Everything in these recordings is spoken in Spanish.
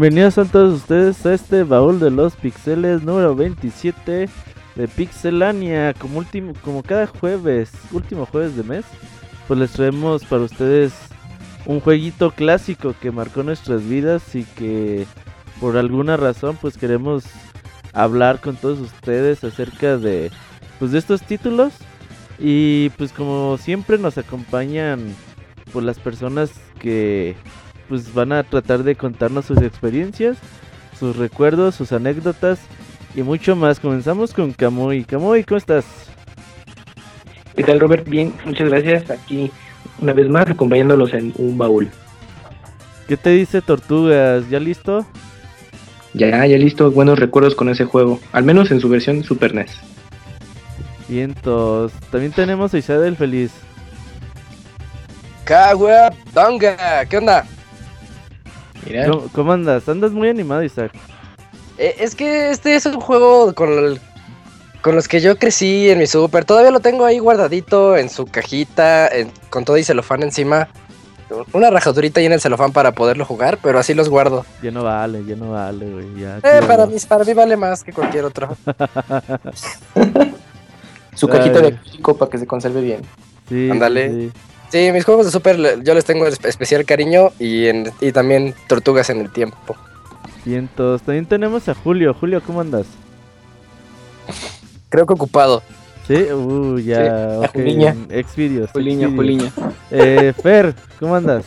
Bienvenidos a todos ustedes a este baúl de los pixeles número 27 de Pixelania. Como, último, como cada jueves, último jueves de mes, pues les traemos para ustedes un jueguito clásico que marcó nuestras vidas y que por alguna razón pues queremos hablar con todos ustedes acerca de pues de estos títulos y pues como siempre nos acompañan pues las personas que pues van a tratar de contarnos sus experiencias, sus recuerdos, sus anécdotas y mucho más. Comenzamos con Kamui. Kamui, ¿cómo estás? ¿Qué tal Robert? Bien, muchas gracias. Aquí una vez más acompañándolos en un baúl. ¿Qué te dice Tortugas? ¿Ya listo? Ya, ya listo. Buenos recuerdos con ese juego. Al menos en su versión Super NES. Vientos. También tenemos a Isabel Feliz. Donga, ¿qué onda? ¿Cómo, cómo andas? Andas muy animado, Isaac. Eh, es que este es un juego con, el- con los que yo crecí en mi super. Todavía lo tengo ahí guardadito en su cajita, en- con todo y celofán encima. Una rajadurita ahí en el celofán para poderlo jugar, pero así los guardo. Ya no vale, ya no vale, güey. Ya, Eh, para, mí, para mí vale más que cualquier otro. su cajita Ay. de acrílico para que se conserve bien. Sí, Ándale. sí, sí. Mis juegos de super yo les tengo espe- especial cariño y, en- y también tortugas en el tiempo. Vientos. También tenemos a Julio. Julio, ¿cómo andas? Creo que ocupado. Sí, uh, ya. Sí, ok, Juliña. Exvideos. Juliña. Juliña. Eh, Fer, ¿cómo andas?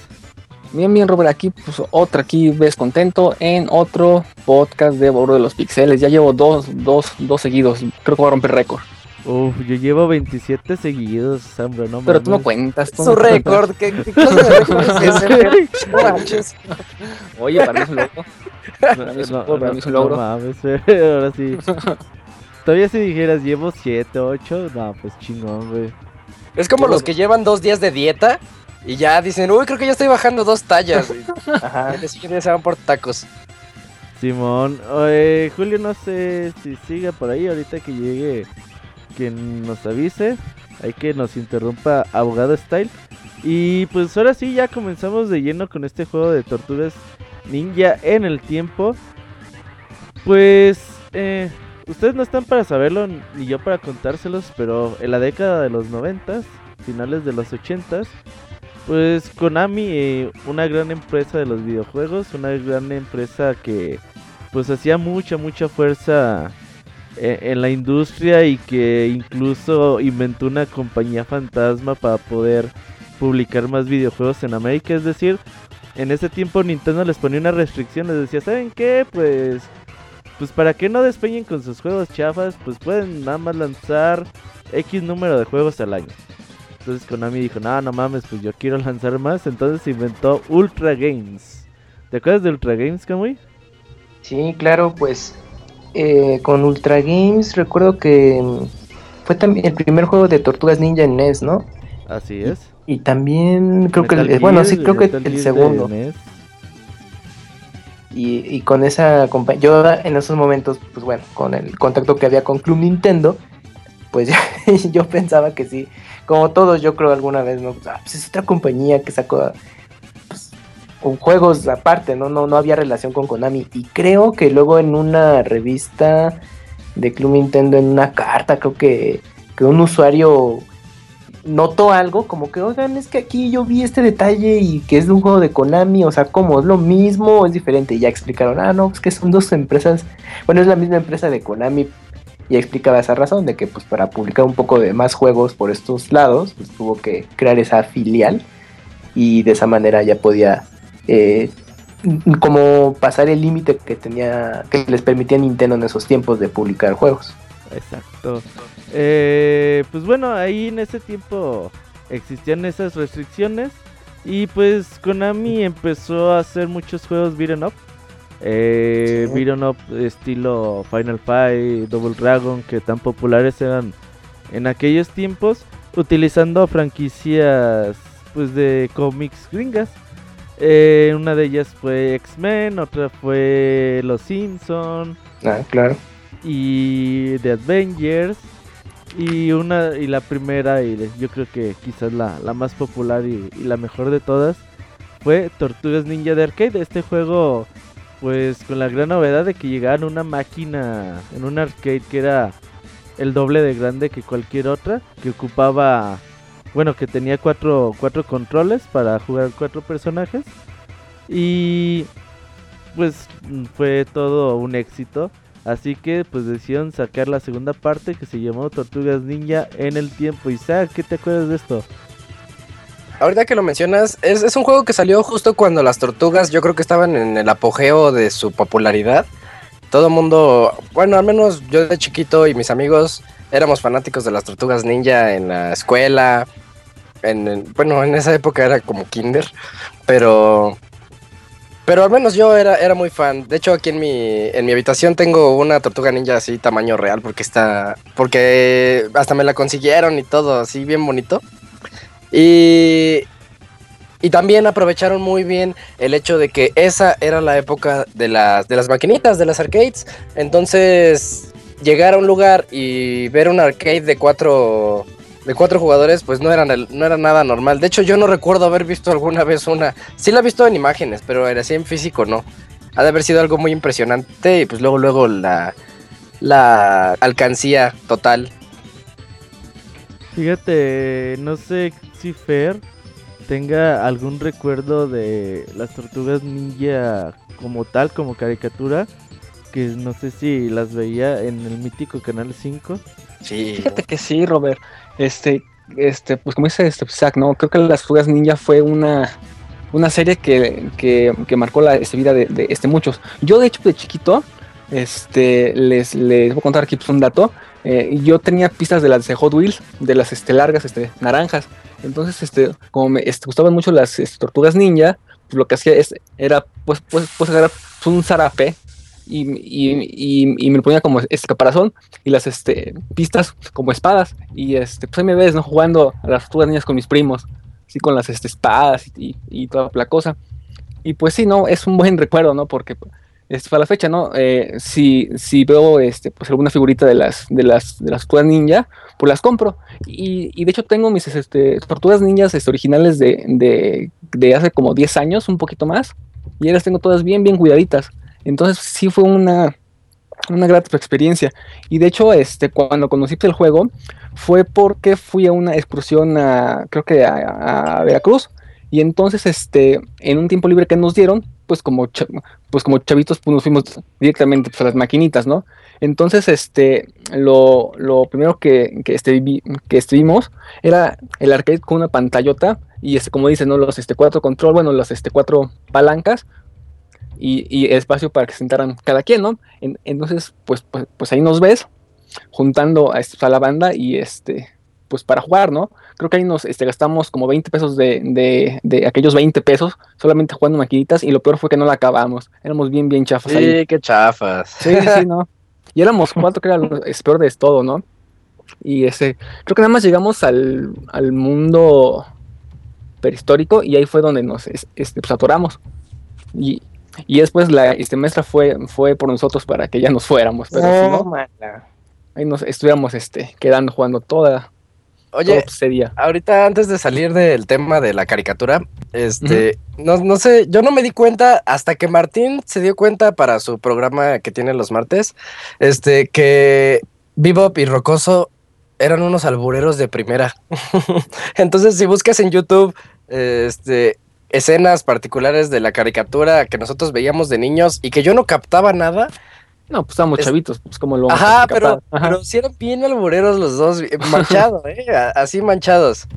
Bien, bien, Robert, aquí, pues otra, aquí ves contento en otro podcast de Borro de los Pixeles. Ya llevo dos, dos, dos seguidos. Creo que voy a romper récord. Uf, yo llevo 27 seguidos, hombre, no Pero tú no mames. cuentas. tú Su no récord, ¿qué, qué clase de récord es ese? No manches. Oye, para mí es un logro. Para mí es un logro, para mí es un logro. no mames, ahora sí. Todavía si dijeras llevo 7, 8, no, pues chingón, güey. Es como los que llevan dos días de dieta y ya dicen, uy, creo que ya estoy bajando dos tallas. Ajá. Y se van por tacos. Simón, eh, Julio no sé si siga por ahí ahorita que llegue quien nos avise, hay que nos interrumpa abogado style. Y pues ahora sí ya comenzamos de lleno con este juego de tortugas ninja en el tiempo. Pues eh, ustedes no están para saberlo ni yo para contárselos, pero en la década de los 90, finales de los 80, pues Konami, eh, una gran empresa de los videojuegos, una gran empresa que pues hacía mucha, mucha fuerza en la industria y que incluso inventó una compañía fantasma para poder publicar más videojuegos en América. Es decir, en ese tiempo Nintendo les ponía una restricción, les decía, ¿saben qué? Pues, pues para que no despeñen con sus juegos chafas, pues pueden nada más lanzar X número de juegos al año. Entonces Konami dijo, no, no mames, pues yo quiero lanzar más. Entonces inventó Ultra Games. ¿Te acuerdas de Ultra Games, Kamui? Sí, claro, pues eh, con Ultra Games recuerdo que mm, fue también el primer juego de Tortugas Ninja en NES, ¿no? Así es. Y también creo que, el, bueno, sí, creo que el segundo. NES. Y, y con esa compañía, yo en esos momentos, pues bueno, con el contacto que había con Club Nintendo, pues yo, yo pensaba que sí, como todos yo creo alguna vez, ¿no? Pues, ah, pues es otra compañía que sacó con juegos aparte, ¿no? ¿no? No había relación con Konami. Y creo que luego en una revista de Club Nintendo, en una carta, creo que, que un usuario notó algo, como que, oigan, es que aquí yo vi este detalle y que es de un juego de Konami, o sea, ¿cómo? ¿Es lo mismo es diferente? Y ya explicaron, ah, no, es que son dos empresas, bueno, es la misma empresa de Konami. Y explicaba esa razón de que, pues, para publicar un poco de más juegos por estos lados, pues tuvo que crear esa filial y de esa manera ya podía, eh, como pasar el límite que tenía, que les permitía Nintendo en esos tiempos de publicar juegos. Exacto. Eh, pues bueno, ahí en ese tiempo existían esas restricciones. Y pues Konami empezó a hacer muchos juegos beat'em up. Eh, Sí. beat'em up estilo Final Fight, Double Dragon, que tan populares eran en aquellos tiempos, utilizando franquicias pues de cómics gringas. Eh, una de ellas fue X-Men, otra fue Los Simpson Ah, claro. y The Avengers y una y la primera y yo creo que quizás la, la más popular y, y la mejor de todas fue Tortugas Ninja de Arcade, este juego pues con la gran novedad de que llegaban una máquina en un arcade que era el doble de grande que cualquier otra, que ocupaba, bueno, que tenía cuatro, cuatro controles para jugar cuatro personajes. Y pues fue todo un éxito. Así que pues decidieron sacar la segunda parte que se llamó Tortugas Ninja en el tiempo. Isaac, ¿qué te acuerdas de esto? Ahorita que lo mencionas, es, es un juego que salió justo cuando las tortugas yo creo que estaban en el apogeo de su popularidad. Todo el mundo, bueno, al menos yo de chiquito y mis amigos éramos fanáticos de las tortugas ninja en la escuela. En, el- bueno, en esa época era como kinder, pero pero al menos yo era, era muy fan. De hecho, aquí en mi, en mi habitación tengo una tortuga ninja así tamaño real porque está porque hasta me la consiguieron y todo, así bien bonito. Y y también aprovecharon muy bien el hecho de que esa era la época de las, de las maquinitas, de las arcades. Entonces, llegar a un lugar y ver un arcade de cuatro, de cuatro jugadores, pues no era, no era nada normal. De hecho, yo no recuerdo haber visto alguna vez una. Sí la he visto en imágenes, pero era así en físico, no. Ha de haber sido algo muy impresionante y pues luego, luego la, la alcancía total. Fíjate, no sé si Fer tenga algún recuerdo de las tortugas ninja como tal, como caricatura, que no sé si las veía en el mítico Canal 5. Sí. Fíjate que sí, Robert. Este, este, pues como dice este Zack, ¿no? Creo que Las Fugas Ninja fue una, una serie que, que, que marcó la este, vida de, de, este, muchos. Yo, de hecho, de chiquito, este, les, les voy a contar aquí pues, un dato. Eh, yo tenía pistas de las de Hot Wheels, de las este, largas, este, naranjas. Entonces, este, como me este, gustaban mucho las este, tortugas ninja, pues lo que hacía es, era pues, pues, pues agarrar un zarape y, y, y, y, me lo ponía como este caparazón y las este, pistas como espadas. Y este, pues ahí me ves, ¿no? Jugando a las tortugas niñas con mis primos, así con las este, espadas y, toda la cosa. Y pues sí, no, es un buen recuerdo, ¿no? Porque para la fecha, ¿no? Eh, si, si veo este, pues alguna figurita de las, de las, de las tortugas ninja, pues las compro. Y, y de hecho tengo mis este, tortugas ninjas este, originales de, de, de hace como 10 años, un poquito más. Y las tengo todas bien, bien cuidaditas. Entonces sí fue una, una grata experiencia. Y de hecho, este, cuando conocí el juego, fue porque fui a una excursión a, creo que a, Veracruz. Y entonces, este, en un tiempo libre que nos dieron, pues como, pues como chavitos, pues nos fuimos directamente pues, a las maquinitas, ¿no? Entonces, este, lo, lo primero que, que, este, que estuvimos era el arcade con una pantallota y, este, como dicen, ¿no? Los este, cuatro control, bueno, las este, cuatro palancas y, y, espacio para que se sentaran cada quien, ¿no? En, entonces, pues, pues, pues, ahí nos ves juntando a, a, la banda y este, pues para jugar, ¿no? Creo que ahí nos este, gastamos como 20 pesos de, de, de, aquellos 20 pesos solamente jugando maquinitas y lo peor fue que no la acabamos. Éramos bien, bien chafas. Sí, ahí. qué chafas. Sí, sí, ¿no? Y éramos cuatro, que era lo es peor de todo, ¿no? Y ese, creo que nada más llegamos al, al mundo prehistórico y ahí fue donde nos este, pues, atoramos. Y, y después la este, maestra fue, fue por nosotros para que ya nos fuéramos. Pero no, si no, mala. ahí nos estuviéramos este, quedando jugando toda. Oye, todo ese día. ahorita antes de salir del tema de la caricatura, este, uh -huh. no, no sé, yo no me di cuenta hasta que Martín se dio cuenta para su programa que tiene los martes, este, que Bebop y Rocoso eran unos albureros de primera. Entonces, si buscas en YouTube, este, escenas particulares de la caricatura que nosotros veíamos de niños y que yo no captaba nada. No, pues estábamos es... chavitos, pues como lo vamos Ajá, a pero, Ajá. pero sí eran bien albureros los dos, manchados, ¿eh? Así manchados.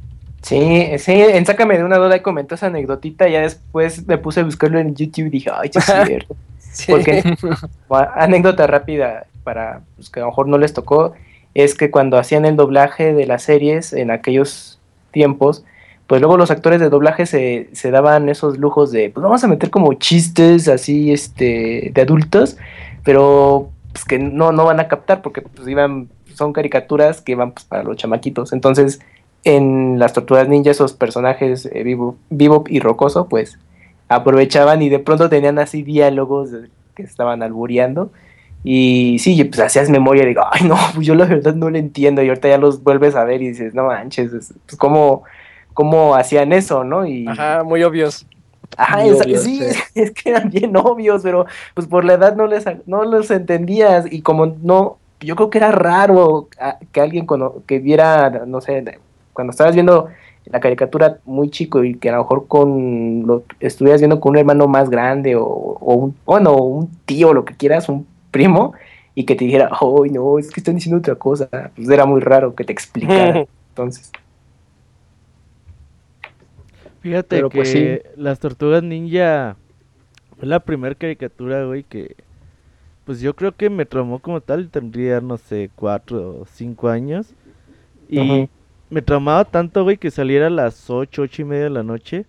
Sí, sí, en Sácame de una duda comentó esa anecdotita, ya después me puse a buscarlo en YouTube y dije, ay, sí es cierto. sí. Porque, anécdota rápida para los que a lo mejor no les tocó, es que cuando hacían el doblaje de las series en aquellos tiempos, pues luego los actores de doblaje se, se daban esos lujos de, pues vamos a meter como chistes así, este, de adultos, pero pues que no, no van a captar porque pues iban, son caricaturas que van pues, para los chamaquitos. Entonces, en las tortugas ninja, esos personajes eh, Bebop, Bebop y Rocoso, pues aprovechaban y de pronto tenían así diálogos que estaban albureando. Y sí, pues hacías memoria y digo, ay no, pues yo la verdad no lo entiendo. Y ahorita ya los vuelves a ver y dices, no manches, pues cómo, cómo hacían eso, ¿no? Y, Ajá, muy obvios. Ajá, Muy obvios, sí, sí. es que eran bien obvios, pero pues por la edad no les no los entendías y como no, yo creo que era raro que alguien cono- que viera, no sé, cuando estabas viendo la caricatura muy chico y que a lo mejor con lo estuvieras viendo con un hermano más grande o, o un, bueno, un tío, lo que quieras, un primo, y que te dijera, oh, no, es que están diciendo otra cosa, pues era muy raro que te explicara. Entonces, Fíjate Pero, que pues, las tortugas ninja fue la primera caricatura, güey, que pues yo creo que me traumó como tal, tendría, no sé, cuatro o cinco años. Y me traumaba tanto, güey, que saliera a las ocho, ocho y media de la noche,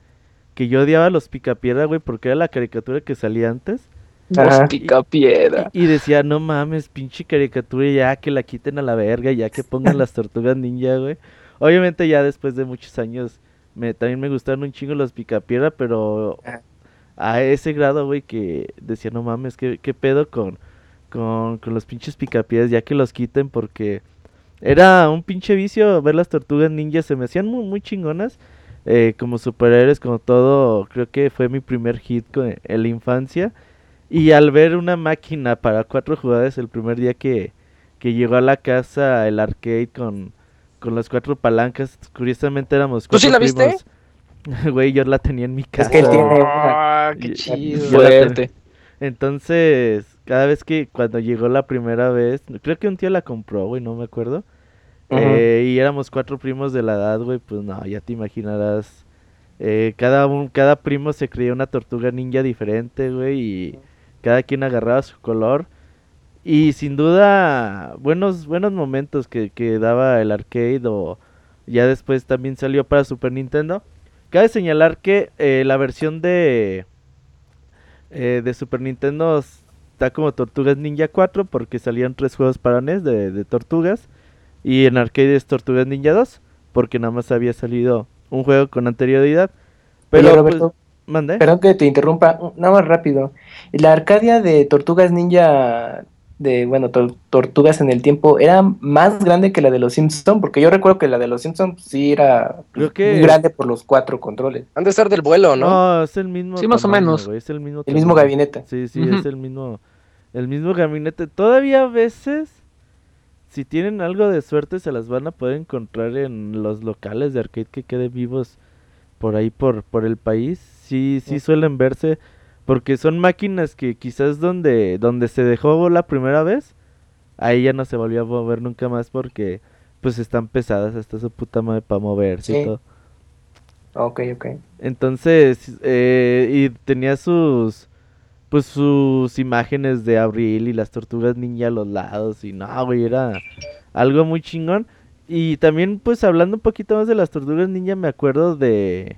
que yo odiaba a los picapiedra, güey, porque era la caricatura que salía antes. Los picapiedra. Y decía, no mames, pinche caricatura, ya que la quiten a la verga, ya que pongan las tortugas ninja, güey. Obviamente ya después de muchos años me, también me gustaron un chingo los picapiedra, pero Ajá. a ese grado, güey, que decía, no mames, ¿qué, qué pedo con, con, con los pinches picapiedras, ya que los quiten, porque era un pinche vicio ver las tortugas ninja, se me hacían muy, muy chingonas, eh, como superhéroes, como todo, creo que fue mi primer hit con, en la infancia. Y al ver una máquina para cuatro jugadores el primer día que, que llegó a la casa el arcade con, con las cuatro palancas, curiosamente éramos ¿Tú sí cuatro la viste? primos. Güey, yo la tenía en mi casa. Es que él tiene una. Ah, qué chido. Fuerte. Entonces, cada vez que cuando llegó la primera vez, creo que un tío la compró, güey, no me acuerdo. Eh, y éramos cuatro primos de la edad, güey, pues no, ya te imaginarás. eh, cada, un, cada primo se creía una tortuga ninja diferente, güey, y cada quien agarraba su color. Y sin duda, buenos, buenos momentos que, que daba el arcade o ya después también salió para Super Nintendo. Cabe señalar que eh, la versión de, eh, de Super Nintendo está como Tortugas Ninja 4 porque salían tres juegos para NES de, de tortugas. Y en arcade es Tortugas Ninja 2 porque nada más había salido un juego con anterioridad. Pero, Oye, pues, mande. Perdón que te interrumpa, nada más rápido. La Arcadia de Tortugas Ninja, de, bueno, tor- Tortugas en el tiempo, era más grande que la de los Simpson, porque yo recuerdo que la de los Simpson sí era Creo que- muy grande por los cuatro controles. Han de estar del vuelo, ¿no? No, es el mismo. Sí, más o menos. güey, es el mismo. El mismo gabinete. Sí, sí, es el mismo. El mismo gabinete. Todavía a veces, si tienen algo de suerte, se las van a poder encontrar en los locales de arcade que queden vivos por ahí por, por el país. Sí, sí suelen verse. Porque son máquinas que quizás donde, donde se dejó la primera vez, ahí ya no se volvió a mover nunca más porque pues están pesadas hasta su puta madre para moverse y Sí. todo. Ok, ok. Entonces, eh, y tenía sus, pues sus imágenes de Abril y las tortugas ninja a los lados y no, güey, era algo muy chingón. Y también, pues hablando un poquito más de las tortugas ninja, me acuerdo de,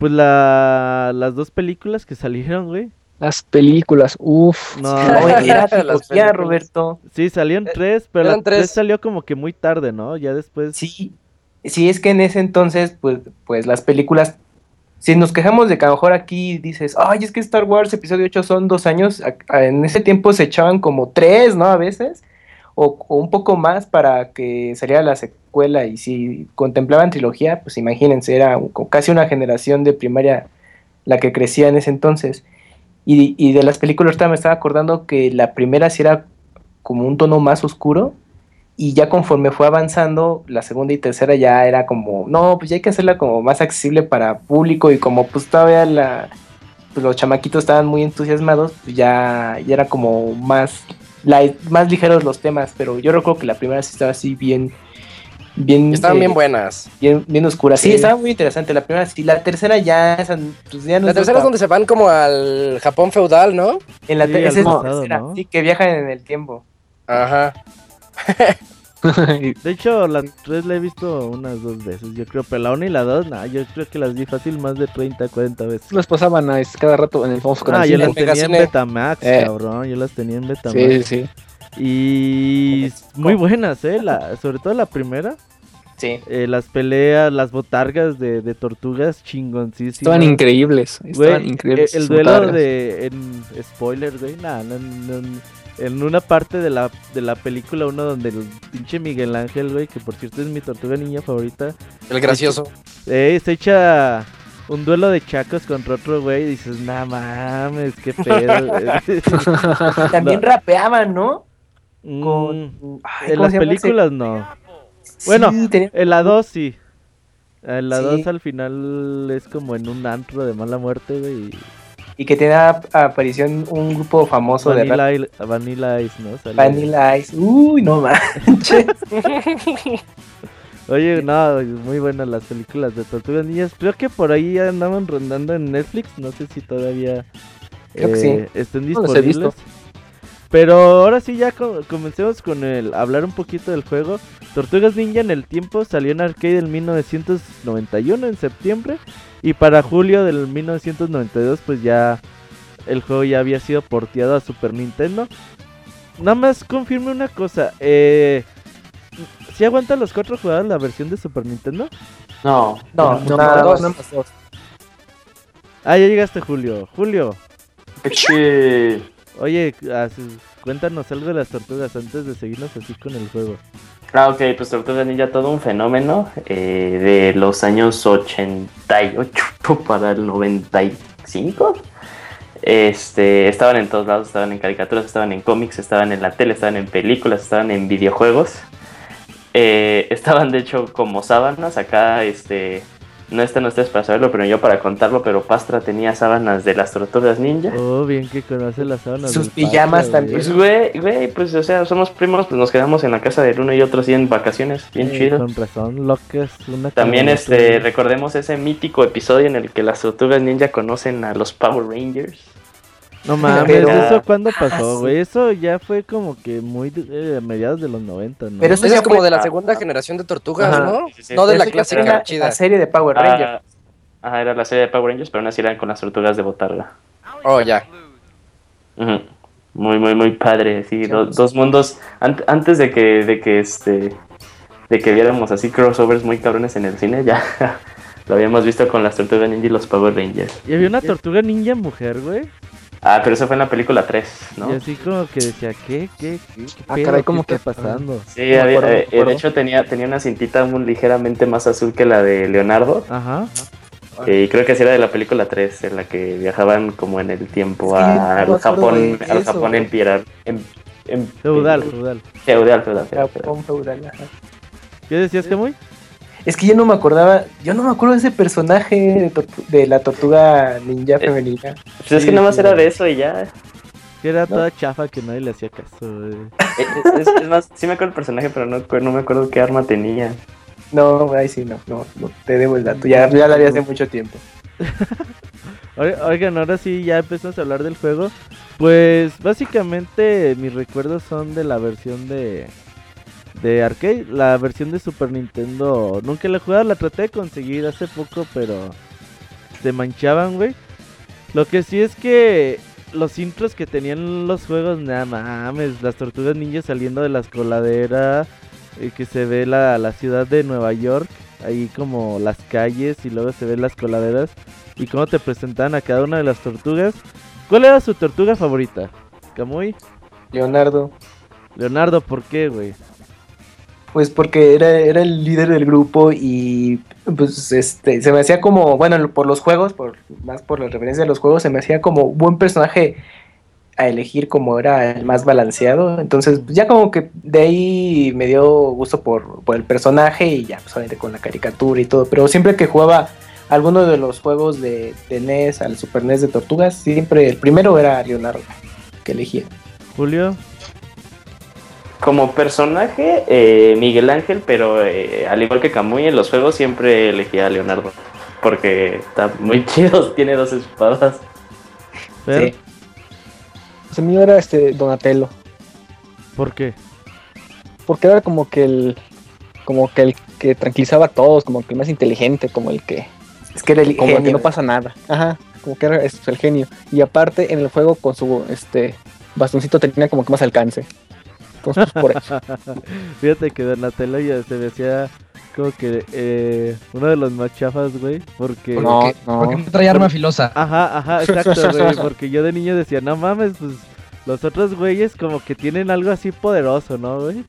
pues la, las dos películas que salieron, güey. Las películas, uff. No, películas. Roberto. sí, salieron Eh, tres, pero la tres tres. salió como que muy tarde, ¿no? Ya después... Sí, sí, es que en ese entonces, pues, pues las películas, si nos quejamos de que a lo mejor aquí dices, ay, es que Star Wars episodio 8 son dos años, a- a- en ese tiempo se echaban como tres, ¿no? A veces, o, un poco más para que saliera la secuela, y si contemplaban trilogía, pues imagínense, era casi una generación de primaria la que crecía en ese entonces. Y, de las películas me estaba acordando que la primera sí era como un tono más oscuro, y ya conforme fue avanzando, la segunda y tercera ya era como, no, pues ya hay que hacerla como más accesible para público y como pues todavía la, pues, los chamaquitos estaban muy entusiasmados, pues ya, ya era como más, light- más ligeros los temas, pero yo recuerdo que la primera sí estaba así bien, bien, Estaban eh, bien buenas. bien, bien oscura. Sí, Sí. estaba muy interesante la primera, sí, la tercera ya, esa, pues ya no La es tercera es donde se van como al Japón feudal, ¿no? en la Sí, te- al esa es la pasado, tercera, ¿no? sí, que viajan en el tiempo. Ajá. De hecho, la 3 la he visto unas dos veces, yo creo, pero la 1 y la 2, nah, yo creo que las vi fácil más de 30, 40 veces. Las pasaban a, cada rato en el famoso canal Ah, yo las tenía en. Betamax, Eh. cabrón, yo las tenía en Betamax. Sí, sí. Y muy buenas, eh, la, sobre todo la primera, Sí. eh, las peleas, las botargas de, de tortugas chingoncísimas. Estaban increíbles. Güey, Estaban increíbles. eh, el duelo botargas. de, en spoiler, güey, nah, no, no, no. En una parte de la, de la película, uno donde el pinche Miguel Ángel, güey, que por cierto es mi tortuga niña favorita, El gracioso. eh, se echa un duelo de chacos contra otro güey y dices, nah mames, qué pedo. También rapeaban, ¿no? Mm, Con... Ay, en ¿cómo las se ese? películas no. Sí, Bueno, tenía- En la 2 sí. En la Sí. 2 al final es como en un antro de mala muerte, güey. y Y que tenía ap- aparición un grupo famoso de rap. Vanilla, Ice- ¿no? Vanilla Ice. Uy, no manches. Oye, no, muy buenas las películas de Tortugas Niñas. Creo que por ahí andaban rondando en Netflix. No sé si todavía Creo que eh, estén No disponibles. visto. Pero ahora sí, ya co- comencemos con el hablar un poquito del juego. Tortugas Ninja en el tiempo salió en arcade en 1991, en septiembre. Y para julio del 1992, pues ya el juego ya había sido porteado a Super Nintendo. Nada más confirme una cosa. Eh, ¿Sí aguanta los cuatro jugadores la versión de Super Nintendo? No, no, No, nada dos, más. nada más dos. Ah, ya llegaste, Julio. Julio, oye, cuéntanos algo de las tortugas antes de seguirnos así con el juego. Ah, ok, pues Tortugas Ninja todo un fenómeno eh, de los años 88 para el 95. Este, estaban en todos lados, estaban en caricaturas, estaban en cómics, estaban en la tele, estaban en películas, estaban en videojuegos. Eh, estaban de hecho como sábanas, acá este, no están ustedes para saberlo, pero yo para contarlo, pero Pastra tenía sábanas de las Tortugas Ninja. Oh, bien que conoce las sábanas. Sus pijamas también. Pues güey, güey, pues o sea, somos primos, pues nos quedamos en la casa del uno y otro así en vacaciones, bien Eh, chido. Con razón, locas. Una También este recordemos ese mítico episodio en el que las tortugas ninja conocen a los Power Rangers. No mames, Pero- ¿eso cuándo Ah, pasó, sí. güey? Eso ya fue como que muy eh, a mediados de los 90, ¿no? Pero eso ya es como fue- de la segunda generación de tortugas, Ajá. ¿no? Sí, sí. No de la Eso clásica la, chida. la serie de Power Ah, Rangers. ajá, era la serie de Power Rangers, pero aún así eran con las tortugas de botarga. Oh, ya. Ujú. Muy, muy, muy padre, sí, do- dos mundos. Ant- antes de que, de que este, de que viéramos así crossovers muy cabrones en el cine, ya lo habíamos visto con las tortugas ninja y los Power Rangers. Y había una tortuga ninja mujer, güey. Ah, pero eso fue en la película 3, ¿no? Y así como que decía, ¿qué? ¿Qué? ¿Qué, qué Ah, pedo? caray, ¿Qué ¿cómo está que- pasando? Sí, había- acuerdo, me eh, de hecho tenía, tenía una cintita muy ligeramente más azul que la de Leonardo. Ajá. Y creo que sí era de la película 3, en la que viajaban como en el tiempo que a- al Japón, de al eso, Japón empirar, em- em- Feudal, feudal. feudal, feudal, feudal, feudal. Japón feudal. ¿Qué decías, Camuy? Es que yo no me acordaba, yo no me acuerdo de ese personaje de, la tortuga ninja femenina. Pues es que nada más sí, era de eso y ya. Que era toda chafa que nadie le hacía caso, güey. Eh, Es, es más, sí me acuerdo el personaje, pero no, me acuerdo qué arma tenía. No, ahí sí, no, no, no te debo el dato, ya, ya la vi hace mucho tiempo. Oi- Oigan, ahora sí, ya empezamos a hablar del juego. Pues básicamente mis recuerdos son de la versión de de arcade, la versión de Super Nintendo. Nunca la he jugado, la traté de conseguir hace poco, pero se manchaban, güey. Lo que sí es que los intros que tenían los juegos, nada mames, las tortugas ninjas saliendo de la coladera, y que se ve la, la ciudad de Nueva York, ahí como las calles y luego se ven las coladeras y cómo te presentaban a cada una de las tortugas. ¿Cuál era su tortuga favorita? Camuy, Leonardo, Leonardo, ¿por qué, güey? Pues porque era, era el líder del grupo y pues este se me hacía como, bueno, por los juegos, por más por la referencia de los juegos, se me hacía como buen personaje a elegir como era el más balanceado. Entonces, pues, ya como que de ahí me dio gusto por, por el personaje y ya, pues con la caricatura y todo. Pero siempre que jugaba alguno de los juegos de, de NES al Super NES de Tortugas, siempre el primero era Leonardo que elegía. Julio, Como personaje, eh, Miguel Ángel, pero eh, al igual que Camuy en los juegos siempre elegía a Leonardo. Porque está muy chido, tiene dos espadas. Sí. Pues el mío era este Donatello. ¿por qué? Porque era como que el. Como que el que tranquilizaba a todos, como que el más inteligente, como el que. Es que era el Como el que genio. no pasa nada. Ajá. Como que era este, el genio. Y aparte, en el juego con su este bastoncito tenía como que más alcance. Entonces, por eso. Fíjate que Donatello ya se me hacía como que eh, uno de los más chafas, güey, porque... No, Porque- no. Porque no trae arma filosa. Ajá, ajá, exacto, güey, porque yo de niño decía, no mames, pues los otros güeyes como que tienen algo así poderoso, ¿no, güey?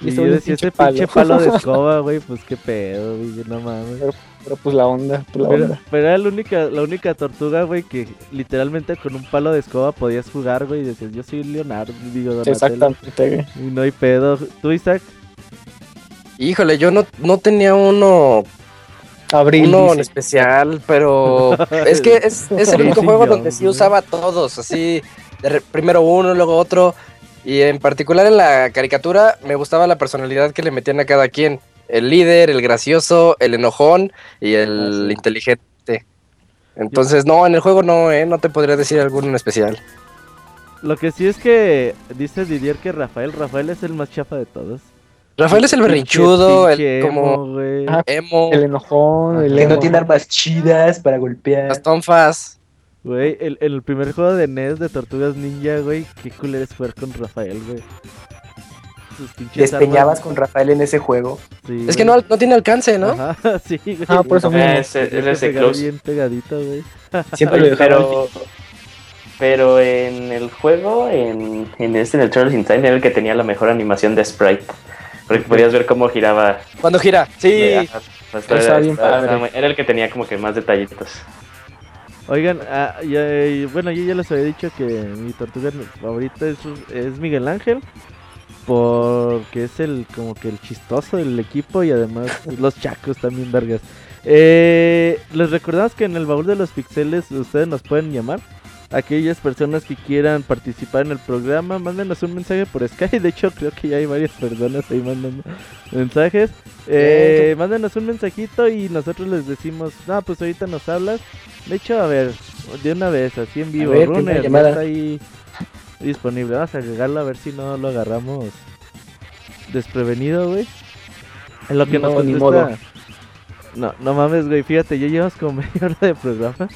Y este yo decía, ese pinche pinche palo de escoba, güey, pues qué pedo, güey, no mames. Pero pues la onda, pues la Pero, onda. pero era la única, la única tortuga, güey, que literalmente con un palo de escoba podías jugar, güey, y decías, yo soy Leonardo, digo, Donatello. Exactamente, güey. Y no hay pedo. ¿Tú, Isaac? Híjole, yo no, no tenía uno, Abril. uno en especial, pero es que es, es el único Sí, juego yo, donde sí usaba todos, así, primero uno, luego otro. Y en particular en la caricatura me gustaba la personalidad que le metían a cada quien. El líder, el gracioso, el enojón y el Ah, sí. inteligente. Entonces, no, en el juego no, eh, no te podría decir alguno en especial. Lo que sí es que dice Didier que Rafael, Rafael es el más chafa de todos. Rafael es el berrinchudo, el como emo. Ah, emo, El enojón, el Que no tiene armas chidas para golpear. las tonfas. Güey, el, el primer juego de NES de Tortugas Ninja, güey, qué culero es jugar con Rafael, güey. Despeñabas armas, con Rafael en ese juego. sí, Es que no, no tiene alcance, ¿no? Ajá, sí, güey. Ah, por eso Eh, mismo. ese- él es bien pegadito, güey. Siempre lo pero, pero en el juego, en, en este, en el Turtles in Time, era el que tenía la mejor animación de sprite. Porque podías ver cómo giraba. Cuando gira, sí. Pues, era, bien el que tenía como que más detallitos. Oigan, ah, ya- y bueno, yo ya les había dicho que mi tortuga favorita es, es Miguel Ángel. Porque es el como que el chistoso del equipo y además los chacos también vergas. Eh, les recordamos que en el baúl de los pixeles ustedes nos pueden llamar. Aquellas personas que quieran participar en el programa, mándenos un mensaje por Skype. De hecho, creo que ya hay varias personas ahí mandando mensajes. Eh, mándenos un mensajito y nosotros les decimos, no, pues ahorita nos hablas. De hecho, a ver, de una vez, así en vivo. Runner, ahí disponible. Vamos a agregarlo a ver si no lo agarramos desprevenido, güey. En lo que nos No, ni contesta. modo. No, no mames, güey. Fíjate, ya llevamos como media hora de programa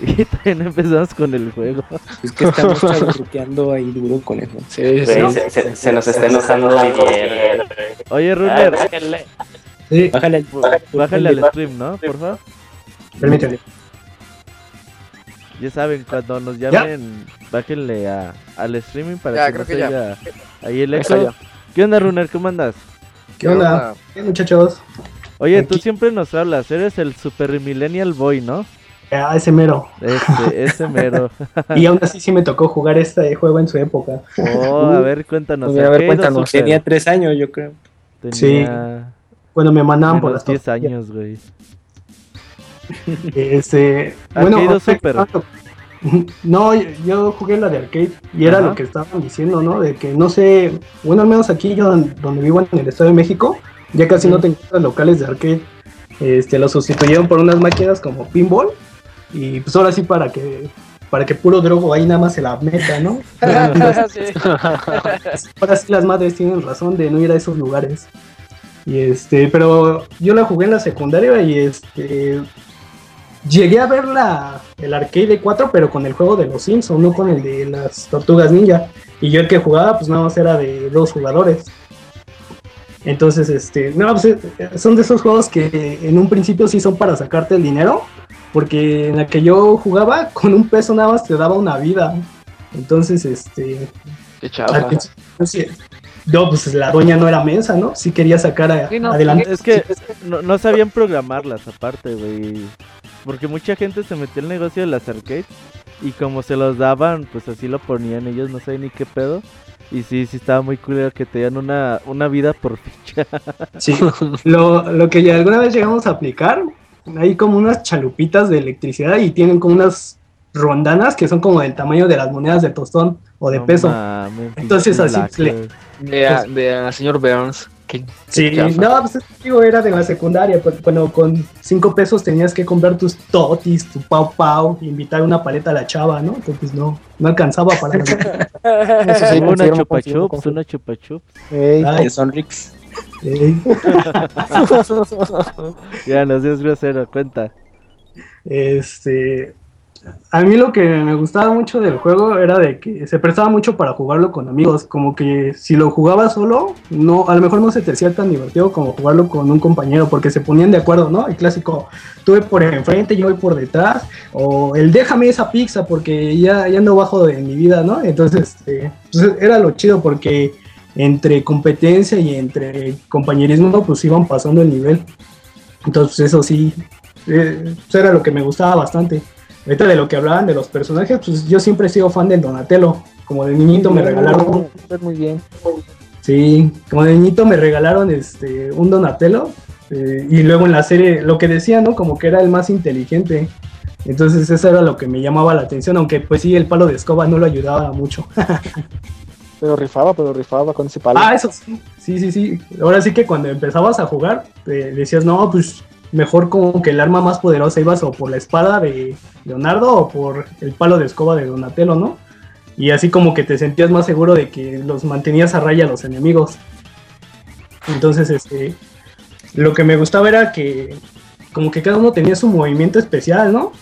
y todavía no empezamos con el juego. Es que estamos chaburruqueando ahí duro con eso. Sí, Güey, sí. se, se- se nos está enojando Didier. Oye, Ah, Runner, bájale. Sí, Bájale al- bájale al stream, ¿no? Por favor. permíteme. Ya saben, cuando nos llamen, bájenle a, al streaming para Ya, que creo no que se ya. oiga ahí el eco. ¿Qué onda, Runner? ¿Cómo andas? ¿Qué onda? Bien, muchachos? Oye, tú siempre nos hablas, eres el Super Millennial Boy, ¿no? Ah, ese mero. Ese, ese mero. Y aún así sí me tocó jugar este juego en su época. Oh, a ver, cuéntanos. Pues, a ver, ¿qué cuéntanos. Super? Tenía tres años, yo creo. Tenía Cuando me mandaban por las 10 tortillas. años, güey. Este, Arcade bueno, o Super. No, yo- yo jugué la de arcade y era Ajá. lo que estaban diciendo, ¿no? De que no sé, bueno, al menos aquí yo don- donde vivo en el Estado de México, ya casi no te encuentras locales de arcade. Este, lo sustituyeron por unas máquinas como pinball y pues ahora sí para que para que puro drogo ahí nada más se la meta, ¿no? Sí. Ahora sí las madres tienen razón de no ir a esos lugares. Y este, pero yo la jugué en la secundaria y este llegué a ver la, el arcade de 4, pero con el juego de los Simpsons, no con el de las tortugas ninja. Y yo el que jugaba, pues nada más era de dos jugadores. Entonces, este, no, pues, eh, son de esos juegos que en un principio sí son para sacarte el dinero, porque en la que yo jugaba, con un peso nada más te daba una vida. Entonces, este, Qué al chafa. principio, sí, no, pues la doña no era mensa, ¿no? Sí quería sacar a- Sí, no, adelante. Es que no, no sabían programarlas aparte, güey. Porque mucha gente se metió al negocio de las arcades y como se los daban, pues así lo ponían ellos, no sé ni qué pedo. Y sí, sí estaba muy culero que te dieran una, una vida por ficha. Sí, lo, lo que ya alguna vez llegamos a aplicar, hay como unas chalupitas de electricidad y tienen como unas rondanas que son como del tamaño de las monedas de tostón o de No peso. mames, Entonces, así le-. De, a- de a señor Burns. Qué- Sí, chafa. no, pues es que, digo, era de la secundaria, pues, cuando con cinco pesos tenías que comprar tus totis, tu pau pau, invitar una paleta a la chava, ¿no? Entonces pues, no, no alcanzaba para la Eso sí, una chupa chups, una chupa chups. Ey. Ay, son Ricks. eh, Ya, no seas grosero, cuenta. Este, a mí lo que me gustaba mucho del juego era de que se prestaba mucho para jugarlo con amigos, como que si lo jugabas solo, no, a lo mejor no se te hacía tan divertido como jugarlo con un compañero, porque se ponían de acuerdo, ¿no? El clásico, tuve por enfrente, yo voy por detrás, o el déjame esa pizza porque ya, ya ando bajo de mi vida, ¿no? Entonces, este, pues, era lo chido porque entre competencia y entre compañerismo, pues iban pasando el nivel. Entonces, eso sí, eh, eso era lo que me gustaba bastante. Ahorita de lo que hablaban de los personajes, pues yo siempre he sido fan del Donatello. Como de niñito me regalaron. Muy bien. Sí, como de niñito me regalaron este un Donatello. eh, y luego en la serie, lo que decía, ¿no? Como que era el más inteligente. Entonces eso era lo que me llamaba la atención, aunque pues sí, el palo de escoba no lo ayudaba mucho. Pero rifaba, pero rifaba con ese palo. Ah, eso sí, sí, sí, sí. Ahora sí que cuando empezabas a jugar, eh, decías, no, pues mejor como que el arma más poderosa ibas o por la espada de Leonardo o por el palo de escoba de Donatello, ¿no? Y así como que te sentías más seguro de que los mantenías a raya a los enemigos. Entonces, este, lo que me gustaba era que como que cada uno tenía su movimiento especial, ¿no?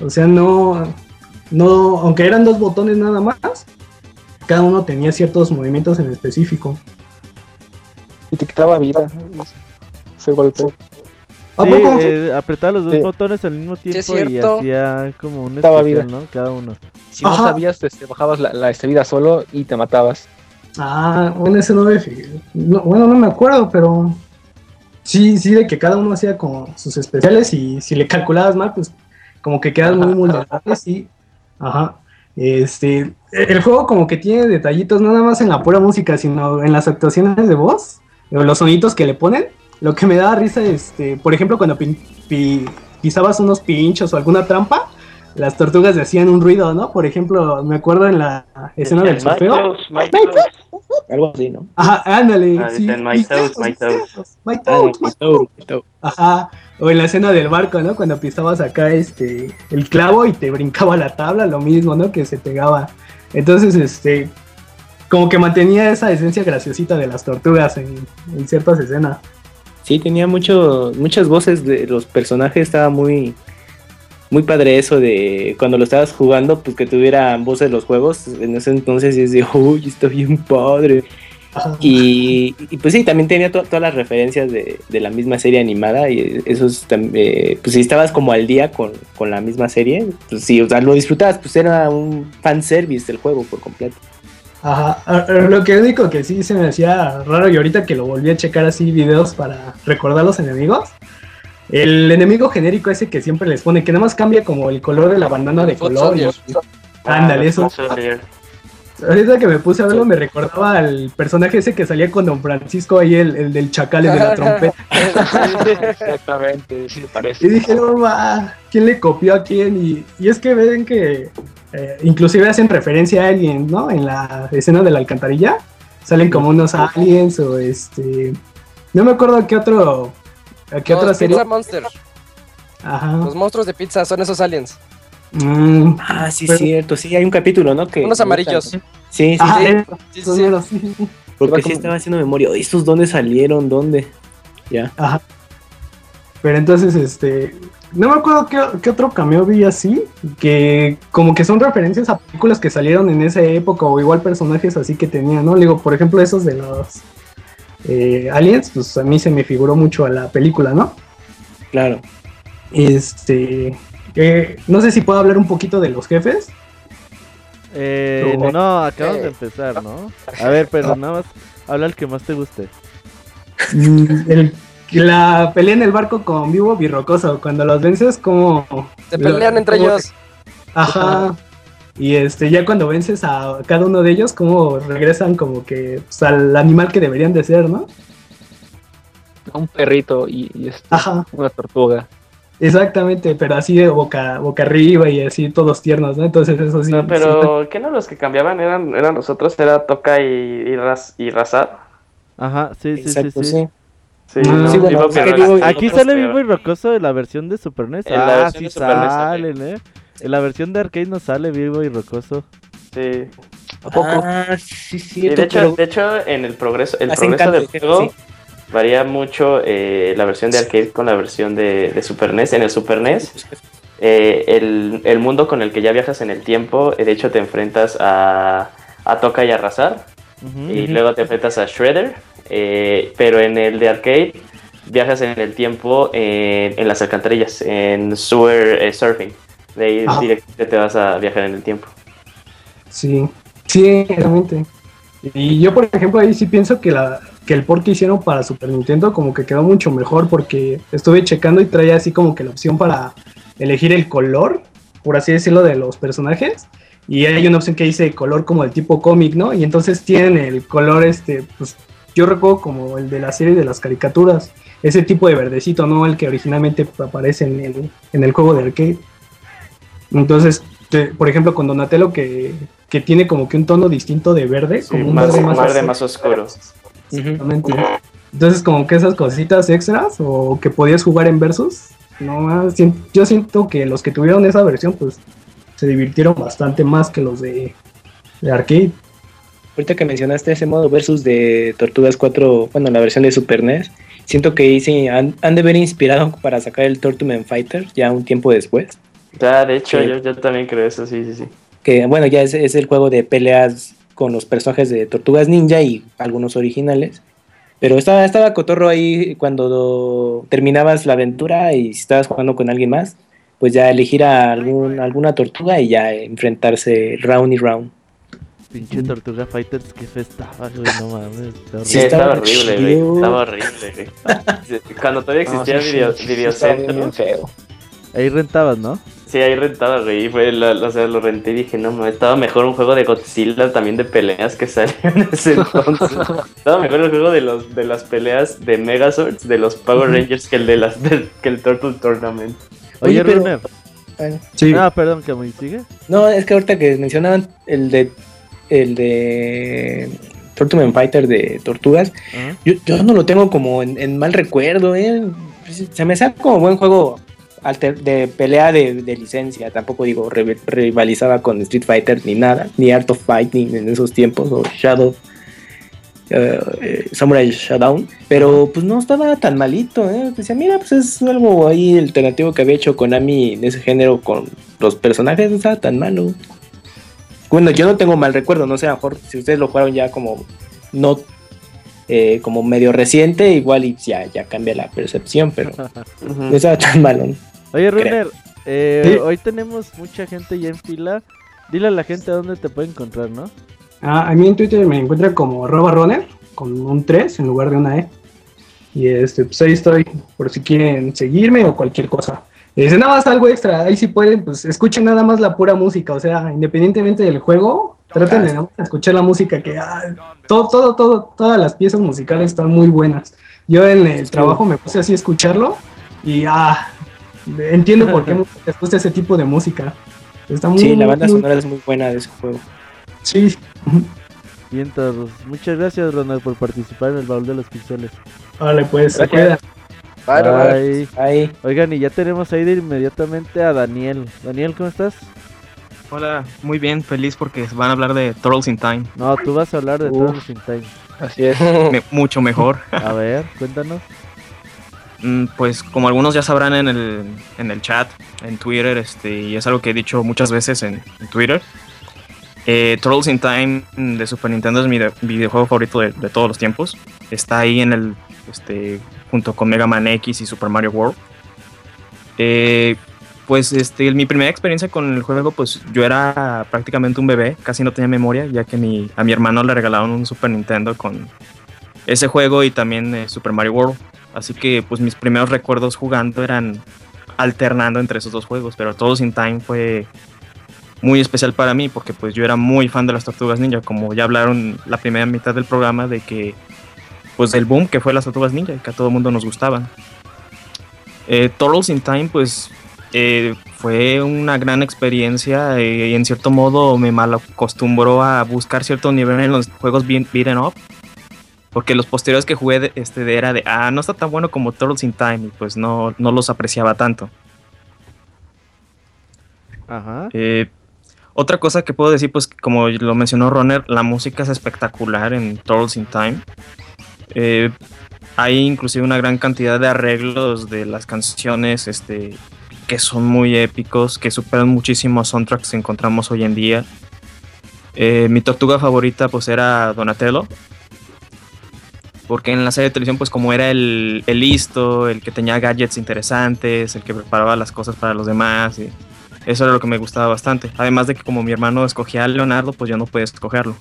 O sea, no, no, aunque eran dos botones nada más, cada uno tenía ciertos movimientos en específico. Y te quitaba vida. Ese golpe. ¿A Sí, poco? eh, apretaba los dos Sí. botones al mismo tiempo y hacía como un Daba especial, vida. ¿no? Cada uno. Si no sabías, este, bajabas la, la este, vida solo y te matabas. Ah, bueno, ese no me no, bueno, no me acuerdo, pero sí, sí, de que cada uno hacía como sus especiales y si le calculabas mal, pues como que quedas muy vulnerable, sí. Ajá. Este, el juego como que tiene detallitos, no nada más en la pura música, sino en las actuaciones de voz, o los sonidos que le ponen. Lo que me da risa, este, por ejemplo, cuando pin- pi- pisabas unos pinchos o alguna trampa, las tortugas hacían un ruido, ¿no? Por ejemplo, me acuerdo en la escena del sorteo. Algo así, ¿no? Ajá, ándale. Ah, sí, dicen, "My toes, my toes". my Ah, toes, my my toe, my toe. Ajá. O en la escena del barco, ¿no? Cuando pisabas acá este el clavo y te brincaba la tabla, lo mismo, ¿no? Que se pegaba. Entonces, este, como que mantenía esa esencia graciosita de las tortugas en, en ciertas escenas. Sí, tenía mucho, muchas voces de los personajes, estaba muy, muy padre eso de cuando lo estabas jugando, pues que tuvieran voces los juegos. En ese entonces es de, uy, está bien padre. Y, y, pues sí, también tenía to- todas las referencias de, de la misma serie animada y eso es eh, pues si estabas como al día con, con la misma serie, pues sí, o sea, lo disfrutabas, pues era un fanservice del juego por completo. Ajá. Ah, ah, Lo que único que sí se me hacía raro y ahorita que lo volví a checar así videos para recordar los enemigos. El enemigo genérico ese que siempre les pone, que nada más cambia como el color de la bandana de Foot color. Soldier. Ándale, eso. Ahorita que me puse a verlo me recordaba al personaje ese que salía con Don Francisco ahí, el, el del chacal, de la trompeta. Exactamente, sí, parece. Y dije, no, ma, ¿quién le copió a quién? Y, y es que ven que eh, inclusive hacen referencia a alguien, ¿no? En la escena de la alcantarilla. Salen como unos aliens o este... No me acuerdo a qué otro... A qué otra serie. Pizza Monster. Ajá. Los monstruos de pizza son esos aliens. Mm, Ah, sí, Pero- cierto, sí, hay un capítulo, ¿no? Que Unos amarillos. Sí, sí, ajá, sí, eh, porque sí estaba haciendo memoria. "Oye, ¿Estos dónde salieron? ¿Dónde? Ya. Ajá. Pero entonces, este. No me acuerdo qué, qué otro cameo vi así. Que como que son referencias a películas que salieron en esa época. O igual personajes así que tenía, ¿no? Le Digo, por ejemplo, esos de los eh, aliens. Pues a mí se me figuró mucho a la película, ¿no? Claro. Este. eh, no sé si puedo hablar un poquito de los jefes. Eh, No. no, acabamos Eh. de empezar, ¿no? A ver, pero nada más habla el que más te guste. Mm, el- la pelea en el barco con Vivo Birrocoso. Cuando los vences, como. Se pelean entre como- ellos. Ajá. Y este, ya cuando vences a cada uno de ellos, como regresan como que pues, al animal que deberían de ser, ¿no? Un perrito y, y este, Ajá, una tortuga. exactamente, pero así de boca, boca arriba y así todos tiernos, ¿no? Entonces eso sí. No, sí, pero ¿qué no los que cambiaban eran, eran nosotros? Era Toca y, y, Raz- y Razar. Ajá, sí, sí, Exacto, sí, sí. sí. Sí, Ah, no, sí, bueno, Vivo es que Pirra- Vivo- Aquí sale vivo y rocoso de la versión de Super NES. En la ah, versión sí de Super NES salen, eh. En la versión de arcade no sale vivo y rocoso. Sí. ¿A poco? Ah, sí, sí. De hecho, de hecho, en el progreso, el progreso del juego sí. varía mucho eh, la versión de arcade con la versión de, de Super NES. En el Super NES, eh, el, el mundo con el que ya viajas en el tiempo, eh, de hecho te enfrentas a, a Toca y a Razar, Ujú. y luego te enfrentas a Shredder, eh, pero en el de arcade viajas en el tiempo en, en las alcantarillas, en Sewer eh, Surfing. De ahí Ajá. directamente te vas a viajar en el tiempo. Sí, sí, realmente. Y yo, por ejemplo, ahí sí pienso que, la, que el port que hicieron para Super Nintendo como que quedó mucho mejor porque estuve checando y traía así como que la opción para elegir el color, por así decirlo, de los personajes. Y hay una opción que dice color como el tipo cómic, ¿no? Y entonces tienen el color, este, pues yo recuerdo como el de la serie de las caricaturas, ese tipo de verdecito, no el que originalmente aparece en el, en el juego de arcade. Entonces, te- por ejemplo, con Donatello que, que tiene como que un tono distinto de verde, Sí, como un más, verde más, verde azul. más oscuro. Exactamente. Entonces, como que esas cositas extras o que podías jugar en versus, no, yo siento que los que tuvieron esa versión, pues se divirtieron bastante más que los de, de arcade. Ahorita que mencionaste ese modo versus de Tortugas 4, bueno, la versión de Super NES, siento que sí han, han de haber inspirado para sacar el Tortuman Fighter ya un tiempo después. Ya, de hecho, yo, yo también creo eso, sí, sí, sí. Que bueno, ya es, es el juego de peleas con los personajes de Tortugas Ninja y algunos originales. Pero estaba, estaba cotorro ahí cuando terminabas la aventura y si estabas jugando con alguien más, pues ya elegir a algún, alguna tortuga y ya enfrentarse round y round. Pinche Tortuga Fighters, qué fe estaba, güey, no mames. Sí, estaba horrible, güey. Estaba horrible, güey. Cuando todavía existía No, sí, video, sí, video estaba bien, Centro, bien feo. Ahí rentabas, ¿no? Sí, ahí rentaba, güey. y Fue la- o sea, lo renté y dije, no, mames, estaba mejor un juego de Godzilla también de peleas que salió en ese entonces. estaba mejor el juego de los de las peleas de Megazords, de los Power Rangers que el de las del- que el Turtle Tournament. Oye, Oye, pero- Runner. Bueno, Sí, Ah, perdón, que me sigue. No, es que ahorita que mencionaban el de el de Tortuman Fighter de Tortugas, yo, yo no lo tengo como en, en mal recuerdo, ¿eh? Se me saca como buen juego alter- de pelea de, de licencia. Tampoco digo re- rivalizaba con Street Fighter ni nada, ni Art of Fighting en esos tiempos, o Shadow. eh, Samurai Showdown, pero pues no estaba tan malito, ¿eh? Decía, mira, pues es algo ahí alternativo que había hecho Konami en ese género con los personajes, no estaba tan malo. Bueno, yo no tengo mal recuerdo, no sé, a lo mejor si ustedes lo jugaron ya como no eh, como medio reciente, igual y ya, ya cambia la percepción, pero no estaba tan malo. ¿no? Oye. Runner, eh, Sí. hoy tenemos mucha gente ya en fila. Dile a la gente a dónde te puede encontrar, ¿no? Ah, a mí en Twitter me encuentran como arroba runner con un 3 en lugar de una E. Y este, pues ahí estoy por si quieren seguirme o cualquier cosa. Y dice nada más algo extra, ahí si pueden, pues escuchen nada más la pura música, o sea, independientemente del juego, traten de nada más escuchar la música que ah, todo, todo, todo, todas las piezas musicales están muy buenas. Yo en el trabajo me puse así a escucharlo y ah, entiendo por qué les gusta ese tipo de música. Está muy, Sí, la banda muy- sonora es muy buena de ese juego. Sí, Bien, todos. Muchas gracias, Ronald, por participar en el baúl de los pixeles. vale, pues, se Gracias. Bye. Ahí, Oigan, y ya tenemos ahí de inmediatamente a Daniel. Daniel, ¿cómo estás? Hola, muy bien, feliz porque van a hablar de Turtles in Time. No, tú vas a hablar de Uf. Turtles in Time. así es. Me- mucho mejor. A ver, cuéntanos. Mm, Pues como algunos ya sabrán en el, en el chat, en Twitter, este, y es algo que he dicho muchas veces en, en Twitter, eh, Turtles in Time de Super Nintendo es mi de- videojuego favorito de, de todos los tiempos. Está ahí en el, este, junto con Mega Man X y Super Mario World. Eh, pues este, mi primera experiencia con el juego, pues yo era prácticamente un bebé, casi no tenía memoria, ya que mi, a mi hermano le regalaron un Super Nintendo con ese juego y también eh, Super Mario World. Así que pues mis primeros recuerdos jugando eran alternando entre esos dos juegos, pero Todos in Time fue muy especial para mí porque pues yo era muy fan de las Tortugas Ninja, como ya hablaron la primera mitad del programa de que pues del boom que fue las Tortugas Ninja que a todo el mundo nos gustaban. Eh, Turtles in Time pues eh, fue una gran experiencia eh, y en cierto modo me mal acostumbró a buscar cierto nivel en los juegos beat- beaten up porque los posteriores que jugué de- este, de- era de, ah, no está tan bueno como Turtles in Time, y pues no, no los apreciaba tanto. Ajá. Eh, otra cosa que puedo decir, pues como lo mencionó Roner, la música es espectacular en Turtles in Time. Eh, hay inclusive una gran cantidad de arreglos de las canciones este, que son muy épicos, que superan muchísimos soundtracks que encontramos hoy en día. Eh, mi tortuga favorita pues era Donatello. Porque en la serie de televisión, pues como era el, el listo, el que tenía gadgets interesantes, el que preparaba las cosas para los demás, eso era lo que me gustaba bastante. Además de que como mi hermano escogía a Leonardo, pues yo no podía escogerlo.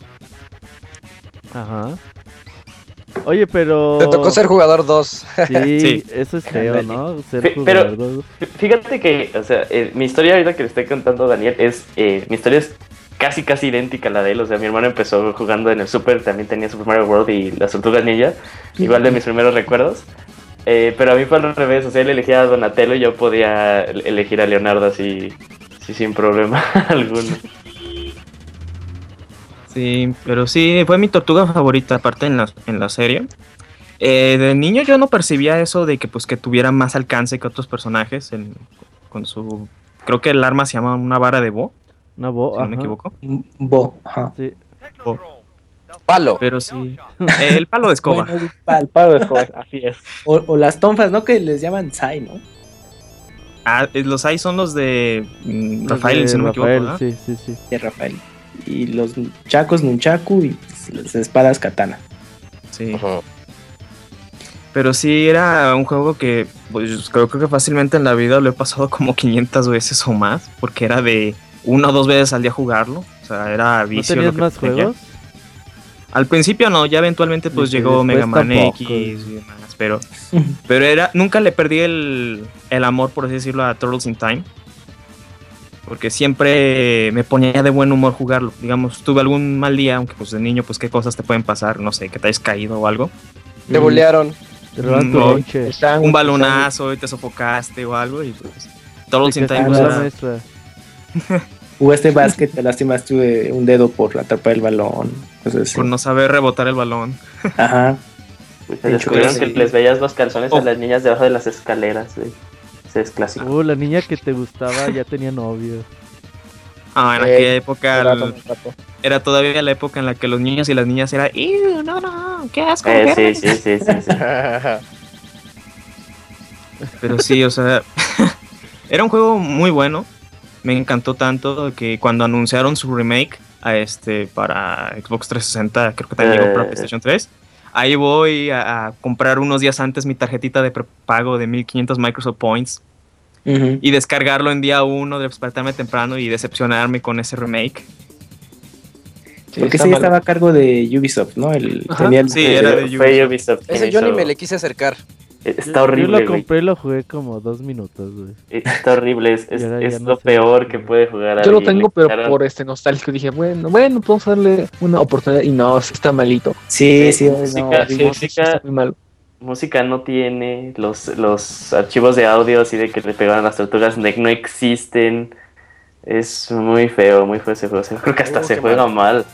Ajá. Oye, pero. Te tocó ser jugador 2. Sí, Sí. eso es feo. ¿no? Ser pero- dos. Fíjate que, o sea, eh, mi historia ahorita que le estoy contando a Daniel es, eh, mi historia es casi casi idéntica a la de él, o sea, mi hermano empezó jugando en el Super, también tenía Super Mario World y las Tortugas Ninja, igual de mis primeros recuerdos, Eh, pero a mí fue al revés, o sea, él elegía a Donatello y yo podía el- elegir a Leonardo así, sí, sin problema alguno. Sí, pero sí, fue mi tortuga favorita, aparte en la, en la serie. Eh, de niño yo no percibía eso de que pues que tuviera más alcance que otros personajes en- con su... Creo que el arma se llama una vara de Bo, Una voz. si no me equivoco. Bo, ajá. Sí. Palo. Pero sí, eh, el palo de escoba. Bueno, el pal- Palo de escoba, así es. O, o las tonfas, ¿no? Que les llaman Sai, ¿no? Ah, los ahí son los de mm, Los Rafael, de si no me equivoco. ¿verdad? Sí, sí, sí. De Rafael. Y los chacos Nunchaku y las espadas Katana. Sí. Pero sí, era un juego que pues, creo, creo que fácilmente en la vida lo he pasado como 500 veces o más, porque era de una o dos veces al día jugarlo. O sea, era ¿No vicio. tenías lo que más tenía. juegos? Al principio no, ya eventualmente pues llegó Mega Man tampoco. X y demás, pero, pero era, nunca le perdí el, el amor, por así decirlo, a Turtles in Time. Porque siempre me ponía de buen humor jugarlo. Digamos, tuve algún mal día, aunque pues de niño, pues qué cosas te pueden pasar, no sé, que te hayas caído o algo. Te bulearon. Te roban tu No. Un balonazo y te sofocaste o algo y pues... Te pues, la era-. Jugaste básquet, te lastimaste un dedo por atrapar el balón. Así. por no saber rebotar el balón. Ajá. Pues, descubrieron sí. que les veías los calzones Oh. a las niñas debajo de las escaleras, güey. Ese es clásico. Uh, la niña que te gustaba ya tenía novio. Ah, en Eh, aquella época el- un rato. era todavía la época en la que los niños y las niñas era "Ew, no, no, qué asco. Eh, qué sí, sí, sí, sí, sí. Pero sí, o sea, era un juego muy bueno. Me encantó tanto que cuando anunciaron su remake a este para Xbox 360, creo que también llegó para Eh. PlayStation 3. Ahí voy a, a comprar unos días antes mi tarjetita de prepago de 1500 Microsoft Points y descargarlo en día uno, despertarme temprano y decepcionarme con ese remake. Sí, Porque mal. estaba a cargo de Ubisoft, ¿no? El, Ajá, tenía el- sí, era de Fue Ubisoft. quien Ese yo ni me le quise acercar. Está Yo- horrible, Yo lo compré y lo jugué como dos minutos, güey. Está horrible, es, es, no lo peor que puede jugar Yo lo tengo, pero por este nostálgico dije, bueno, bueno, podemos darle una oportunidad. Y no, está malito. Sí, sí, no, música, sí. Sí, música, sí, está muy malo. música no tiene, los, los archivos de audio así de que le pegaban las tortugas no, no existen. Es muy feo, muy feo ese juego. O sea, creo que hasta Oh, se juega mal.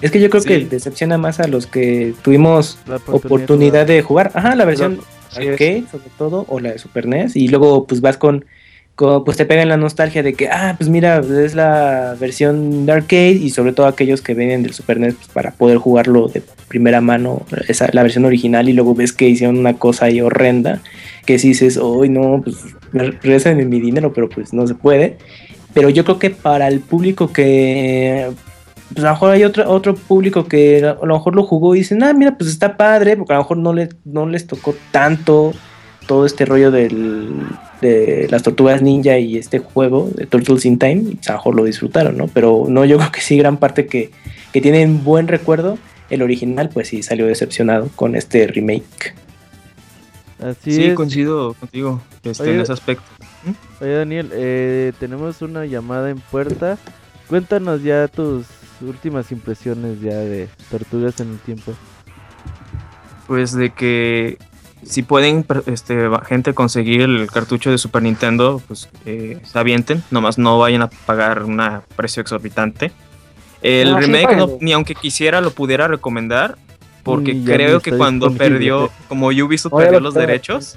Es que yo creo Sí. que decepciona más a los que tuvimos La oportunidad de jugar. Ajá, la versión. Arcade, sobre todo, o la de Super NES, y luego pues vas con, con- pues te pegan la nostalgia de que, ah, pues mira, es la versión de arcade, y sobre todo aquellos que vienen del Super NES pues, para poder jugarlo de primera mano, esa, la versión original, y luego ves que hicieron una cosa ahí horrenda, que si dices, hoy no, pues regresen mi dinero, pero pues no se puede. Pero yo creo que para el público que pues a lo mejor hay otro, otro público que a lo mejor lo jugó y dicen, ah, mira, pues está padre, porque a lo mejor no, le, no les tocó tanto todo este rollo del, de las tortugas ninja y este juego de Turtles in Time, y a lo mejor lo disfrutaron, ¿no? Pero no, yo creo que sí, gran parte que, que tienen buen recuerdo, el original, pues sí, salió decepcionado con este remake. Así Sí, es. coincido contigo este, Oye, en ese aspecto. Oye, Daniel, eh, tenemos una llamada en puerta. Cuéntanos ya tus últimas impresiones ya de Tortugas en el Tiempo. Pues de que si pueden este, gente conseguir el cartucho de Super Nintendo, pues eh, se avienten, nomás no vayan a pagar un precio exorbitante. El No, sí, remake, no- ni aunque quisiera, lo pudiera recomendar, porque creo que cuando perdió, como Ubisoft ya perdió lo los derechos,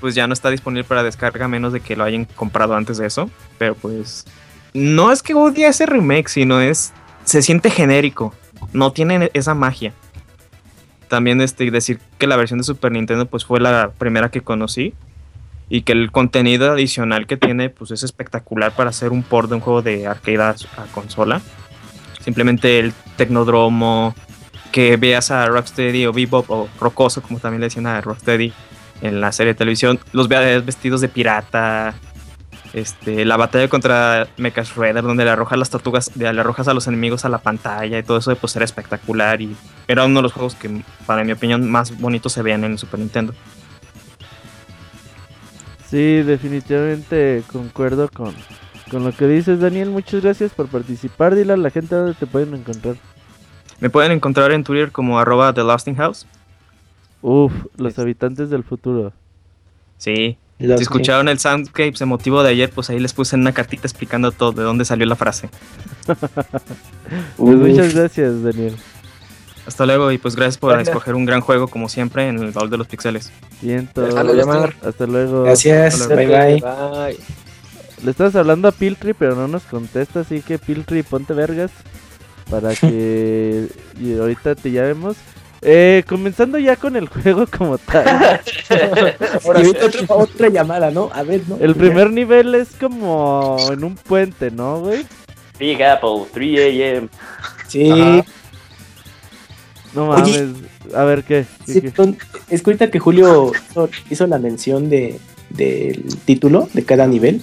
pues ya no está disponible para descarga, a menos de que lo hayan comprado antes de eso. Pero pues, no es que odie ese remake, sino es, se siente genérico, no tiene esa magia también este, decir que la versión de Super Nintendo pues fue la primera que conocí y que el contenido adicional que tiene pues es espectacular para hacer un port de un juego de arcade a, a consola. Simplemente el Tecnodromo, que veas a Rocksteady o Bebop o Rocoso como también le decían a Rocksteady en la serie de televisión, los veas vestidos de pirata, Este, la batalla contra Mecha Shredder, donde le arrojas las tortugas, le arrojas a los enemigos a la pantalla y todo eso, pues era espectacular y era uno de los juegos que, para mi opinión, más bonitos se veían en el Super Nintendo. Sí, definitivamente concuerdo con, con lo que dices, Daniel. Muchas gracias por participar. Dile a la gente dónde te pueden encontrar. Me pueden encontrar en Twitter como arroba The Lasting House. Uf, los habitantes del futuro. Sí. Los Si escucharon el Soundscapes emotivo de ayer, pues ahí les puse una cartita explicando todo, de dónde salió la frase. Pues muchas gracias, Daniel. Hasta luego y pues gracias por Gracias. escoger un gran juego como siempre en el baúl de los pixeles. Siento. Déjalo llamar. Hasta luego. Gracias, Hasta bye luego. bye. Bye. Le estás hablando a Piltry, pero no nos contesta, así que Piltry, ponte vergas para que y ahorita te llamemos. Eh, comenzando ya con el juego como tal. Otra, otra llamada, ¿no? A ver, ¿no? El primer nivel es como en un puente, ¿no, güey? Big Apple, 3 a.m. Sí, Ajá. No Oye. mames. A ver, ¿qué? ¿Qué- sí, qué? ton- es que ahorita que Julio hizo, hizo la mención de, del título de cada nivel.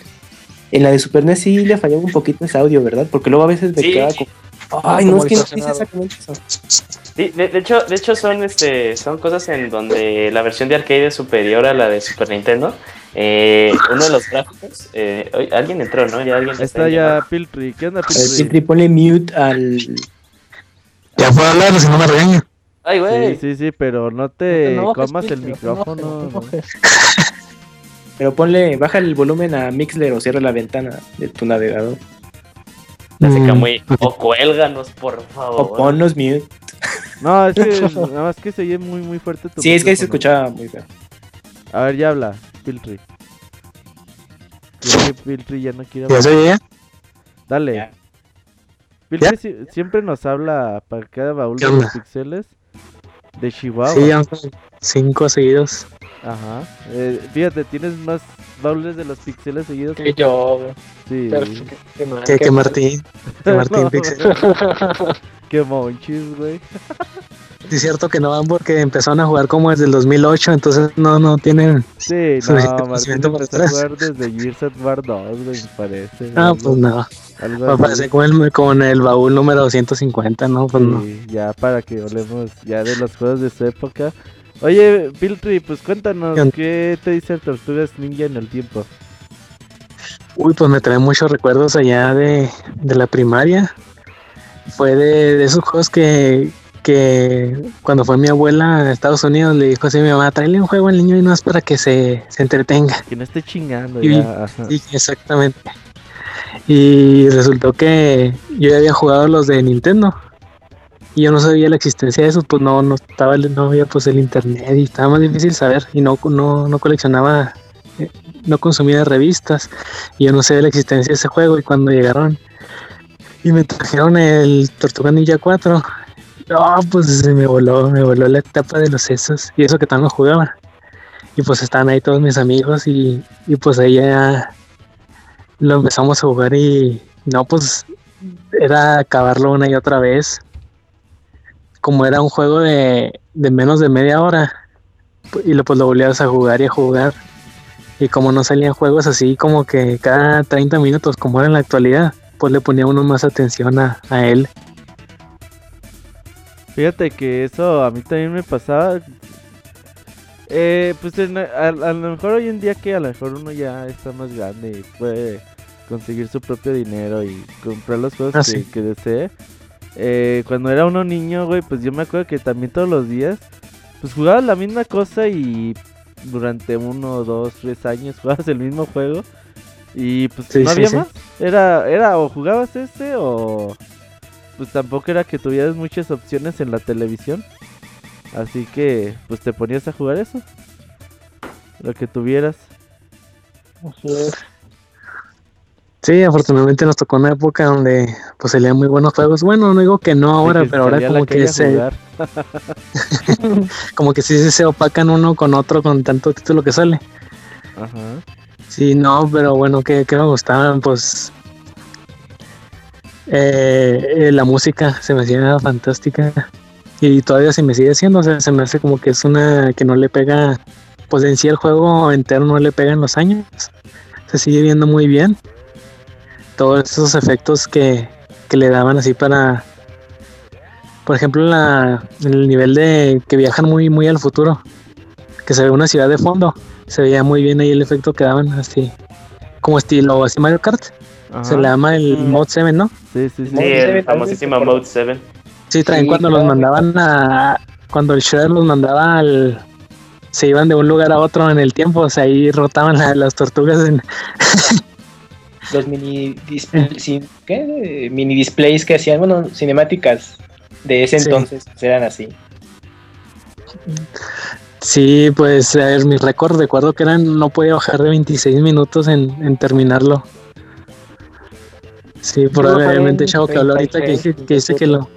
En la de Super NES sí le fallaba un poquito ese audio, ¿verdad? Porque luego a veces me Sí. quedaba como... Ay, no, es que no dice exactamente eso. Sí, de, de hecho, de hecho son este son cosas en donde la versión de arcade es superior a la de Super Nintendo. Eh, uno de los gráficos, eh, oye, alguien entró, ¿no? Ya alguien Ahí está ya Piltry. ¿Qué onda, A Piltry? Piltry, ponle mute al... Ya puedo hablar, si no me regaña. Ay, Sí, güey. sí, sí, pero no No te te enojes, comas el Piltry, no te micrófono. no ¿no? te. Pero ponle, baja el volumen a Mixler o cierra la ventana de tu navegador. Ya se Mm, Camuy. O cuélganos, por O favor. ponnos mute. No, es que nada más que se oye muy, muy fuerte tu Sí, es que ahí se escuchaba muy feo. A ver, ya habla, Piltry. Que Piltry ya no quiere ¿Ya hablar. se oye? Dale. Ya. Piltry si- siempre nos habla para cada baúl ¿Qué de los pixeles de Chihuahua. Sí, ya son cinco seguidos. Ajá. Eh, fíjate, tienes más baúles de los pixeles seguidos. Que yo, güey. Sí. Perfecto. Qué mal, Que, qué. Martín. Que Martín No, Pixel. Qué monchis, güey. Sí, es cierto que no van porque empezaron a jugar como desde el 2008, entonces no, no tienen. Sí, Suficiente no, Martín empezó a jugar desde Gears of War 2, güey, me parece. Ah, algo- pues no. Me parece con el, con el baúl número 150, ¿no? Pues no. Sí, ya para que hablemos ya de los juegos de su época. Oye, Piltry, pues cuéntanos, ¿Qué te dice Tortugas Ninja en el tiempo? Uy, pues me trae muchos recuerdos allá de, de la primaria. Fue de, de esos juegos que, que cuando fue mi abuela a Estados Unidos le dijo así a mi mamá, tráele un juego al niño y no es para que se, se entretenga. Que no esté chingando Y- ya. Sí, exactamente. Y resultó que yo ya había jugado los de Nintendo. Y yo no sabía la existencia de esos, pues no, no estaba, no había pues el internet y estaba más difícil saber. Y no, no, no coleccionaba, eh, no consumía revistas. Y yo no sabía la existencia de ese juego. Y cuando llegaron y me trajeron el Tortuga Ninja 4, no, pues se me voló, me voló la etapa de los sesos. Y eso que tan lo. Y pues estaban ahí todos mis amigos y, y pues ahí ya lo empezamos a jugar y no, pues era acabarlo una y otra vez. Como era un juego de, de menos de media hora y lo, pues lo volvías a jugar y a jugar. Y como no salían juegos así como que cada 30 minutos como era en la actualidad, pues le ponía uno más atención a, a él. Fíjate que eso a mí también me pasaba. Eh, pues en- a, a lo mejor hoy en día que a lo mejor uno ya está más grande y puede conseguir su propio dinero y comprar los juegos Ah, que, sí. que desee. Eh, cuando era uno niño, güey, pues yo me acuerdo que también todos los días, pues jugabas la misma cosa y durante uno, dos, tres años jugabas el mismo juego y pues Sí, no sí, había sí. más. Era, era o jugabas este o pues tampoco era que tuvieras muchas opciones en la televisión. Así que pues te ponías a jugar eso. Lo que tuvieras. Así es. Sí, afortunadamente nos tocó una época donde pues salían muy buenos juegos. Bueno, no digo que no ahora, que pero ahora como que se, como que sí se opacan uno con otro con tanto título que sale. Ajá. Sí, no, pero bueno, que, que me gustaban, pues. eh, eh, la música se me hacía fantástica y todavía se me sigue haciendo, o sea, se me hace como que es una que no le pega, pues en sí el juego entero no le pega en los años, se sigue viendo muy bien. Todos esos efectos que, que le daban así para, por ejemplo, la, el nivel de que viajan muy, muy al futuro, que se ve una ciudad de fondo, se veía muy bien ahí el efecto que daban así, como estilo así Mario Kart. Se le llama el Mm. Mode 7, ¿no? Sí, sí, sí. Sí, el también, Mode 7. Sí, también Sí, cuando los mandaban a. Cuando el Shredder los mandaba al. Se iban de un lugar a otro en el tiempo, o sea, ahí rotaban la- las tortugas en. Los mini, display- ¿qué? mini displays que hacían, bueno, cinemáticas de ese entonces pues, eran así. Sí, pues a ver, mi récord recuerdo que eran. No podía bajar de 26 minutos en, en terminarlo. Sí, probablemente el chavo que habló ahorita que, dije- que dice que lo.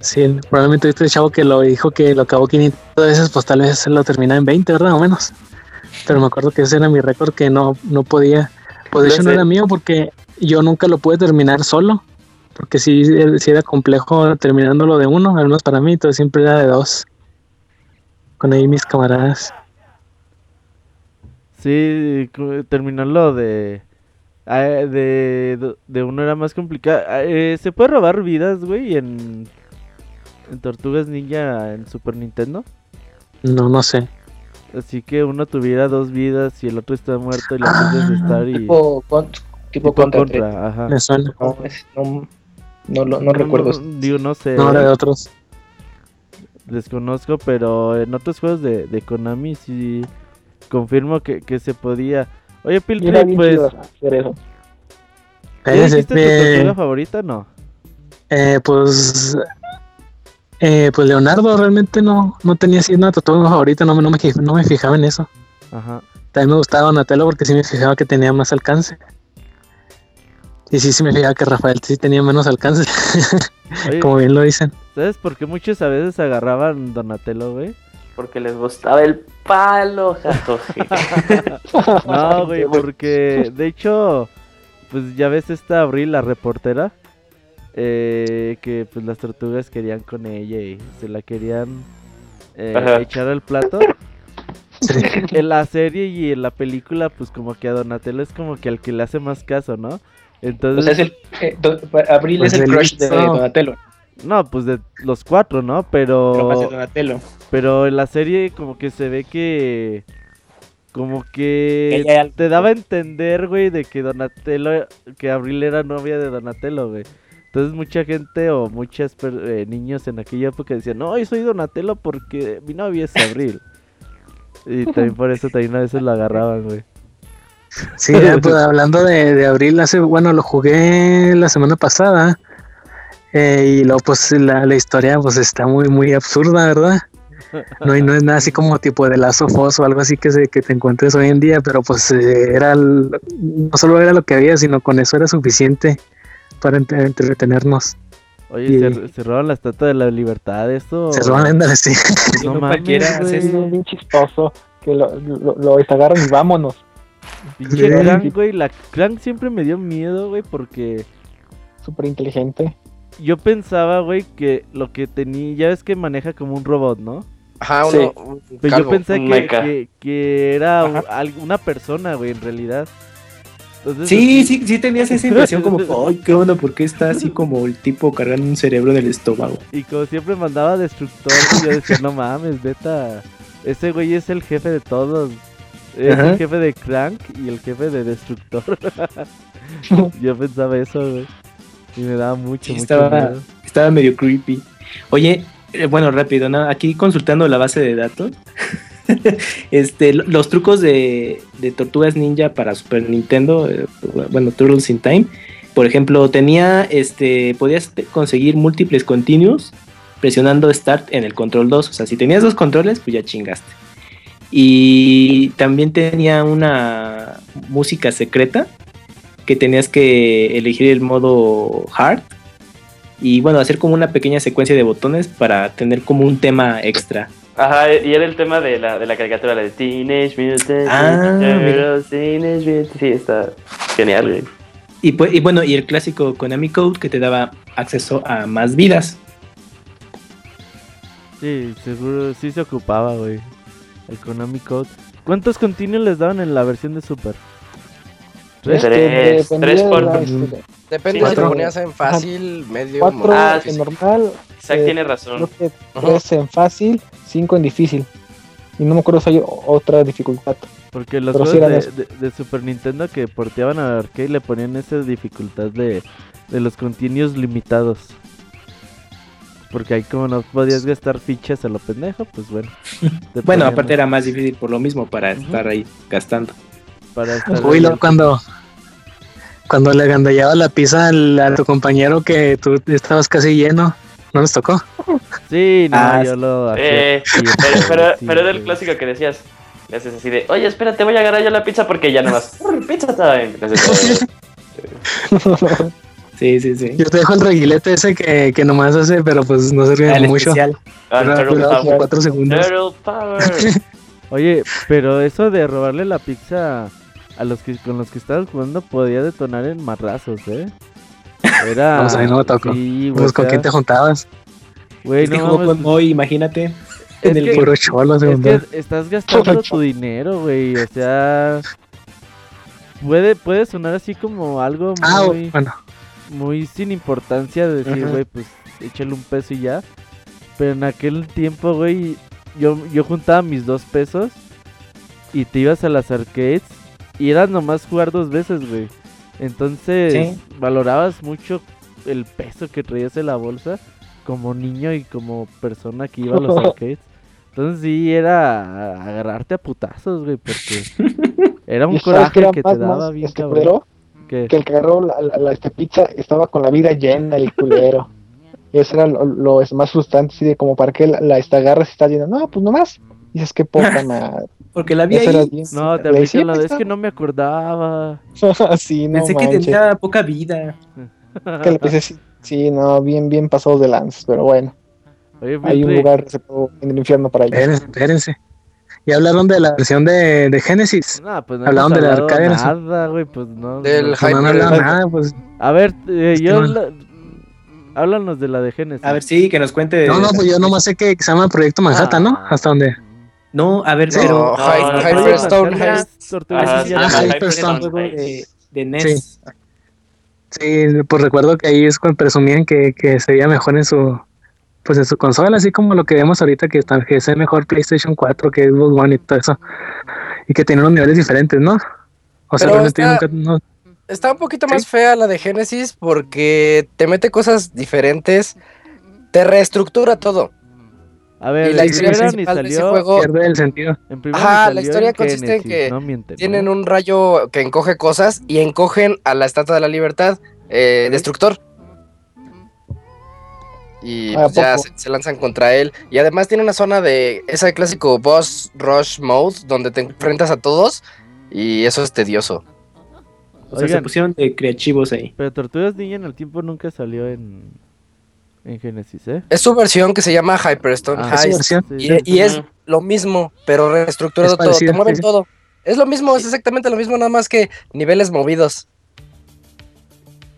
Sí, probablemente este chavo que lo dijo que lo acabó 500 veces, pues tal vez lo terminaba en 20, ¿verdad? O menos. Pero me acuerdo que ese era mi récord que no, no podía. Pues de hecho no era mío porque yo nunca lo pude terminar solo. Porque sí, eh, sí era complejo terminándolo de uno, al menos para mí, entonces siempre era de dos. Con ahí mis camaradas. Sí, terminarlo de, ah, de. de uno era más complicado. Ah, eh, ¿Se puede robar vidas, güey, en. En Tortugas Ninja en Super Nintendo? No, no sé. Así que uno tuviera dos vidas y el otro está muerto y la Ah, puedes estar y. Tipo, con- tipo, tipo contra, contra, ajá. Me suena. No, es- no, no, lo- no recuerdo. digo, no sé. No, era de otros. Desconozco, pero en otros juegos de, de Konami sí confirmo que, que se podía. Oye, Piltri, pues. ¿ya Eh, dijiste tu este, tortuga favorita? No. eh, pues. Eh, pues Leonardo realmente no, no tenía así una tortuga favorita, no, me- no, me, no me fijaba en eso. Ajá. También me gustaba Donatello porque sí me fijaba que tenía más alcance. Y sí, sí me fijaba que Rafael sí tenía menos alcance, Oye, como bien lo dicen. ¿sabes por qué muchos a veces agarraban Donatello, güey? Porque les gustaba el palo. No, güey, porque de hecho, pues ya ves esta Abril, la reportera, eh, que pues las tortugas querían con ella y se la querían eh, echar al plato. Sí. En la serie y en la película, pues como que a Donatello es como que al que le hace más caso, ¿no? Entonces, sea, es el, eh, Do- Abril Pues es el el crush de. Donatello. no, pues de los cuatro, ¿no? Pero más de Pero, Donatello. pero en la serie como que se ve que... Como que te daba a entender, güey, de que Donatello, que Abril era novia de Donatello, güey. Entonces mucha gente o muchos niños en aquella época decían, no, yo soy Donatello porque mi novia es Abril. Y también por eso también a veces lo agarraban, güey. Sí, ya, pues hablando de, de abril, hace, bueno, lo jugué la semana pasada. eh, y luego, pues la, la historia, pues está muy, muy absurda, ¿verdad? No, y no es nada así como tipo de Lazo Fos o algo así que, se, que te encuentres hoy en día, pero pues eh, era, el- no solo era lo que había, sino con eso era suficiente para entre- entretenernos. Oye, Y- ¿se, se roban la estatua de la libertad esto? Se roban, ándale, sí. No No mames, cualquiera hace bien chistoso. Que lo, lo, lo agarran y vámonos. Pinche Sí. Crank, güey. La Crank siempre me dio miedo, güey, porque Súper inteligente. yo pensaba, güey, que lo que tenía, ya ves que maneja como un robot, ¿no? Ajá, Sí. uno. un Pero yo calvo. pensé un que, que, que era Ajá. una persona, güey, en realidad. Entonces, Sí, sí, sí tenías esa impresión como, ay, qué onda, ¿por qué está así como el tipo cargando un cerebro en el estómago? Y como siempre mandaba destructor, y yo decía, no mames, beta. Ese güey es el jefe de todos. Es Ajá. el jefe de Crank y el jefe de Destructor. yo pensaba eso, güey. Y me daba mucho, Sí, mucho estaba- miedo. Estaba medio creepy. Oye, eh, bueno, rápido, ¿no? Aquí consultando la base de datos. este, lo- los trucos de, Tortugas Ninja para Super Nintendo, eh, bueno, Turtles in Time. Por ejemplo, tenía, este, podías conseguir múltiples continuos presionando Start en el control 2. O sea, si tenías dos controles, pues ya chingaste. Y también tenía una música secreta que tenías que elegir el modo hard y bueno, hacer como una pequeña secuencia de botones para tener como un tema extra. Ajá, y era el tema de la, de la caricatura, la de Teenage Mutant Ah, Teenage Mutant. Sí, está genial, güey. Y, pues, y bueno, y el clásico Konami Code que te daba acceso a más vidas. Sí, seguro, sí se ocupaba, güey. El Konami Code. ¿Cuántos continuos les daban en la versión de Super? ¿Tres? Tres, tres de por- la, Depende Sí, si cuatro. ponías en fácil, medio, cuatro Ah, en normal, Isaac eh, tiene razón. creo que Ajá. tres en fácil, cinco en difícil. Y no me acuerdo si hay otra dificultad. Porque los sí juegos de, de- de Super Nintendo que porteaban al arcade le ponían esa dificultad de, de los continuos limitados. Porque ahí como no podías gastar fichas a lo pendejo, pues bueno. Bueno, aparte era más difícil por lo mismo para estar ahí gastando. Para estar Uy, lo, cuando, cuando le gandallaba la pizza al- a tu compañero que tú estabas casi lleno, ¿no nos tocó? Sí, no, Ah, yo lo Eh, pero, pero, pero era el clásico que decías. Le haces así de, oye, espérate, voy a agarrar yo la pizza porque ya nada más. Pizza time. Eh, Sí, sí, sí. Yo te dejo el reguilete ese que, que nomás hace, pero pues no sirve Ah, el mucho. especial. ah, Power. segundos. Power. Oye, pero eso de robarle la pizza a los que con los que estabas jugando podía detonar en marrazos, ¿eh? Era. Vamos, a mí no me tocó. Sí, Pues, o ¿Con quién te juntabas? güey, no jugó mames, con Moy, imagínate. en el que- Puro cholo, Es segundo. que estás gastando tu dinero, güey. O sea. Puede, puede sonar así como algo Ah, muy, bueno. muy sin importancia de decir, güey, pues échale un peso y ya. Pero en aquel tiempo, güey, yo, yo juntaba mis dos pesos y te ibas a las arcades y era nomás jugar dos veces, güey. Entonces Sí. valorabas mucho el peso que traías en la bolsa como niño y como persona que iba a los arcades. Entonces sí era agarrarte a putazos, güey, porque era un ¿Y sabes coraje qué era que más, te daba bien este, cabrón. ¿Qué? Que el que agarró la, la- la- esta pizza estaba con la vida llena, el culero. y eso era lo, lo es más frustrante, así de como para que la, la esta agarras y está llena. No, pues nomás. Dices que poca madre. Porque la vi Eso era ahí. bien. No, te de pues, es que no me acordaba. sí, no Pensé que tenía poca vida. Que le pensé, sí, sí, no, bien, bien pasados de lanzas, pero bueno, Oye, hay un lugar reservado en el infierno para ellos. Espérense, espérense. Y hablaron de la versión de, de Genesis. No, pues no hemos de la arcade, ¿no? nada, güey, pues no. Del no. Pues no Hyper- hablado nada, pues. A ver, eh, Es que yo no- la- háblanos de la de Genesis. A ver, sí, que nos cuente. No, no, pues yo nomás sé que se llama Proyecto Manhattan, ¿no? Ah. Hasta donde. No, a ver, pero. Hyperstone Ah, sí, Hyperstone de, NES. Sí, pues recuerdo que ahí es cuando presumían que, que se veía mejor en su pues en su consola, así como lo que vemos ahorita que, está, que es el mejor PlayStation 4, que es Xbox One y todo eso. Y que tiene unos niveles diferentes, ¿no? O sea, Pero realmente está- nunca... No, Está un poquito más fea la de Genesis porque te mete cosas diferentes, te reestructura todo. A ver, Y la historia primera ni principal de ese salió. juego pierde el sentido. En primera Ajá, ni la salió historia en consiste en que no mienten, tienen ¿no? un rayo que encoge cosas y encogen a la Estatua de la Libertad, eh, Destructor. Y ¿A pues, ya se, se lanzan contra él. Y además tiene una zona de ese clásico boss rush mode donde te enfrentas a todos y eso es tedioso. O sea, se pusieron de creativos ahí. Pero Tortugas Ninja en el tiempo nunca salió en. En Genesis, ¿eh? Es su versión que se llama Hyperstone Ah, es su Heist. versión. Sí. Y, y es lo mismo, pero reestructurado Es todo. parecido, Te mueven sí. todo. Es lo mismo, es exactamente lo mismo, nada más que niveles movidos.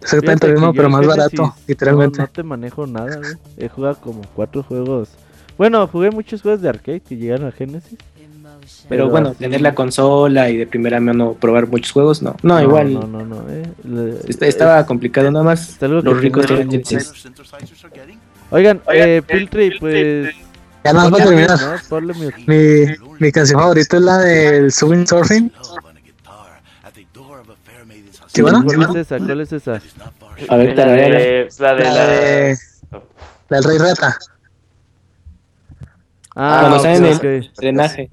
Exactamente lo mismo, pero más Genesis barato, literalmente. No, no te manejo nada, güey. He jugado como cuatro juegos. Bueno, jugué muchos juegos de arcade que llegaron a Genesis. Pero bueno, así- tener la consola y de primera mano probar muchos juegos, no. No, igual. No, no, no, eh. Le- est- Estaba complicado nada más. Los ricos tiene tienen. Genesis. Oigan, eh, Piltry, pues. Ya nada más para ponle terminar. Mi, mi canción favorita es la del Subway Surfing. ¿Sí, bueno? ¿Cuál es esa? ¿Cuál es esa? A ver, La de, la de La la. de. La del Rey Rata. Ah, Cuando salen el drenaje.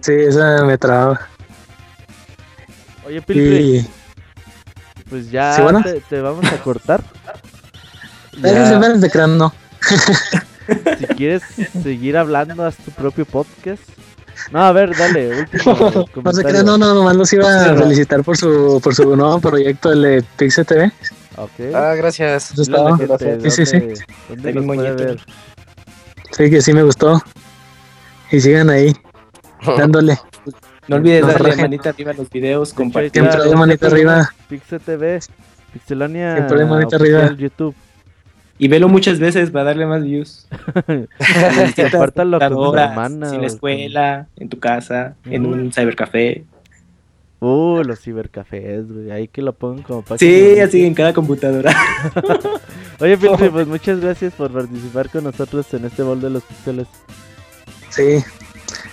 Sí, esa me traba. Oye, Piltry, Y. pues ya ¿Sí, bueno? te, te vamos a cortar. Espérense, Ya, espérense, crean, no. si quieres seguir hablando, haz tu propio podcast. No, a ver, dale, último No se comentario. crean, no, no, nomás los iba a felicitar por su, por su nuevo proyecto, el de Pixel TV. Ok. Ah, gracias. Gente, Sí, sí, sí. ¿dónde-. Sí, que sí me gustó. Y sigan ahí, dándole. No olvides darle manita arriba a los videos, De compartir. Siempre manita ¿dónde arriba. Pixel TV, Pixelania Siempre manita oficial arriba. YouTube. Y velo muchas veces para darle más views. Compártalo con tu hermana. En la con- escuela, en tu casa, en un cybercafé. Uh, los cibercafés, güey. Ahí que lo pongan como página. Sí, de así en cada computadora. Oye, Piltri, pues muchas gracias por participar con nosotros en este bol de los pixeles. Sí.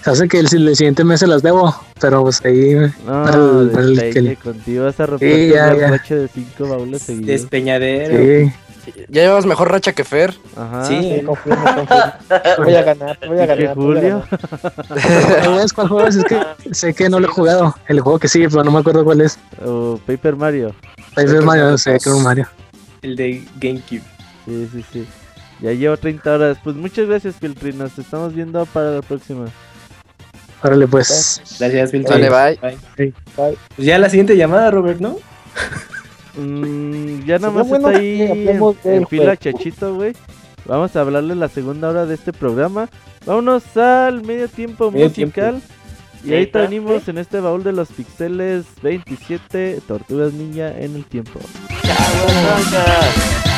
Se hace que el, el siguiente mes se las debo, pero pues ahí. No, para el- para el que- contigo vas a romper Sí, ya, ya. noche de cinco baúles seguidos. Despeñadero. Sí. Ya llevas mejor racha que Fer. Ajá. Sí. confirmo, confirmo. Voy a ganar, voy a ¿Y que ganar. voy a Julio? ganar. ¿Sabes cuál juego es? Es que sé que no lo he jugado. El juego que sí, pero no me acuerdo cuál es. O Paper Mario. Es Mario, sé que es Mario. El de GameCube. Sí, sí, sí. Ya llevo 30 horas. Pues muchas gracias, Piltri. Nos estamos viendo para la próxima. Órale, pues. Gracias. Dale, bye. Bye. Pues ya la siguiente llamada, Robert, ¿no? Mm, ya nada Sería más bueno está ahí en, en fila juego. Chachito, güey. Vamos a hablarle la segunda hora de este programa. Vámonos al medio tiempo Medio musical. Y ¿está? venimos en este baúl de los pixeles 27 Tortugas Ninja en el tiempo. Ya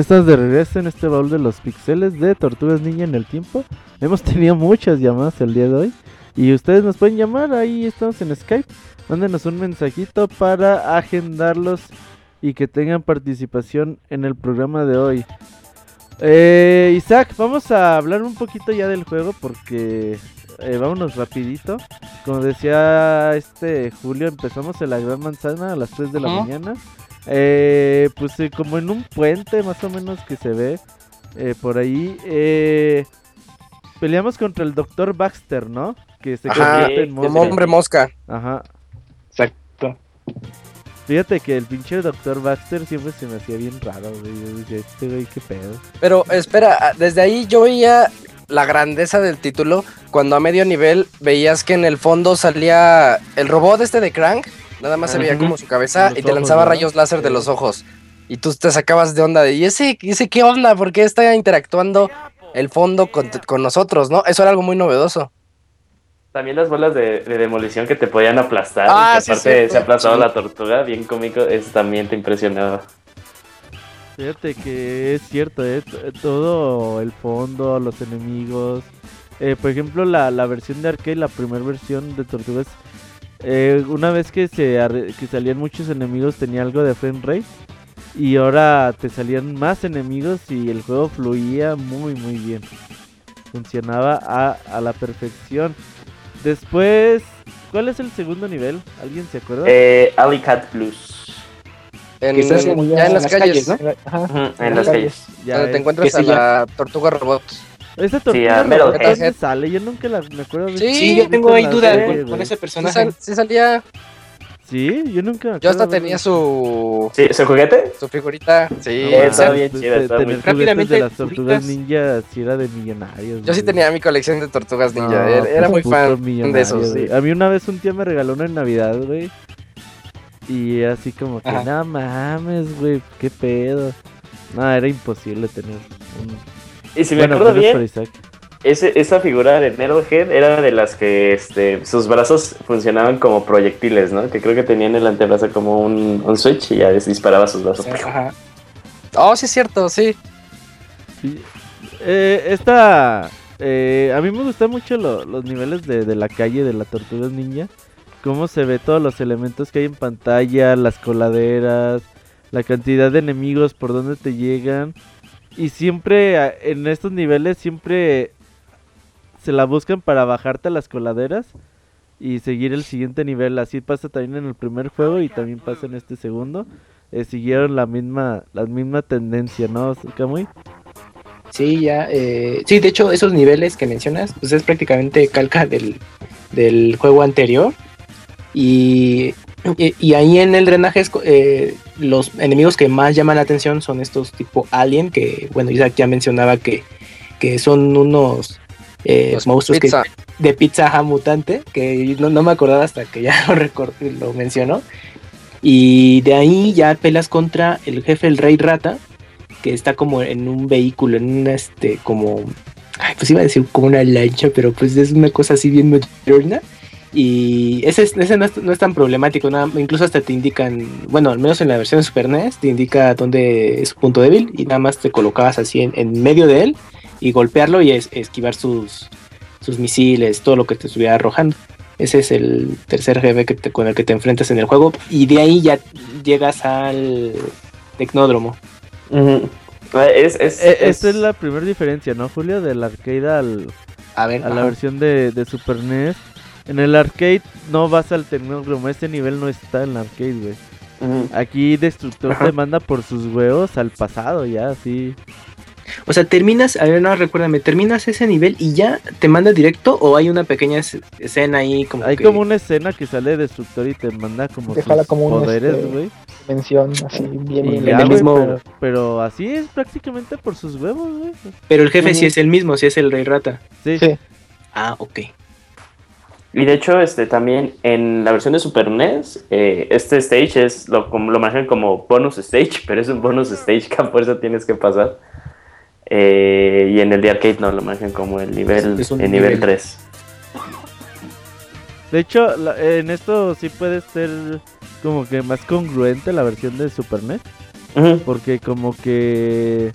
estás de regreso en este baúl de los pixeles de Tortugas Ninja en el tiempo. Hemos tenido muchas llamadas el día de hoy. Y ustedes nos pueden llamar, ahí estamos en Skype. Mándenos un mensajito para agendarlos y que tengan participación en el programa de hoy. Eh, Isaac, vamos a hablar un poquito ya del juego porque eh, vámonos rapidito. Como decía este Julio, empezamos en la Gran Manzana a las 3 de la mañana. Eh, pues eh, como en un puente más o menos que se ve eh, por ahí. eh, peleamos contra el Dr. Baxter, ¿no? Que se Ajá, convierte en como monstruo. hombre mosca. Ajá. Exacto. Fíjate que el pinche Dr. Baxter siempre se me hacía bien raro, güey. Yo decía, este güey, qué pedo. Pero espera, ah, desde ahí yo veía la grandeza del título cuando a medio nivel veías que en el fondo salía el robot este de Crank, nada más se veía como su cabeza y te lanzaba rayos láser de los ojos. Y tú te sacabas de onda de, ¿y ese, y ese qué onda? ¿Por qué está interactuando el fondo con, con nosotros, no? Eso era algo muy novedoso. También las bolas de, de demolición que te podían aplastar. Ah, y que sí, aparte se aplastaba Sí. la tortuga, bien cómico. Eso también te impresionaba. Fíjate que es cierto, ¿eh? Todo el fondo, los enemigos. Eh, por ejemplo, la, la versión de arcade, la primera versión de Tortugas, eh, una vez que, se que salían muchos enemigos tenía algo de frame rate. Y ahora te salían más enemigos y el juego fluía muy muy bien. Funcionaba a, a la perfección. Después, ¿cuál es el segundo nivel? ¿Alguien se acuerda? Eh, Blues. En, Que estás como ya en las calles, ¿no? Ajá. Ujú, en En las las calles. Ya donde te encuentras a sí, la tortuga robot. Esa Sí, tortuga a robot, Metalhead. ¿dónde sale? Yo nunca la, me acuerdo de Sí, Sí, yo tengo ahí duda con, con ese Sí, personaje. sal- sí salía. Sí, yo nunca. me Yo hasta tenía su, ¿Sí? ¿Su juguete? su figurita. Sí, mames, bien chida, muy- Rápidamente, de las tortugas ninja sí era de millonarios. yo sí tenía mi colección de tortugas ninja. No, era, pues, muy fan de esos. sí. A mí una vez un tío me regaló una en Navidad, güey. Y así como que, Ajá. no mames, güey, qué pedo. No, era imposible tener un... Y si me bueno, acuerdo bien, ese, esa figura de Metalhead era de las que este, sus brazos funcionaban como proyectiles, ¿no? Que creo que tenía en el antebrazo como un, un switch y ya disparaba sus brazos. Ajá. Oh, sí, es cierto, sí. Sí. Eh, esta... eh, a mí me gustan mucho lo- los niveles de, de la calle de la Tortugas Ninja. Cómo se ve todos los elementos que hay en pantalla, las coladeras, la cantidad de enemigos, por dónde te llegan. Y siempre en estos niveles siempre se la buscan para bajarte a las coladeras y seguir el siguiente nivel. Así pasa también en el primer juego y también pasa en este segundo. Eh, siguieron la misma la misma tendencia, ¿no, Kamui? Sí, ya. eh, sí, de hecho, esos niveles que mencionas, pues es prácticamente calca del, del juego anterior. Y, y, y ahí en el drenaje, es eh, los enemigos que más llaman la atención son estos tipo Alien, que, bueno, Isaac ya mencionaba que, que son unos eh, monstruos que- de pizza mutante, que no, no me acordaba hasta que ya lo, mencionó. Y de ahí ya pelas contra el jefe, el rey rata, que está como en un vehículo, en una, este, como, ay, pues iba a decir como una lancha, pero pues es una cosa así bien moderna. Y ese, es- ese no, es, no es tan problemático, nada, incluso hasta te indican, bueno, al menos en la versión de Super NES, te indica dónde es su punto débil y nada más te colocabas así en, en medio de él y golpearlo y es, esquivar sus, sus misiles, todo lo que te estuviera arrojando. Ese es el tercer jefe que te- con el que te enfrentas en el juego y de ahí ya llegas al tecnódromo. Ujú. Es, es, Eh, es- Esta es la primera diferencia, ¿no, Julio? Del arcade al, A ver, a la versión de, de Super NES. En el arcade no vas al tecnódromo, este nivel no está en el arcade, güey. Aquí Destructor Ajá. te manda por sus huevos al pasado, ya, así. O sea, terminas, a ver, no, recuérdame, terminas ese nivel y ya te manda directo o hay una pequeña es- escena ahí como Hay que- como una escena que sale Destructor y te manda como Te sus jala como un, poderes, este, güey. Mención así, bien, Y bien. ya, el güey, mismo- pero, pero así es prácticamente por sus huevos, güey. Pero el jefe sí es el mismo, sí es el rey rata. Sí, Sí. Ah, ok. Y de hecho, este también en la versión de Super NES, eh, este stage es lo, como- lo manejan como bonus stage, pero es un bonus stage que a fuerza tienes que pasar. Eh, y en el de arcade no, lo manejan como el nivel, Es el nivel nivel. 3. De hecho, la- en esto sí puede ser como que más congruente la versión de Super NES. Porque como que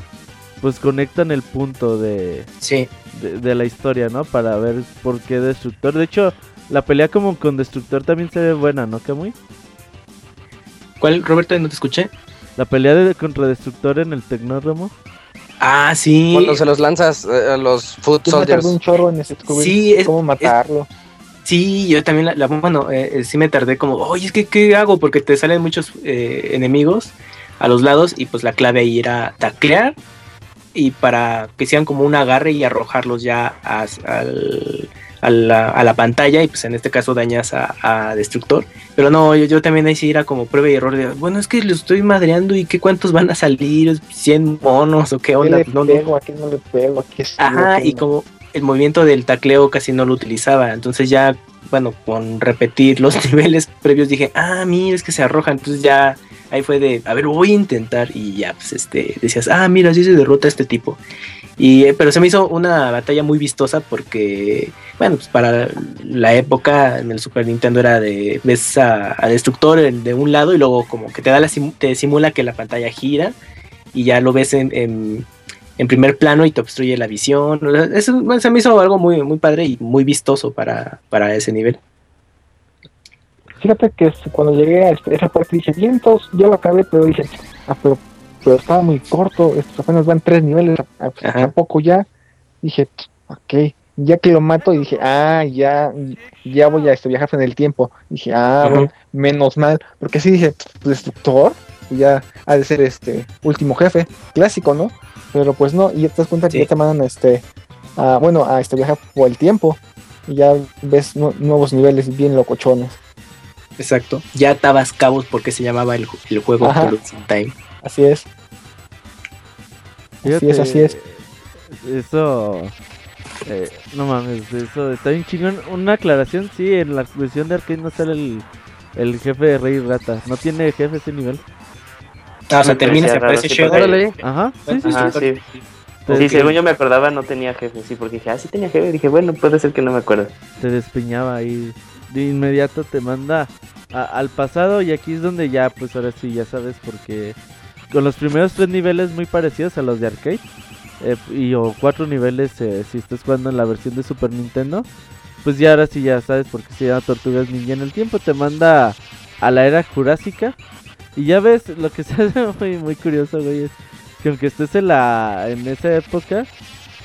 pues conectan el punto de, Sí. De, de la historia, ¿no? Para ver por qué Destructor. De hecho, la pelea como con Destructor también se ve buena, ¿no, Kamui? ¿Cuál, Roberto? No te escuché. La pelea de, contra Destructor en el Tecnódromo. Ah, sí. Cuando se los lanzas eh, a los tardé Soldiers. un chorro en descubrir Sí, es- cómo matarlo. Sí, yo también, la, la- bueno, eh, eh, sí me tardé como, oye, es que, ¿qué hago? Porque te salen muchos eh, enemigos a los lados y pues la clave ahí era taclear y para que sean como un agarre y arrojarlos ya a, al- a la, a la pantalla y pues en este caso dañas a, a Destructor. Pero no, yo, yo también ahí sí era como prueba y error de, bueno, es que lo estoy madreando y qué cuántos van a salir, 100 monos o qué ¿Qué onda. le Pues, no, no, pego? ¿A qué no le pego? ¿A qué sí? Ajá, ¿A qué y no? como el movimiento del tacleo casi no lo utilizaba, entonces ya, bueno, con repetir los niveles previos dije, ah, mira, es que se arroja, entonces ya ahí fue de, a ver, voy a intentar y ya, pues este, decías, ah, mira, así se derrota a este tipo. Y, eh, pero se me hizo una batalla muy vistosa porque, bueno, pues para la época en el Super Nintendo era de ves a, Destructor de un lado y luego como que te da la simu- te simula que la pantalla gira y ya lo ves en, en- primer plano y te obstruye la visión. Eso se me hizo algo muy, muy padre y muy vistoso para, para ese nivel. Fíjate que cuando llegué a este- esa parte dije, bien, todos, ya lo acabé, pero dije, ah, pero, pero estaba muy corto, estos apenas van tres niveles, ¿a, a- poco ya? Dije, ok, ya que lo mato, y dije, ah, ya, ya voy a este, viajar en el tiempo. Dije, ah, bueno, menos mal, porque sí dije, pues, destructor, pues ya ha de ser este último jefe, clásico, ¿no? Pero pues no, y ya te das cuenta que ya te mandan este, a, bueno, a este viajar por el tiempo, y ya ves nu- nuevos niveles bien locochones. Exacto. Ya atabas cabos porque se llamaba el, el juego in Time. Así es. Así es, así es. Eso. eh, no mames, eso está bien chingón. Una aclaración: sí, en la versión de arcade no sale el, el jefe de Rey Rata. No tiene jefe ese nivel. Ah, o sea, parecía y aparece Shadow. Ajá, sí, sí, Ajá, sí. sí. Sí, según yo me acordaba, no tenía jefe, sí, porque dije, ah, sí tenía jefe. Dije, bueno, puede ser que no me acuerdo. te despeñaba ahí. De inmediato te manda al pasado. Y aquí es donde ya, pues ahora sí, ya sabes, porque con los primeros tres niveles muy parecidos a los de arcade. eh, y o cuatro niveles eh, si estás jugando en la versión de Super Nintendo. Pues ya ahora sí ya sabes por qué se llama Tortugas Ninja en el tiempo. Te manda a la era jurásica. Y ya ves, lo que se hace muy, muy curioso, güey, es que aunque estés en, la, en esa época,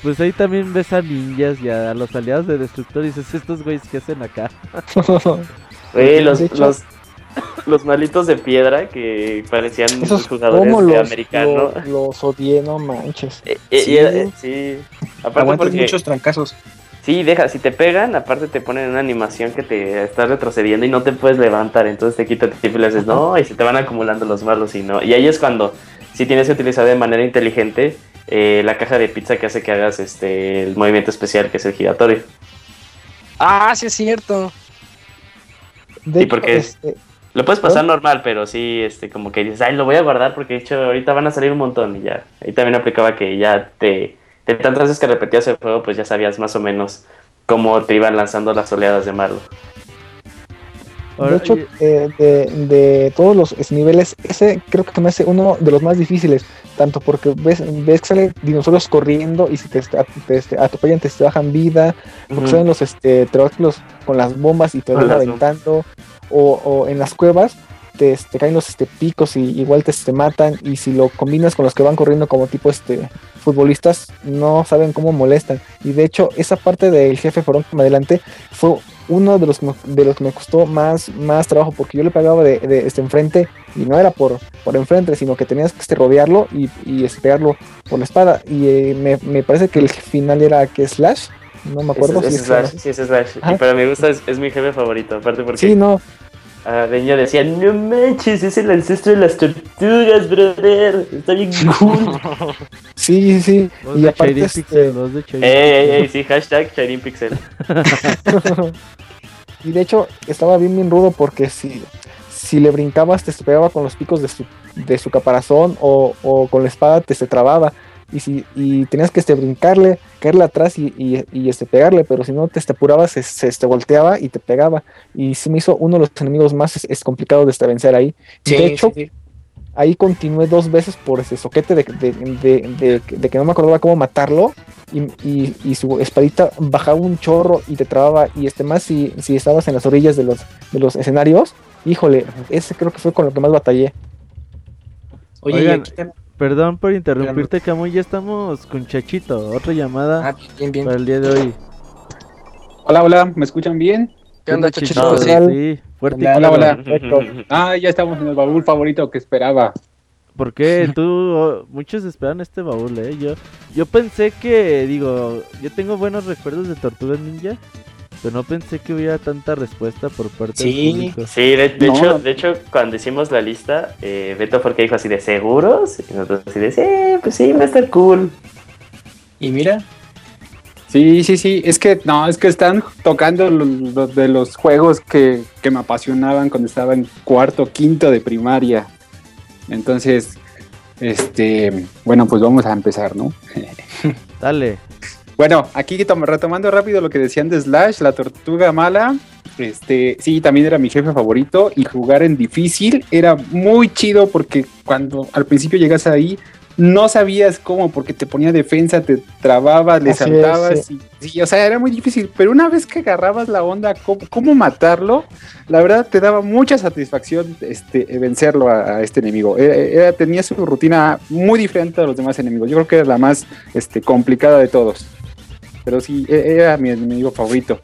pues ahí también ves a ninjas y a los aliados de Destructor y dices, estos güeyes que hacen acá. Güey, los, los, los malitos de piedra que parecían Esos jugadores de los, americano. lo- los odié, no manches. Eh, eh, Sí. era- eh, sí. Aparte porque, muchos trancazos. sí, deja, si te pegan, aparte te ponen una animación que te está retrocediendo y no te puedes levantar, entonces te quita el tiempo y le haces, no, y se te van acumulando los malos y no. Y ahí es cuando, si tienes que utilizar de manera inteligente eh, la caja de pizza que hace que hagas este el movimiento especial que es el giratorio. Ah, sí es cierto. De Sí, porque es- este, Lo puedes pasar normal, pero sí, este, como que dices, ay, lo voy a guardar porque de hecho ahorita van a salir un montón y ya. Ahí también aplicaba que ya te, de tantas veces que repetías el juego, pues ya sabías más o menos cómo te iban lanzando las oleadas de malo. Ahora, de hecho, eh, de, de todos los es- niveles, ese creo que me hace uno de los más difíciles. Tanto porque ves, ves que salen dinosaurios corriendo y si te, te, te atropellan te, te bajan vida. Porque salen los este, con las bombas y te van aventando. O, o en las cuevas te, te caen los este, picos y igual te, te matan. Y si lo combinas con los que van corriendo como tipo este futbolistas, no saben cómo molestan. Y de hecho, esa parte del jefe Forón que me adelante fue uno de los que me, de los que me costó más, más trabajo porque yo le pegaba de, de este enfrente y no era por, por enfrente, sino que tenías que este, rodearlo y, y este, pegarlo por la espada. Y eh, me, me parece que el final era que Slash, no me acuerdo si es Slash, sí, ese Slash. Y para mi gusto es, es mi jefe favorito, aparte porque Sí, no, ah, de niño decía, no manches, es el ancestro de las tortugas, brother. Está bien cool. sí, sí, voz Y de aparte, este, Pixel, voz de Chairin ey, ey, ey, sí, hashtag Pixel. y de hecho estaba bien bien rudo porque si, si le brincabas te pegaba con los picos de su, de su caparazón o, o con la espada te se trababa y si y tenías que este, brincarle, caerle atrás y, y, y, este, pegarle, pero si no te este, apurabas se, se este, volteaba y te pegaba y se me hizo uno de los enemigos más es, es complicado de este, vencer ahí. Sí, de hecho, sí, sí. ahí continué dos veces por ese soquete de, de, de- de- de que no me acordaba cómo matarlo y, y- y su espadita bajaba un chorro y te trababa y este más si, si estabas en las orillas de los, de los escenarios, híjole, ese creo que fue con lo que más batallé. Oye, y aquí tam- Perdón por interrumpirte, Camuy, ya estamos con Chachito. Otra llamada Ah, bien, bien. para el día de hoy. Hola, hola, ¿me escuchan bien? ¿Qué onda, Chachito? No, Sí. Sí, fuerte y Hola, claro. hola. Perfecto. Ah, ya estamos en el baúl favorito que esperaba. ¿Por qué? Tú, oh, muchos esperan este baúl, ¿eh? Yo, yo pensé que, digo, yo tengo buenos recuerdos de Tortugas Ninja, pero no pensé que hubiera tanta respuesta por parte Sí. del público. Sí, de, de No. hecho, de hecho, cuando hicimos la lista, eh, Beto fue el que dijo así de seguros, y nosotros así de, sí, pues sí, va a estar cool. Y mira, Sí, sí, sí, es que no, es que están tocando los, los de los juegos que, que me apasionaban cuando estaba en cuarto, quinto de primaria. Entonces, este, bueno, pues vamos a empezar, ¿no? Dale. Bueno, aquí tom- retomando rápido lo que decían de Slash, la tortuga mala. Este, sí, también era mi jefe favorito. Y jugar en difícil era muy chido porque cuando al principio llegas ahí, no sabías cómo, porque te ponía defensa, te trababas, le Así es, saltabas. y- sí, o sea, era muy difícil. Pero una vez que agarrabas la onda, cómo, cómo matarlo, la verdad te daba mucha satisfacción este, vencerlo a, a este enemigo. Era- era- tenía su rutina muy diferente a los demás enemigos. Yo creo que era la más este, complicada de todos. Pero sí, e- era mi enemigo favorito.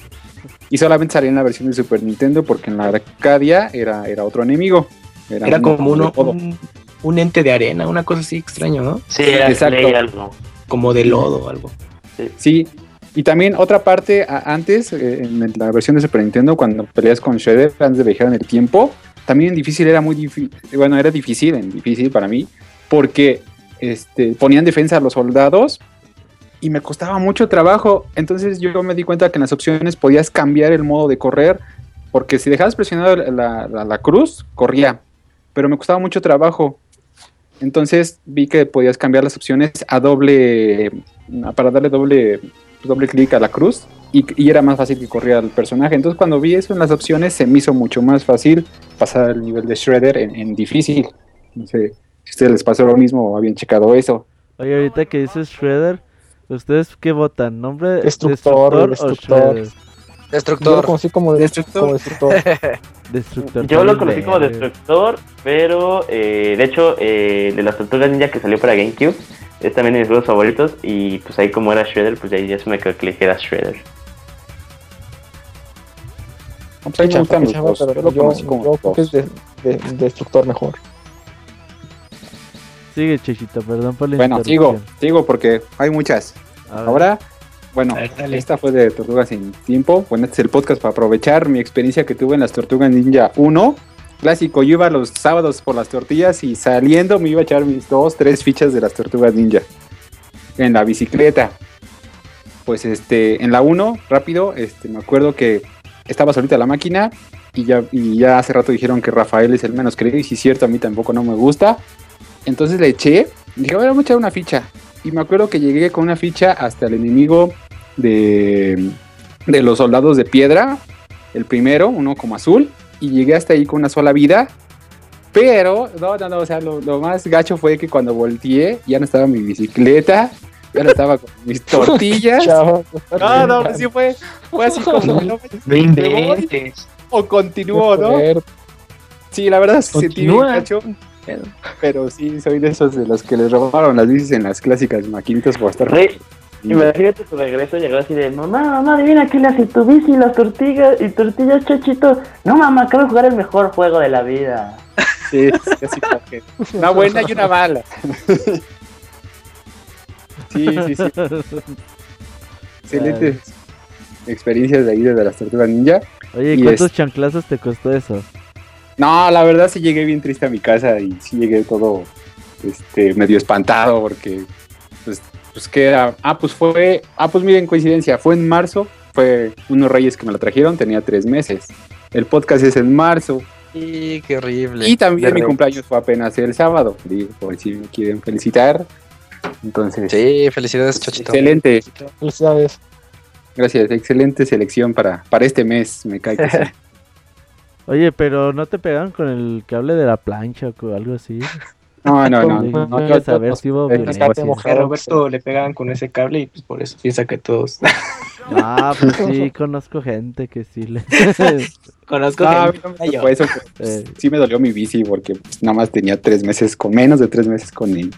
Y solamente salía en la versión de Super Nintendo porque en la Arcadia era, era otro enemigo. Era como uno, un, un ente de arena, una cosa así extraño, ¿no? Sí, era Exacto. Algo. Como de lodo o algo. Sí. Y también otra parte antes, eh, en la versión de Super Nintendo, cuando peleas con Shredder antes de viajar en el tiempo, también en difícil era muy difícil. Bueno, era difícil, en difícil para mí, porque este, ponían defensa a los soldados y me costaba mucho trabajo. Entonces yo me di cuenta que en las opciones podías cambiar el modo de correr, porque si dejabas presionado la, la- cruz, corría, pero me costaba mucho trabajo. Entonces vi que podías cambiar las opciones a doble, para darle doble, doble clic a la cruz y, y era más fácil que corriera el personaje. Entonces cuando vi eso en las opciones se me hizo mucho más fácil pasar el nivel de Shredder en, en difícil. No sé si ustedes les pasó lo mismo o habían checado eso. Oye, ahorita que dices Shredder, ¿ustedes qué votan? ¿Nombre Destructor, destructor destructor. Yo lo conocí como, de- Destructor. como destructor. Destructor. Yo lo conocí como. Destructor, pero eh, de hecho, eh, de las tortugas ninja que salió para GameCube, es también de mis juegos favoritos. Y pues ahí, como era Shredder, pues ahí ya se me quedó que le queda Shredder. No, pues, a mí me gustan los Chava, dos. pero Yo lo yo, conocí como yo creo que es de, de- destructor mejor. Sigue, Chechito, perdón por la Bueno, sigo, sigo porque hay muchas. Ahora, bueno, dale. esta fue de Tortugas sin Tiempo. Bueno, este es el podcast para aprovechar mi experiencia que tuve en las Tortugas Ninja 1. Clásico, yo iba los sábados por las tortillas y saliendo me iba a echar mis dos, tres fichas de las Tortugas Ninja. En la bicicleta. Pues este, en la 1, rápido, este, me acuerdo que estaba solita la máquina y ya, y ya hace rato dijeron que Rafael es el menos querido y si es cierto, a mí tampoco no me gusta. Entonces le eché, dije, a ver, vamos a echar una ficha. Y me acuerdo que llegué con una ficha hasta el enemigo de, de los soldados de piedra, el primero, uno como azul, y llegué hasta ahí con una sola vida. Pero, no, no, no, o sea, lo, lo más gacho fue que cuando volteé, ya no estaba mi bicicleta, ya no estaba con mis tortillas. No, no, sí fue, fue así como, no, No inventes. o continuó, ¿no? Sí, la verdad sentí bien Continúa. Pero sí, soy de esos de los que les robaron las bicis en las clásicas maquinitas por estar... Rey, imagínate tu regreso, llegó así de, mamá, mamá, adivina qué le hace tu bici, las tortillas y tortillas, chachito. No, mamá, acabo de jugar el mejor juego de la vida. Sí, sí, así como que una buena y una mala. Sí, sí, sí. Excelentes experiencias de ahí de las tortugas ninja. Oye, Y ¿cuántos es- chanclazos te costó eso? No, la verdad sí llegué bien triste a mi casa y sí llegué todo este medio espantado porque pues, pues que era, ah pues fue, ah pues miren coincidencia, fue en marzo, fue unos reyes que me lo trajeron, tenía tres meses. El podcast es en marzo Y qué horrible. y también De mi cumpleaños fue apenas el sábado, digo, por si me quieren felicitar. Entonces, Sí, felicidades, Chachito. excelente, Felicidades. gracias, excelente selección para, para este mes, me cae que sí. Oye, pero no te pegaron con el cable de la plancha o algo así. No, no, no, no, no no, quiero saber si hubo. A Roberto le pegaban con ese cable y pues por eso piensa que todos. Ah, pues sí, conozco gente que sí le... Conozco No, gente. tocó eso, pero Eh, sí me dolió mi bici porque pues, nada más tenía tres meses, con menos de tres meses con él.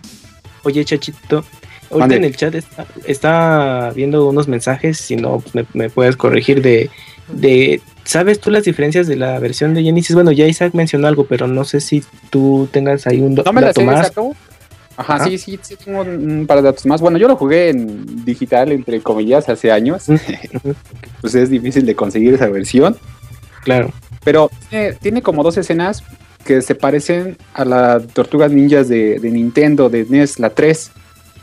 Oye, Chachito, ahorita en el chat está, está viendo unos mensajes, si no, pues me, me puedes corregir de, de, ¿sabes tú las diferencias de la versión de Genesis? Bueno, ya Isaac mencionó algo, pero no sé si tú tengas ahí un No me la sé, más. exacto. Ajá, Ajá. sí, sí, sí, tengo un, par de datos más. Bueno, yo lo jugué en digital, entre comillas, hace años. pues es difícil de conseguir esa versión. Claro. Pero tiene, tiene como dos escenas que se parecen a las Tortugas Ninjas de, de Nintendo, de NES, la 3.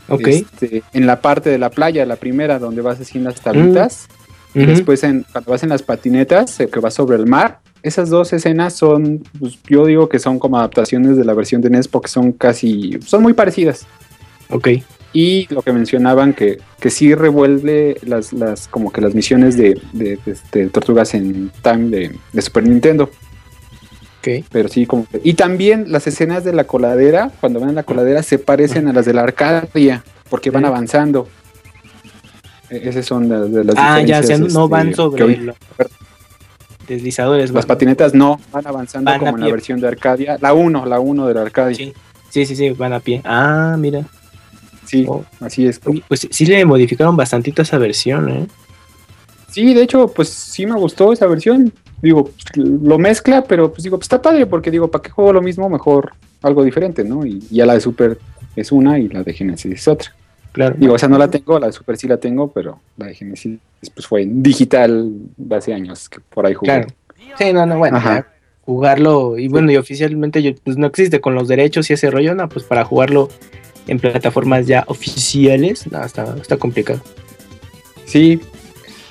Ok. Este, en la parte de la playa, la primera, donde vas haciendo las tablitas. Y después en, cuando vas en las patinetas, que vas sobre el mar. Esas dos escenas son, pues, yo digo que son como adaptaciones de la versión de NES porque son casi, son muy parecidas. Ok. Y lo que mencionaban que, que sí revuelve las, las como que las misiones de, de, de- de Tortugas en Time de Super Nintendo. Ok. Pero sí, como Y también las escenas de la coladera, cuando van en la coladera, se parecen a las de la Arcadia, porque van avanzando. E- Esas son las de las Ah, ya, o sea, diferencias, no este, van sobre los deslizadores. Las van- patinetas no, van avanzando Van a como en la versión de Arcadia. La 1, la 1 de la Arcadia. Sí. Sí, sí, sí, van a pie. Ah, mira. Sí, Oh. así es. Pues sí le modificaron bastantito esa versión, ¿eh? Sí, de hecho, pues sí me gustó esa versión. Digo, lo mezcla, pero pues digo, pues está padre porque digo, ¿para qué juego lo mismo? Mejor algo diferente, ¿no? Y ya la de Super es una y la de Genesis es otra. Claro. Digo, o sea, no la tengo, la de Super sí la tengo, pero la de Genesis pues fue en digital de hace años que por ahí jugué. Claro. Sí, no, no, bueno, Ajá. jugarlo, y bueno, y oficialmente yo, pues no existe con los derechos y ese rollo, no, pues para jugarlo en plataformas ya oficiales, no, está, está complicado. Sí.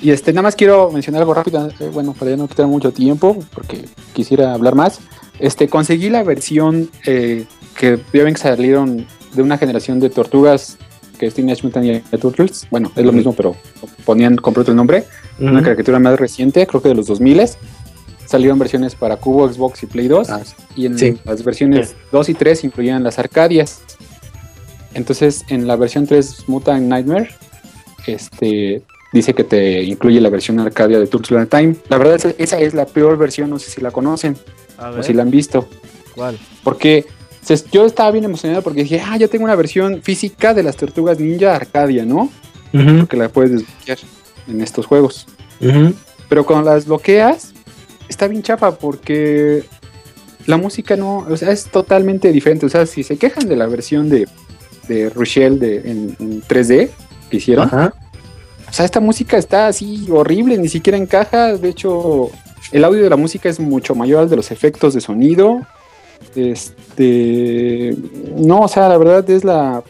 Y este, nada más quiero mencionar algo rápido, eh, bueno, para ya no quitar mucho tiempo, porque quisiera hablar más. Este, conseguí la versión eh, que ya ven que salieron de una generación de tortugas que es Teenage Mutant Ninja Turtles. Bueno, es lo mismo, pero ponían, compré otro nombre. Una caricatura más reciente, creo que de los 2000 Salieron versiones para Cubo, Xbox y Play 2. Ah, y en sí. las versiones 2 y 3 incluían las Arcadias. Entonces, en la versión 3 Mutant Nightmare, este dice que te incluye la versión Arcadia de Turtles in Time. La verdad, esa, esa es la peor versión, no sé si la conocen A o si la han visto. ¿cuál? Porque se- yo estaba bien emocionado porque dije, ah, ya tengo una versión física de las Tortugas Ninja Arcadia, ¿no? Ujú, Porque la puedes desbloquear en estos juegos. Pero cuando las bloqueas, está bien chafa porque la música no, o sea, es totalmente diferente. O sea, si se quejan de la versión de, de Rochelle de, en, en 3D que hicieron, Ajá. O sea, esta música está así horrible, ni siquiera encaja. De hecho, el audio de la música es mucho mayor al de los efectos de sonido. Este, no, o sea, la verdad es la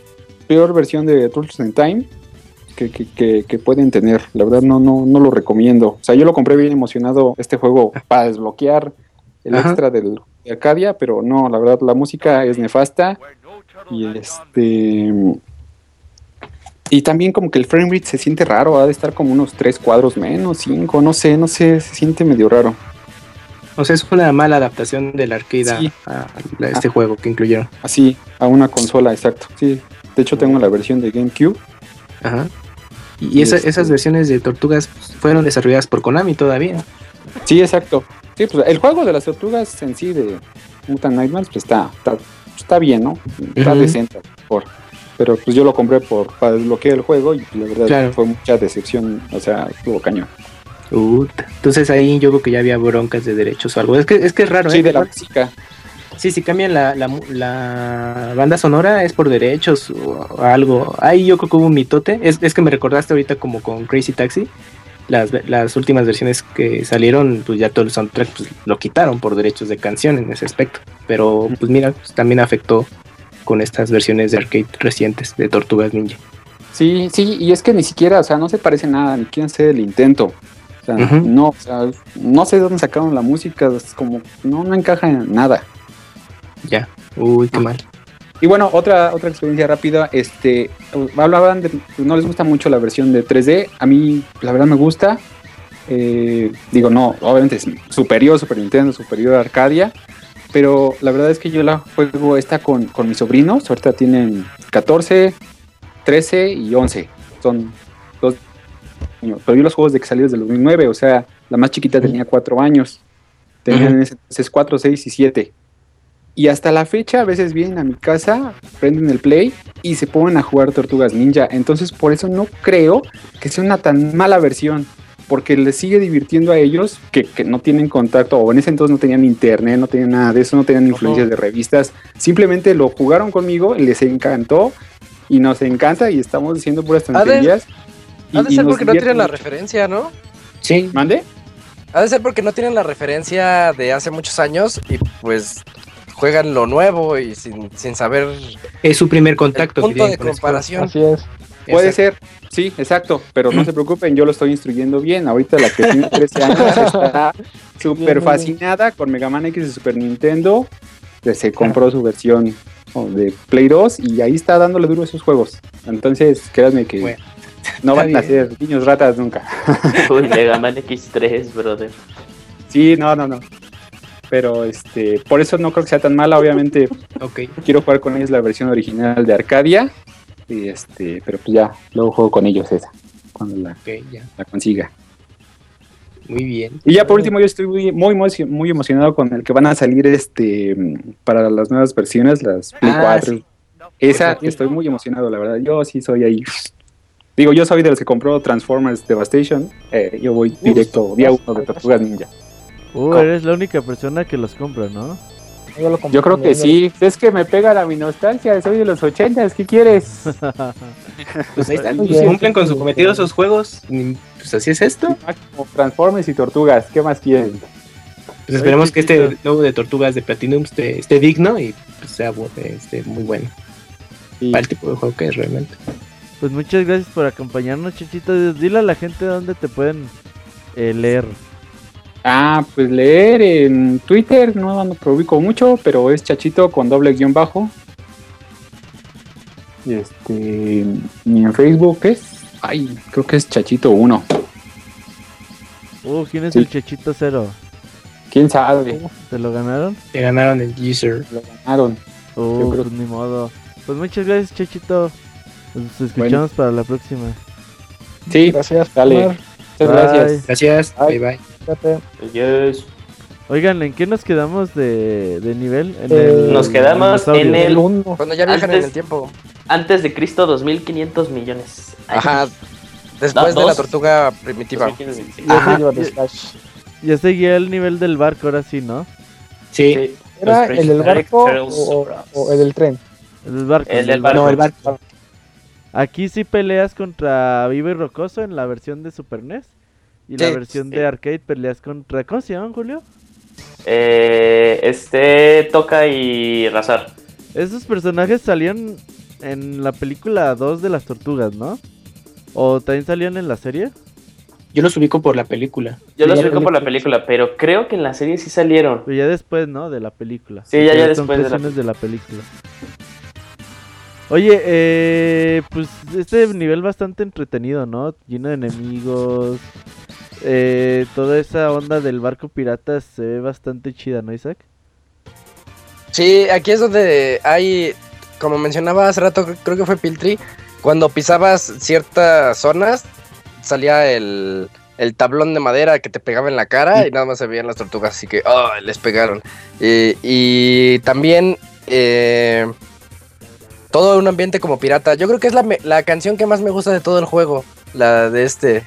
peor versión de Turtles in Time que, que- que- que pueden tener. La verdad no, no, no lo recomiendo. O sea, yo lo compré bien emocionado este juego para desbloquear el Ajá. extra del de Arcadia, pero no, la verdad la música es nefasta y este y también como que el frame rate se siente raro, ha de estar como unos tres cuadros menos, cinco, no sé, no sé, se siente medio raro. O sea, es una mala adaptación del arcade a- Sí. a, a este juego que incluyeron. Así, a una consola, exacto. Sí, de hecho tengo la versión de GameCube. Ajá. Y, esa- Este- esas versiones de tortugas fueron desarrolladas por Konami todavía. Sí, exacto. Sí, pues el juego de las tortugas en sí de Mutant Nightmares pues está, está, está bien, ¿no? Está Ujú. decente, por, pero pues yo lo compré por para desbloquear el juego y la verdad Claro. fue mucha decepción, o sea, estuvo cañón. Uta. Entonces ahí yo creo que ya había broncas de derechos o algo. Es que es, que es raro, Sí, ¿eh? de la música. Sí, si cambian la, la banda sonora es por derechos o algo. Ahí yo creo que hubo un mitote. Es, es que me recordaste ahorita como con Crazy Taxi. Las, las últimas versiones que salieron, pues ya todo el soundtrack pues, lo quitaron por derechos de canción en ese aspecto. Pero pues mira, pues, también afectó con estas versiones de arcade recientes de Tortugas Ninja. Sí, sí, y es que ni siquiera, o sea, no se parece nada, ni quieren hacer el intento. O sea, no, o sea, no sé de dónde sacaron la música, es como, no, no encaja en nada. Ya. Uy, qué mal. Y bueno, otra, otra experiencia rápida, este, hablaban de, no les gusta mucho la versión de 3D, a mí la verdad me gusta, Eh, digo, no, obviamente es superior Super Nintendo, superior a Arcadia, pero la verdad es que yo la juego esta con, con mis sobrinos, ahorita tienen 14, 13 y 11, son dos años, pero yo los juegos de que salí desde el 2009, o sea, la más chiquita tenía 4 años, tenían en ese entonces 4, 6 y 7. Y hasta la fecha a veces vienen a mi casa, prenden el play y se ponen a jugar Tortugas Ninja. Entonces por eso no creo que sea una tan mala versión. Porque les sigue divirtiendo a ellos que, que no tienen contacto o en ese entonces no tenían internet, no tenían nada de eso, no tenían influencias de revistas. Simplemente lo jugaron conmigo, les encantó y nos encanta y estamos diciendo puras Ha de- tonterías. y- Ha de ser porque no tienen la referencia, ¿no? Sí. ¿Mande? Ha de ser porque no tienen la referencia de hace muchos años y pues juegan lo nuevo y sin, sin saber Es su primer contacto. el punto de comparación. Así es. Puede Exacto. ser, sí, exacto, pero no se preocupen, yo lo estoy instruyendo bien. Ahorita la que tiene 13 años está súper fascinada con Mega Man X de Super Nintendo. que Se compró su versión de Play 2 y ahí está dándole duro a esos juegos. Entonces, créanme que Bueno, no van a ser niños ratas nunca. Uy, Mega Man X3, brother. Sí, no, no, no. Pero este, por eso no creo que sea tan mala. Obviamente, Ok. quiero jugar con ellos la versión original de Arcadia. Y este, pero pues ya, luego juego con ellos esa, cuando la, Ok, ya. la consiga. Muy bien. Y ya por último, yo estoy muy, muy, muy emocionado con el que van a salir este para las nuevas versiones, las Play Ah, 4. sí. Esa, estoy muy emocionado, la verdad. Yo sí soy ahí. Digo, yo soy de los que compró Transformers Devastation. eh, yo voy directo, día uno de Tortugas Ninja. Uh, eres la única persona que los compra, ¿no? Yo, lo compré Yo creo que sí. Es que me pega la mi nostalgia. Soy de los ochentas. ¿Qué quieres? Pues ahí están. Pues, cumplen con su cometido esos juegos. Pues así es esto. Máximo, Transformers y Tortugas. ¿Qué más quieren? Pues esperemos que este nuevo de Tortugas de Platinum esté, esté digno y pues, sea esté muy bueno. Y- Para el tipo de juego que es realmente. Pues muchas gracias por acompañarnos, Chachito. Dile a la gente dónde te pueden eh, leer. Ah, pues leer en Twitter, no lo publico mucho, pero es chachito con doble guion bajo. Y este, y en Facebook es, ay, creo que es chachito 1. Uh, ¿quién es Sí. el Chachito Cero? ¿Quién sabe? ¿Te lo ganaron? Te ganaron el user. Lo ganaron. Uh, Yo creo- pues ni modo. Pues muchas gracias, Chachito. Nos escuchamos para la próxima. Sí, Gracias, Dale. Muchas Bye. gracias. Gracias. Bye bye. Adiós. Oigan, ¿en qué nos quedamos de, de nivel? En Eh, Nos quedamos en el-. Cuando ya viajan en Antes- el tiempo. Antes de Cristo, 2500 millones. Ay, Ajá. Después No, de la tortuga primitiva. 2500 millones. Y Ajá. ese lleva de Slash. Ya seguía el nivel del barco, ahora sí, ¿no? Sí. Sí. ¿Era el del barco o, el del tren? El del barco. El del del barco. No, el barco. Aquí sí peleas contra Vivo y Rocoso en la versión de Super NES. Y la versión sí. de arcade peleas contra... ¿Cómo se llaman, Julio? Eh, este toca y Razar. Esos personajes salían en la película 2 de las tortugas, ¿no? ¿O también salían en la serie? Yo los ubico por la película. Yo Sí, los ubico por la película, pero creo que en la serie sí salieron. Pero ya después, ¿no? De la película. Sí, ya- ya después de la versiones de la película. Oye, eh, pues este nivel bastante entretenido, ¿no? Lleno de enemigos. Eh, toda esa onda del barco pirata se ve bastante chida, ¿no, Isaac? Sí, aquí es donde hay, como mencionaba hace rato, cre- creo que fue Piltry, cuando pisabas ciertas zonas, salía el, el tablón de madera que te pegaba en la cara y nada más se veían las tortugas, así que, oh, les pegaron. Y, y también eh, todo un ambiente como pirata. Yo creo que es la canción que más me gusta de todo el juego, la de este.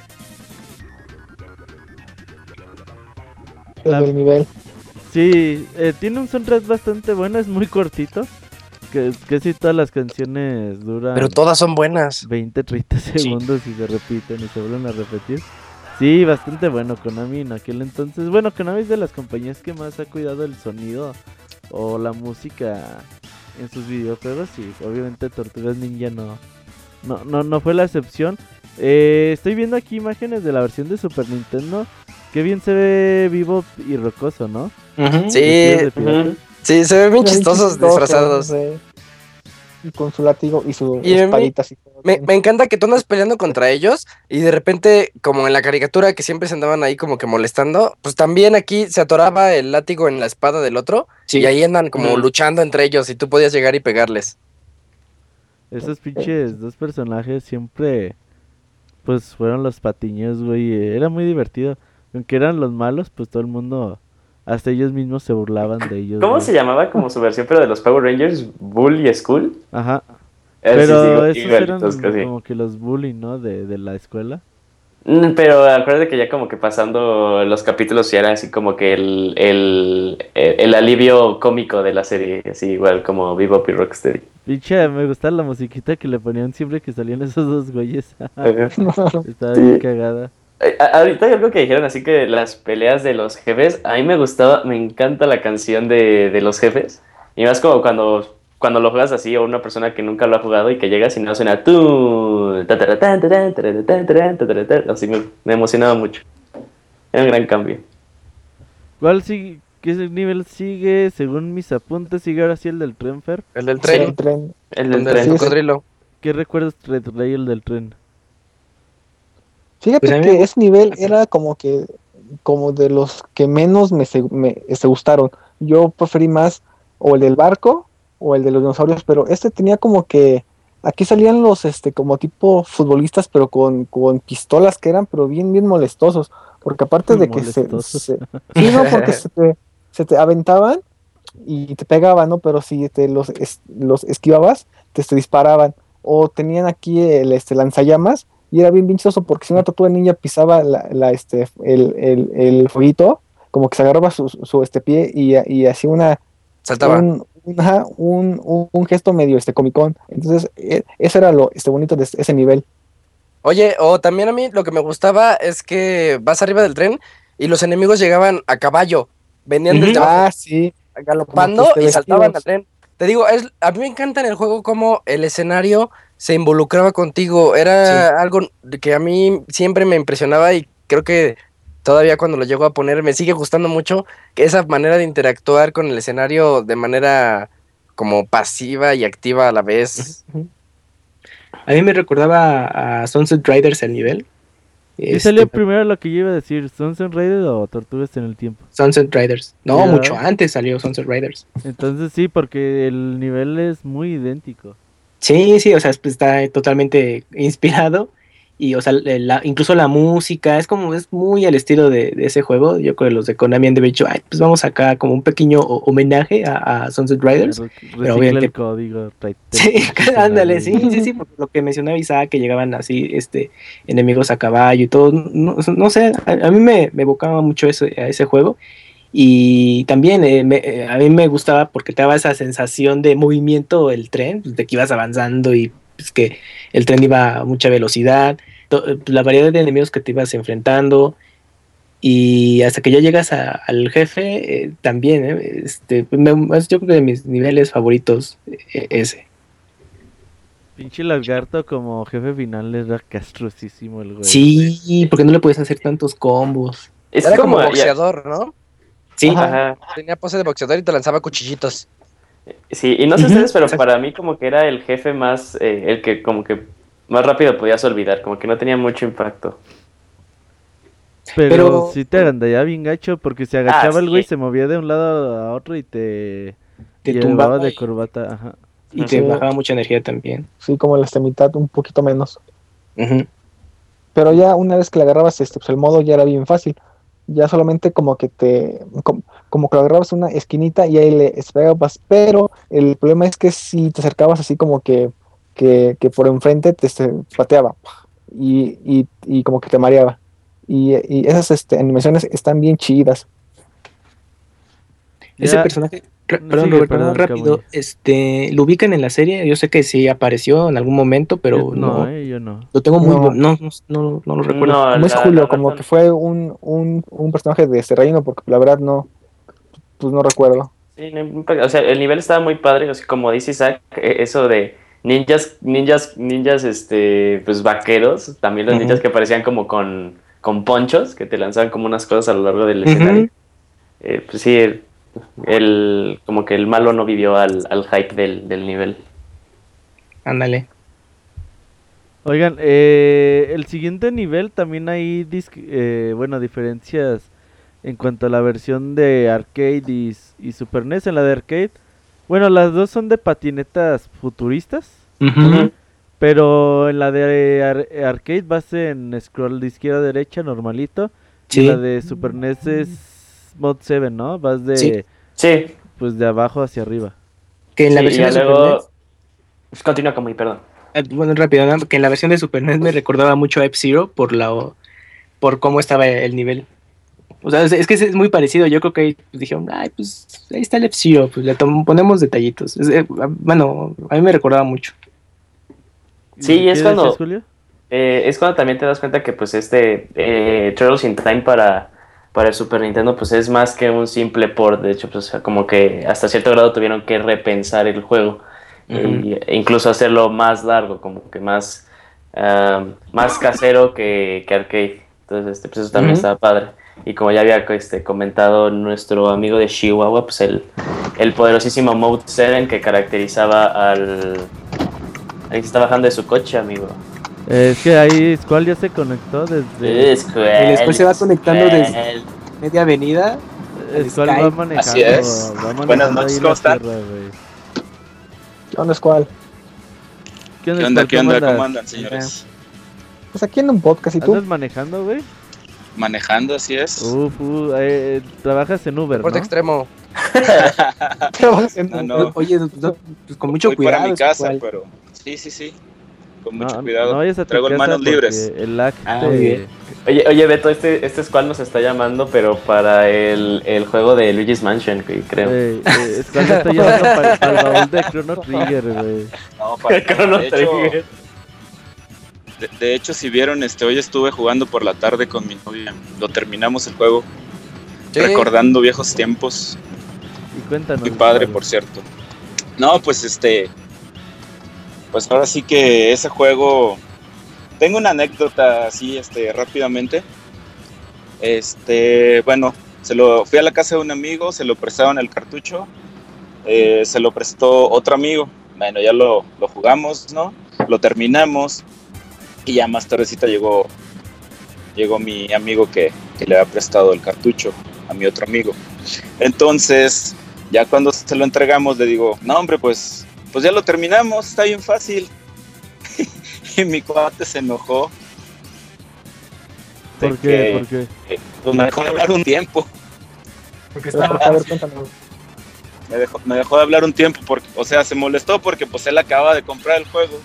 El La- del nivel. Sí, eh, tiene un soundtrack bastante bueno, es muy cortito. Que casi todas las canciones duran Pero todas son buenas. 20, 30 segundos y se repiten y se vuelven a repetir. Sí, bastante bueno Konami en aquel entonces. Bueno, Konami es de las compañías que más ha cuidado el sonido o la música en sus videojuegos y obviamente Tortugas Ninja no, no, no, no fue la excepción. Eh, estoy viendo aquí imágenes de la versión de Super Nintendo. Qué bien se ve vivo y rocoso, ¿no? Sí, sí, se ven bien chistosos disfrazados. Y con su látigo y su Y espadita así. todo Me, encanta que tú andas peleando contra ellos y de repente, como en la caricatura que siempre se andaban ahí como que molestando, pues también aquí se atoraba el látigo en la espada del otro Sí. y ahí andan como Mm. luchando entre ellos y tú podías llegar y pegarles. Esos pinches dos personajes siempre, pues fueron los patiños, güey. eh, Era muy divertido. Aunque eran los malos, pues todo el mundo, hasta ellos mismos se burlaban de ellos. ¿Cómo se llamaba como su versión, pero de los Power Rangers? Bull y Skull. Ajá. Eh, Pero sí, igual- esos eran igualitos casi. como que los bully, ¿no? De, de la escuela. Mm, Pero acuérdate que ya como que pasando los capítulos ya era así como que el, el, el, el alivio cómico de la serie, así igual como Bebop y Rocksteady. Pinche, me gustaba la musiquita que le ponían siempre que salían esos dos güeyes. Ajá. Estaba Sí. bien cagada. Eh, Ahorita hay algo que dijeron, así que las peleas de los jefes, a mí me gustaba, me encanta la canción de, de los jefes. Y más como cuando, cuando lo juegas así o una persona que nunca lo ha jugado y que llegas y no suena tú, así me, me emocionaba mucho. Era un gran cambio. ¿Cuál sigue? ¿Qué nivel sigue? Según mis apuntes, sigue ahora sí el del Trenfer. El del Sí, tren, el tren. El del tren. el cocodrilo. ¿qué recuerdas de Trail del tren? Fíjate Pues que ese nivel era como que como de los que menos me, se- me se gustaron. Yo preferí más o el del barco o el de los dinosaurios, pero este tenía como que aquí salían los este como tipo futbolistas, pero con, con pistolas que eran pero bien bien molestosos, porque aparte de que se, se- sí, no, porque se te, se te aventaban y te pegaban, ¿no? Pero si te los es- los esquivabas, te, te disparaban o tenían aquí el este lanzallamas y era bien pinchoso porque si una tortuga ninja pisaba la, la, este, el, el, el fueguito, como que se agarraba su, su, este pie y, y hacía una, Saltaba. un, un, un, un- un gesto medio este comicón. Entonces, e- eso era lo este, bonito de ese nivel. Oye, o también a mí lo que me gustaba es que vas arriba del tren y los enemigos llegaban a caballo. Venían desde abajo Ah, sí. galopando que y saltaban al tren. Te digo, es, a mí me encanta en el juego cómo el escenario se involucraba contigo. Era algo que a mí siempre me impresionaba y creo que todavía cuando lo llego a poner me sigue gustando mucho que esa manera de interactuar con el escenario de manera como pasiva y activa a la vez. A mí me recordaba a Sunset Riders el nivel. ¿Y Este, salió primero lo que yo iba a decir? ¿Sunset Rider o Tortugas en el tiempo? Sunset Riders. No, mucho antes salió Sunset Riders. Entonces sí, porque el nivel es muy idéntico. Sí, sí, o sea, pues, está totalmente inspirado. Y, o sea, la- incluso la música es como, es muy al estilo de, de ese juego. Yo creo que los de Konami han de haber dicho, ay, pues vamos acá como un pequeño ho- homenaje a, a Sunset Riders. Re- Pero obviamente- el código. trae- Sí, ándale, sí, sí, sí, porque lo que mencionaba Isaac, que llegaban así, este, enemigos a caballo y todo, no, no sé, a, a mí me, me evocaba mucho ese, a ese juego, y también eh, me- eh, a mí me gustaba porque te daba esa sensación de movimiento el tren, pues, de que ibas avanzando y pues, que el tren iba a mucha velocidad, la variedad de enemigos que te ibas enfrentando, y hasta que ya llegas a- al jefe, eh, también, eh, este, me- es yo creo que de mis niveles favoritos, eh, ese. Pinche lagarto como jefe final era castrosísimo el güey. Sí, porque no le puedes hacer tantos combos. Es Era como como. ya- boxeador, ¿no? Sí, Ajá. Tenía pose de boxeador y te lanzaba cuchillitos. Sí, y no sé ustedes, pero para mí como que era el jefe más, eh, el que como que más rápido podías olvidar, como que no tenía mucho impacto. Pero, Pero- sí te agandallaba bien gacho porque se agachaba el güey, sí. se movía de un lado a otro y te, te tumbaba de corbata. Ajá. y te Sí. bajaba mucha energía también. Sí, como la mitad, un poquito menos. Ujú. Pero ya una vez que le agarrabas este, pues el modo ya era bien fácil. Ya solamente como que te, como, como que lo agarrabas una esquinita y ahí le pegabas. Pero el problema es que si te acercabas así como que, que, que por enfrente te este, pateaba y, y, y como que te mareaba. Y, y esas este, animaciones están bien chidas. Ese Ya- personaje, Sigue, perdón, Roberto, perdón, rápido, este, ¿lo ubican en la serie? Yo sé que sí apareció en algún momento, pero Yo- no, no, eh, yo no. lo tengo muy, No. no, no, no, no lo recuerdo. No, Como es la- Julio, la como que fue un, un, un personaje de este reino, porque la verdad no, pues no recuerdo. Sí, o sea, el nivel estaba muy padre, o sea, como dice Isaac, eh, eso de ninjas, ninjas, ninjas, este, pues vaqueros, también los ninjas que parecían como con, con ponchos, que te lanzaban como unas cosas a lo largo del escenario. Eh, pues sí, el, el- como que el malo no vivió al, al hype del, del nivel. Ándale. Oigan, eh, el siguiente nivel también hay, eh, bueno, diferencias en cuanto a la versión de arcade y, y Super NES. En la de arcade, bueno, las dos son de patinetas futuristas, pero en la de ar- arcade vas en scroll de izquierda a derecha normalito. Sí. Y la de Super NES es Mod 7, ¿no? Vas de, Sí. Sí, pues de abajo hacia arriba. Que en la sí, versión de Super luego... NES, Pues continúa como y perdón. eh, bueno, rápido, ¿no? que en la versión de Super NES me recordaba mucho a F-Zero por la por cómo estaba el nivel. O sea, es, es que es muy parecido. Yo creo que ahí pues, dijeron, ay, pues ahí está el F-Zero, pues le ponemos detallitos. Es, eh, bueno, a mí me recordaba mucho. Sí, ¿Qué es cuando- decías, Julio? Eh, es cuando también te das cuenta que pues este eh, Turtles in Time para, para el Super Nintendo pues es más que un simple port, de hecho pues como que hasta cierto grado tuvieron que repensar el juego y- e incluso hacerlo más largo, como que más, ah, más casero que, que arcade. Entonces este, pues eso también estaba padre. Y como ya había este, comentado nuestro amigo de Chihuahua, pues el, el poderosísimo Mode 7 que caracterizaba al, Ahí se está bajando de su coche, amigo. Es que ahí Squall ya se conectó desde. Es cruel, El Squall se va conectando desde- Media avenida. Squall va manejando. Así es. va manejando Buenas noches, ¿cómo están? ¿Qué onda, Squall? ¿Qué ¿Qué onda, Squall? qué ¿Cómo onda? andas? ¿Cómo andan, señores? Pues aquí en un podcast, ¿y tú? ¿Andas manejando, güey? Manejando, así es. Uf, uh, eh, trabajas en Uber, Deporte ¿no? extremo. Trabajas en- No, no. Oye, no, pues con mucho Voy cuidado. para mi casa, Squall. pero sí, sí, sí. Con No, mucho cuidado. No vayas a Traigo manos porque libres. El lag Ah, te-. Oye, oye, Beto, este, este Squall nos está llamando, pero para el, el juego de Luigi's Mansion, creo. Güey, eh, Squall está llevando para, el baúl de Chrono Trigger, güey. No, para Chrono de, hecho, Trigger. De, de hecho, si vieron, este, hoy estuve jugando por la tarde con mi novia. Lo terminamos el juego, Sí. recordando viejos tiempos. Y cuéntanos. Muy padre, por cierto. No, pues este. Pues ahora sí que ese juego. Tengo una anécdota así, este, rápidamente. Este, bueno, se lo fui a la casa de un amigo, se lo prestaron el cartucho. eh, se lo prestó otro amigo. Bueno, ya lo, lo jugamos, ¿no? Lo terminamos. Y ya más tardecita llegó. Llegó mi amigo que, que le había prestado el cartucho a mi otro amigo. Entonces, ya cuando se lo entregamos, le digo, no, hombre, pues, pues ya lo terminamos, está bien fácil. y mi cuate se enojó. ¿Por qué? que, ¿Por qué? eh, pues me dejó de hablar un tiempo. Pero, a ver, cuéntanos. Me dejó, me dejó de hablar un tiempo, porque, o sea, se molestó porque pues él acaba de comprar el juego.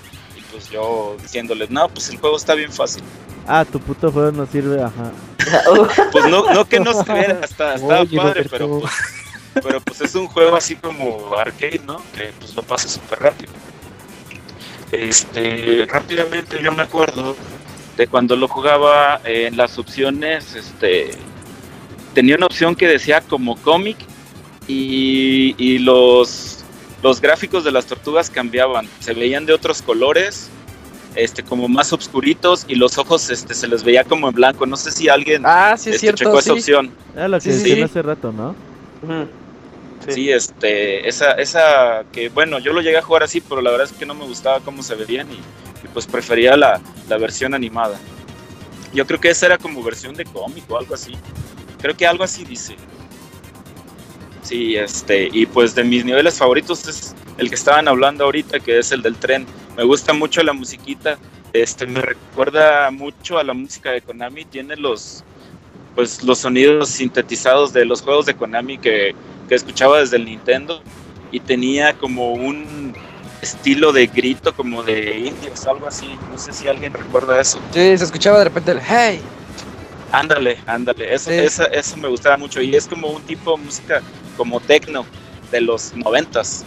Pues yo diciéndole, no, pues el juego está bien fácil. Ah, tu puto juego no sirve, ajá. Pues no, no que no se viera, está, está Oye, padre, Roberto. pero pues, pero pues es un juego así como arcade, ¿no? Que pues lo pasa súper rápido. Este, rápidamente yo me acuerdo de cuando lo jugaba eh, en las opciones, este, tenía una opción que decía como cómic y, y los, los gráficos de las tortugas cambiaban, se veían de otros colores, este, como más oscuritos y los ojos este, se les veía como en blanco. No sé si alguien Ah, sí, es este, checó cierto. esa Sí. opción. Era lo que Sí, sí, hace rato, ¿no? Sí. este, esa, esa que bueno, yo lo llegué a jugar así, pero la verdad es que no me gustaba cómo se veían y, y, pues prefería la, la versión animada. Yo creo que esa era como versión de cómic o algo así. Creo que algo así dice. Sí, este, y pues de mis niveles favoritos es el que estaban hablando ahorita, que es el del tren. Me gusta mucho la musiquita. Este, me recuerda mucho a la música de Konami. Tiene los, pues, los sonidos sintetizados de los juegos de Konami que, que escuchaba desde el Nintendo. Y tenía como un estilo de grito, como de indios, algo así. No sé si alguien recuerda eso. Sí, se escuchaba de repente el hey. Ándale, ándale. Eso, Sí. esa- eso me gustaba mucho. Y es como un tipo de música como techno de los noventas.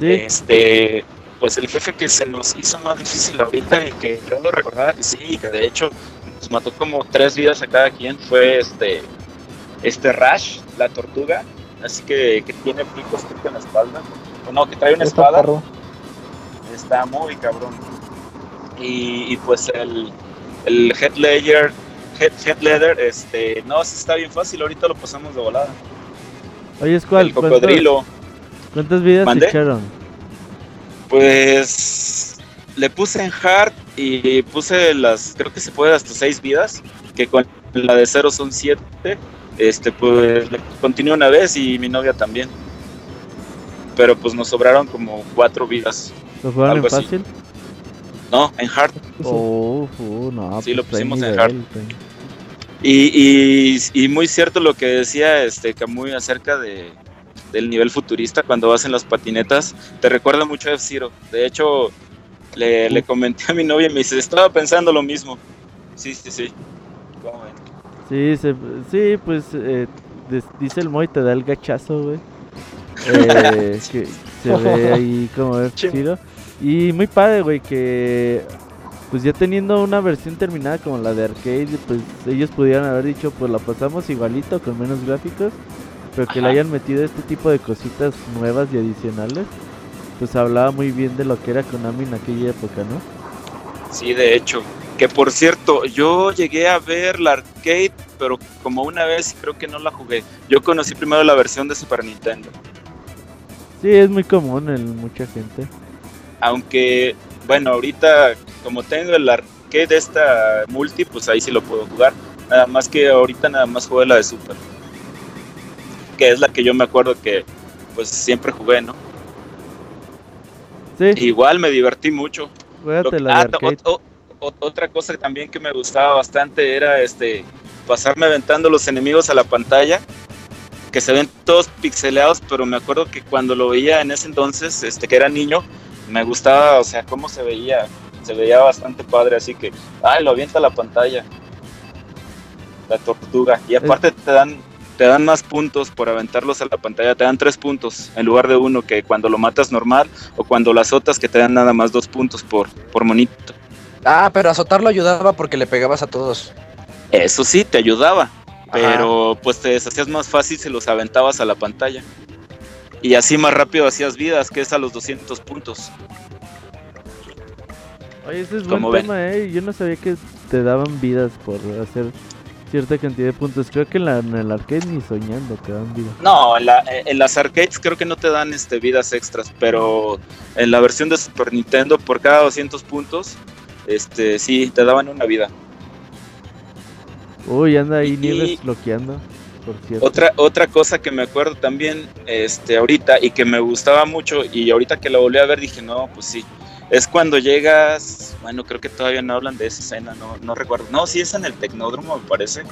Sí. Este, pues el jefe que se nos hizo más difícil ahorita y que yo lo recordaba que sí, que de hecho nos mató como tres vidas a cada quien fue este, este Rash, la tortuga, así que, que tiene picos creo que en la espalda, o no, que trae una Está espada, perro. está muy cabrón. Y, y pues el, el Head Ledger, Head, Head Leather, este, no, está bien fácil, ahorita lo pasamos de volada. Oye, Squall, el cocodrilo. ¿cuántas, vidas ¿Mande? echaron? Pues le puse en hard y puse las, creo que se puede hasta seis vidas, que con la de cero son siete. Este, pues le continué una vez y mi novia también. Pero pues nos sobraron como cuatro vidas. ¿Lo jugaron en así. No, en hard. Oh, no. Sí, lo pues, hay pusimos en hard. Y, y, y muy cierto lo que decía este Camuy acerca de, del nivel futurista cuando vas en las patinetas. Te recuerda mucho a F-Zero. De hecho, le, le comenté a mi novia y me dice, estaba pensando lo mismo. Sí, sí, sí. Sí, se, sí, pues eh, dice el Moy, te da el gachazo, güey. Eh, que se ve ahí como F-Zero. Y muy padre, güey, que pues ya teniendo una versión terminada como la de arcade, pues ellos pudieran haber dicho, pues la pasamos igualito, con menos gráficos, pero que le Ajá. hayan metido este tipo de cositas nuevas y adicionales, pues hablaba muy bien de lo que era Konami en aquella época, ¿no? Sí, de hecho. Que por cierto, yo llegué a ver la arcade, pero como una vez creo que no la jugué. Yo conocí primero la versión de Super Nintendo. Sí, es muy común en mucha gente. Aunque, bueno, ahorita como tengo el arcade de esta multi, pues ahí sí lo puedo jugar. Nada más que ahorita nada más jugué la de Super. Que es la que yo me acuerdo que pues siempre jugué, ¿no? Sí, Igual me divertí mucho. la ah, de arcade. ot- o- o- otra cosa también que me gustaba bastante era este pasarme aventando los enemigos a la pantalla, que se ven todos pixeleados, pero me acuerdo que cuando lo veía en ese entonces, este que era niño, me gustaba, o sea, cómo se veía, se veía bastante padre, así que, ay, lo avienta la pantalla. La tortuga. Y aparte te dan te dan más puntos por aventarlos a la pantalla, te dan tres puntos en lugar de uno que cuando lo matas normal o cuando las azotas que te dan nada más dos puntos por, por monito. Ah, pero azotarlo ayudaba porque le pegabas a todos. Eso sí, te ayudaba, pero pues te deshacías más fácil si los aventabas a la pantalla. Y así más rápido hacías vidas, que es a los 200 puntos. Oye, ese es buen tema, eh. Yo no sabía que te daban vidas por hacer cierta cantidad de puntos. Creo que en, la- en el arcade ni soñando te dan vida. No, en, la- en las arcades creo que no te dan este, vidas extras, pero en la versión de Super Nintendo por cada 200 puntos, este sí, te daban una vida. Uy, anda ahí Y- Nieves bloqueando, por cierto. Otra, otra cosa que me acuerdo también este, ahorita y que me gustaba mucho y ahorita que la volví a ver dije, no, pues sí, es cuando llegas, bueno, creo que todavía no hablan de esa escena, no, no recuerdo, no, sí es en el Tecnódromo me parece,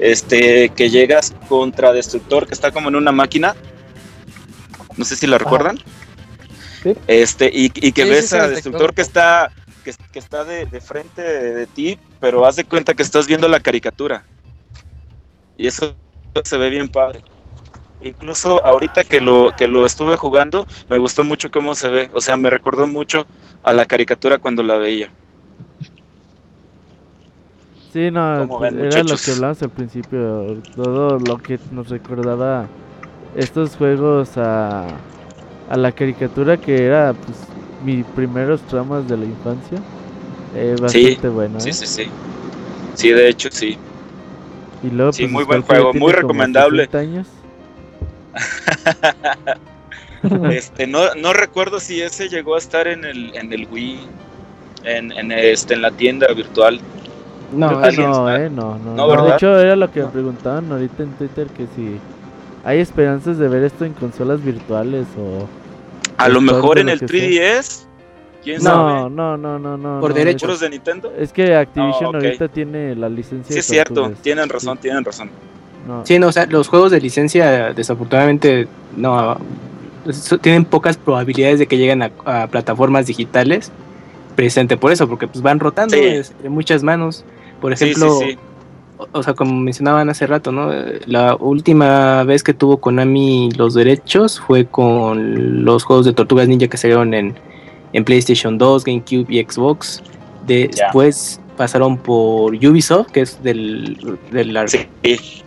este, que llegas contra Destructor que está como en una máquina, no sé si la recuerdan, Sí. este, y, y que Sí, ves sí, a Destructor que está, que, que está de, de frente de, de ti, pero haz de cuenta que estás viendo la caricatura. Y eso se ve bien padre. Incluso ahorita que lo, que lo estuve jugando, me gustó mucho cómo se ve. O sea, me recordó mucho a la caricatura cuando la veía. Sí, no, ¿Cómo pues, ven, era lo que hablábamos al principio. Todo lo que nos recordaba estos juegos a, a la caricatura que era pues mis primeros traumas de la infancia. Eh, bastante bueno, ¿eh? Sí, sí, sí. Sí, de hecho, sí. Y luego, Sí, pues, muy buen juego, tiene muy recomendable. 60 años. Este, no, no recuerdo si ese llegó a estar en el, en el Wii, en, en, este, en la tienda virtual. No, No, eh, no, no. No, no. ¿verdad? De hecho, era lo que me preguntaban ahorita en Twitter que si hay esperanzas de ver esto en consolas virtuales o... A lo mejor en el que sea. 3DS. ¿Quién No, sabe? no, no, no, no. Por no, derecho. ¿Puros de Nintendo? Es, que Activision Ah, ahorita tiene la licencia Sí, de es cierto. Tienen razón, Sí, tienen razón. no. Sí, no, o sea, los juegos de licencia desafortunadamente no tienen pocas probabilidades de que lleguen a, a plataformas digitales, precisamente por eso, porque pues van rotando Sí. es- de muchas manos. Por ejemplo, sí, sí. O, o sea, como mencionaban hace rato, ¿no? La última vez que tuvo Konami los derechos fue con los juegos de Tortugas Ninja que salieron en, en PlayStation 2, GameCube y Xbox. Después pasaron por Ubisoft, que es del, del ar- Sí,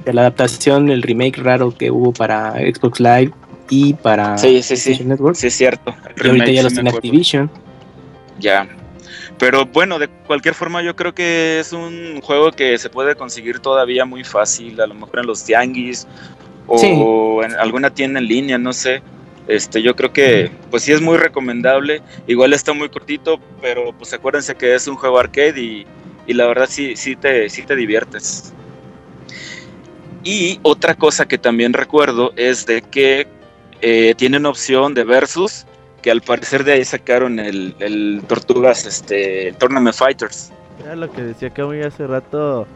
de la adaptación, el remake raro que hubo para Xbox Live y para sí, sí, sí. Network. Sí, es cierto. El y ahorita ya los tiene. Activision. Ya. Pero bueno, de cualquier forma yo creo que es un juego que se puede conseguir todavía muy fácil, a lo mejor en los tianguis o Sí. en alguna tienda en línea, no sé. Este, yo creo que pues sí es muy recomendable. Igual está muy cortito, pero pues acuérdense que es un juego arcade y, y la verdad sí, sí te, sí te diviertes. Y otra cosa que también recuerdo es de que eh, tiene una opción de versus que al parecer de ahí sacaron el, el Tortugas, este, el Tournament Fighters. Era lo que decía Kamui hace rato.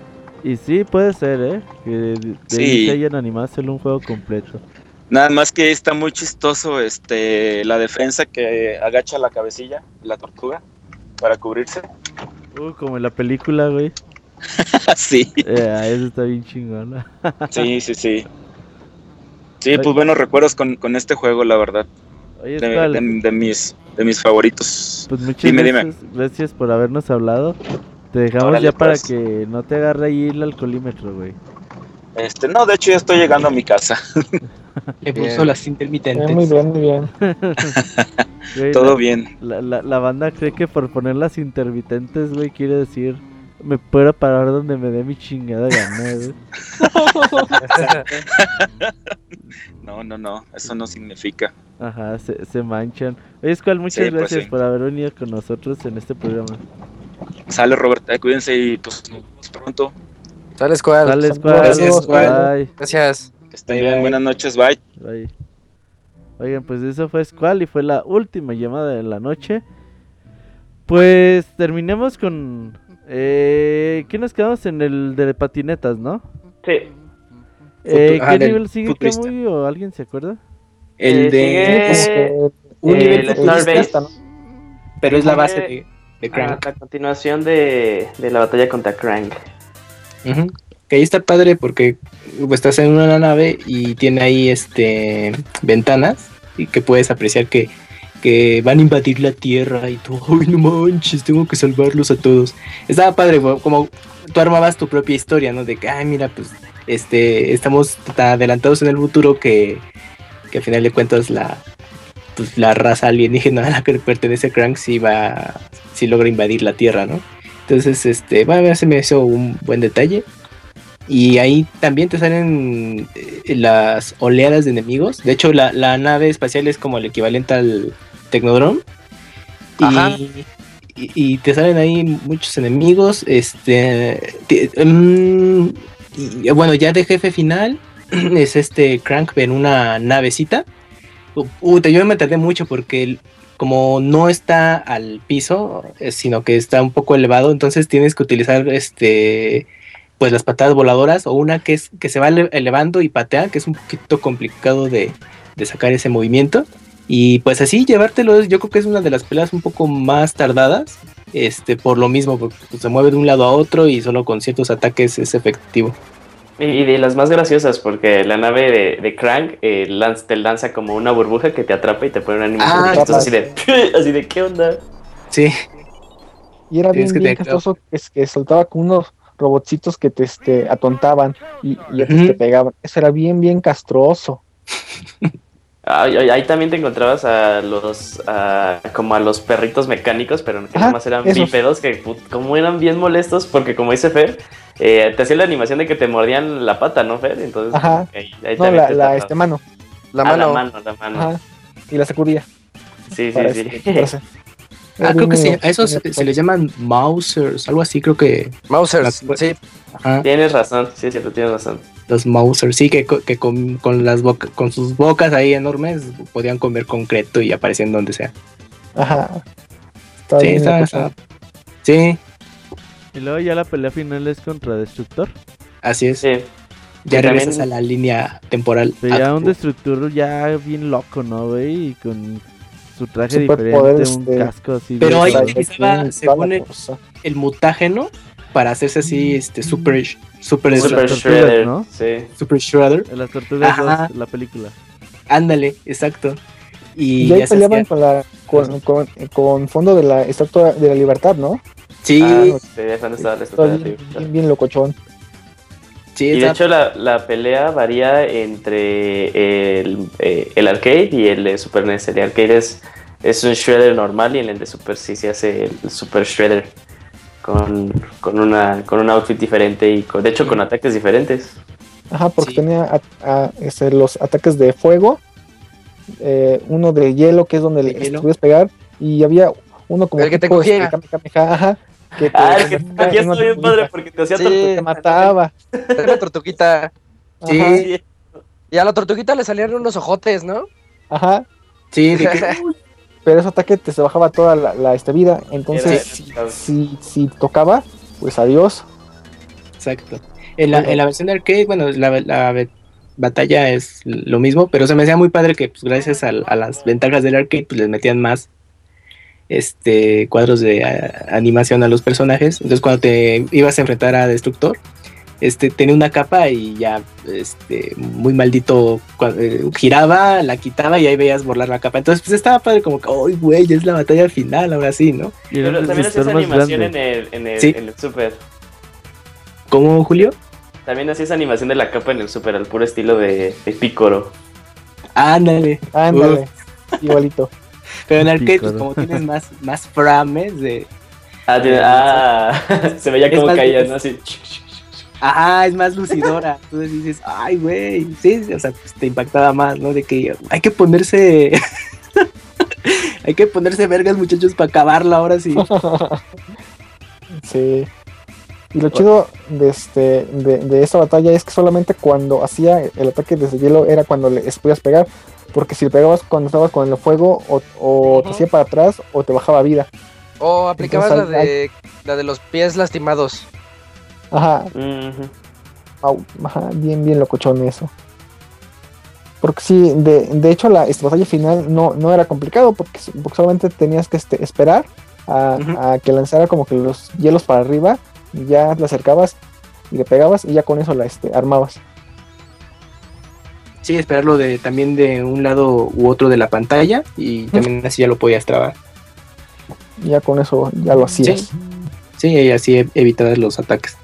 Y sí, puede ser, ¿eh? Que de, de ahí se hayan animado a hacerle un juego completo. Nada más que está muy chistoso este, la defensa que agacha la cabecilla, la tortuga, para cubrirse. Uh, como en la película, güey. sí, Eh, eso está bien chingona. sí, sí, sí. Sí, pues buenos recuerdos con, con este juego, la verdad. Oye, De, Skull, de- de mis, de mis favoritos. pues muchas dime, dime. gracias, gracias por habernos hablado. Te dejamos Órale, ya para pues. que no te agarre ahí el alcoholímetro, güey. Este, no, de hecho ya estoy llegando a mi casa. Le Bien. puso las Eh, intermitentes. muy bien, muy bien. Güey, Todo la- bien. La, la, la banda cree que por poner las intermitentes, güey, quiere decir me puedo parar donde me dé mi chingada gana, güey. No, no, no, eso no significa. Ajá, se, se manchan. Oye, Squall, muchas Sí, pues gracias sí. por haber venido con nosotros en este programa. Sale Robert, eh, cuídense y pues nos vemos pronto. Sale, Squad. Dale, Squall. Gracias, Squall. Gracias. Estén bien, buenas noches, bye. Bye. Oigan, pues eso fue Squall y fue la última llamada de la noche. Pues terminemos con... Eh, ¿Qué nos quedamos en el de patinetas, no? Sí. Eh, ah, ¿Qué del nivel sigue. Kamui o alguien se acuerda? El Eh, de. sigue- un eh, nivel el futurista, Starbase. pero es la base de, de Ah, Crank. la continuación de, de la batalla contra Crank. Ujú. Que ahí está padre porque estás en una nave y tiene ahí este ventanas y que puedes apreciar que, que van a invadir la Tierra y tú, ay no manches, tengo que salvarlos a todos. Estaba padre, como tú armabas tu propia historia, ¿no? De que, ay mira, pues este estamos tan adelantados en el futuro que, que al final de cuentas la pues, la raza alienígena a la que pertenece Crank sí va, sí logra invadir la Tierra, ¿no? Entonces, este, bueno, se me hizo un buen detalle. Y ahí también te salen eh, las oleadas de enemigos. De hecho, la, la nave espacial es como el equivalente al Tecnodrome. Ajá. Y, y- y te salen ahí muchos enemigos. Este. te- mm, y, bueno, ya de jefe final es este Crank en una navecita. Uh, yo me tardé mucho porque como no está al piso, eh, sino que está un poco elevado, entonces tienes que utilizar este pues las patadas voladoras o una que es que se va ele- elevando y patea, que es un poquito complicado de, de sacar ese movimiento. Y pues así llevártelo, yo creo que es una de las peleas un poco más tardadas, este, por lo mismo, porque pues, se mueve de un lado a otro y solo con ciertos ataques es efectivo. Y, de las más graciosas, porque la nave de, de Crank eh, lanz- te lanza como una burbuja que te atrapa y te pone una animación Ah, así de, así de, ¿qué onda? Sí, Y era bien, que bien te- es- que soltaba con unos robotcitos que te este, atontaban y, y otros Ujú. te pegaban. Eso era bien, bien castroso. Ay, ay, ahí también te encontrabas a los, a- como a los perritos mecánicos, pero que Ajá, nada más eran esos. bípedos, que put- como eran bien molestos, porque como dice Fer, eh, te hacía la animación de que te mordían la pata, ¿no, Fer? Entonces, Ajá. ahí, ahí No, la, la este, mano. La Ah, mano. la mano, la mano. Ajá. Y la sacudía. Sí, sí, sí. ah, creo que sí, a esos se les llaman Mausers, algo así, creo que. Mausers. Las- Sí. Ajá. Tienes razón, sí, es cierto, tienes razón. Los Mausers, sí, que, que con, con las boca- con sus bocas ahí enormes podían comer concreto y aparecían donde sea. Ajá. Sí, está- está- sí, Y luego ya la pelea final es contra Destructor. así es. Sí. ya regresas también- a la línea temporal. Pero ya Ah, un Destructor ya bien loco, ¿no, güey? Y con su traje diferente, un de- casco así. Pero de- ahí utilizaba, según el, el mutágeno, para hacerse así, este, super, super, Super Shredder, ¿no? Sí. super Shredder. En las tortugas Ajá. 2, la película. Ándale, exacto. Y, Y ahí peleaban con, la, con, con, con fondo de la estatua de la libertad, ¿no? Sí, Ah, sí, cuando estaba la Estaba estatua bien, bien, bien locochón. Sí, Y de hecho la, la pelea varía entre el, eh, el arcade y el de Super NES. El arcade es, es un Shredder normal y en el de Super sí se hace el Super Shredder con, con, una, con un outfit diferente y con, de hecho con ataques diferentes. Ajá, porque Sí. tenía a- a- este, los ataques de fuego, eh, uno de hielo, que es donde De le puedes pegar, y había uno como El que te cogía. este, ajá, que te, Ah, que te aquí está bien padre porque te hacía Sí. tortuga. te mataba. Era Una tortuguita. Sí. Y a la tortuguita le salían unos ojotes, ¿no? ajá, sí, de que- pero ese ataque te se bajaba toda la, la, este, vida, entonces Era- si, si tocaba, pues adiós. exacto. En la, en la versión de arcade, bueno, la, la batalla es lo mismo, pero se me hacía muy padre que pues, gracias a, las ventajas del arcade, pues les metían más este cuadros de animación a los personajes. Entonces cuando te ibas a enfrentar a Destructor, este tenía una capa y ya este muy maldito eh, giraba, la quitaba y ahí veías volar la capa. Entonces pues estaba padre como que, ¡ay, güey! Es la batalla final, ahora sí, ¿no? Y Pero también hacías destructor más animación en el, en, el, Sí. en el Super. ¿Cómo, Julio? También hacías animación de la capa en el Super al puro estilo de, de Picoro. Ándale. Ándale, igualito. Pero en arcade, pues como tienes más, más frames de... Ah, tiene- ah, se veía como caía, ¿no? Así. Ajá, es más lucidora. Entonces dices, ay, güey. Sí, o sea, pues, te impactaba más, ¿no? De que hay que ponerse. hay que ponerse vergas, muchachos, para acabarla ahora sí. Sí. Y lo chido de, este, de, de esta batalla es que solamente cuando hacía el ataque desde hielo era cuando le podías pegar. Porque si le pegabas cuando estabas con el fuego, o, o te hacía para atrás o te bajaba vida. O aplicabas Entonces, la de, la de los pies lastimados. Ajá, Ujú. au, ajá, bien, bien locochón eso. Porque sí, de, de hecho la esta batalla final no, no era complicado porque, solamente tenías que este, esperar a que lanzara como que los hielos para arriba y ya le acercabas y le pegabas y ya con eso la este, armabas. Sí, esperarlo de, también de un lado u otro de la pantalla y también así ya lo podías trabar. Ya con eso ya lo hacías. Sí, sí, y así evitabas los ataques.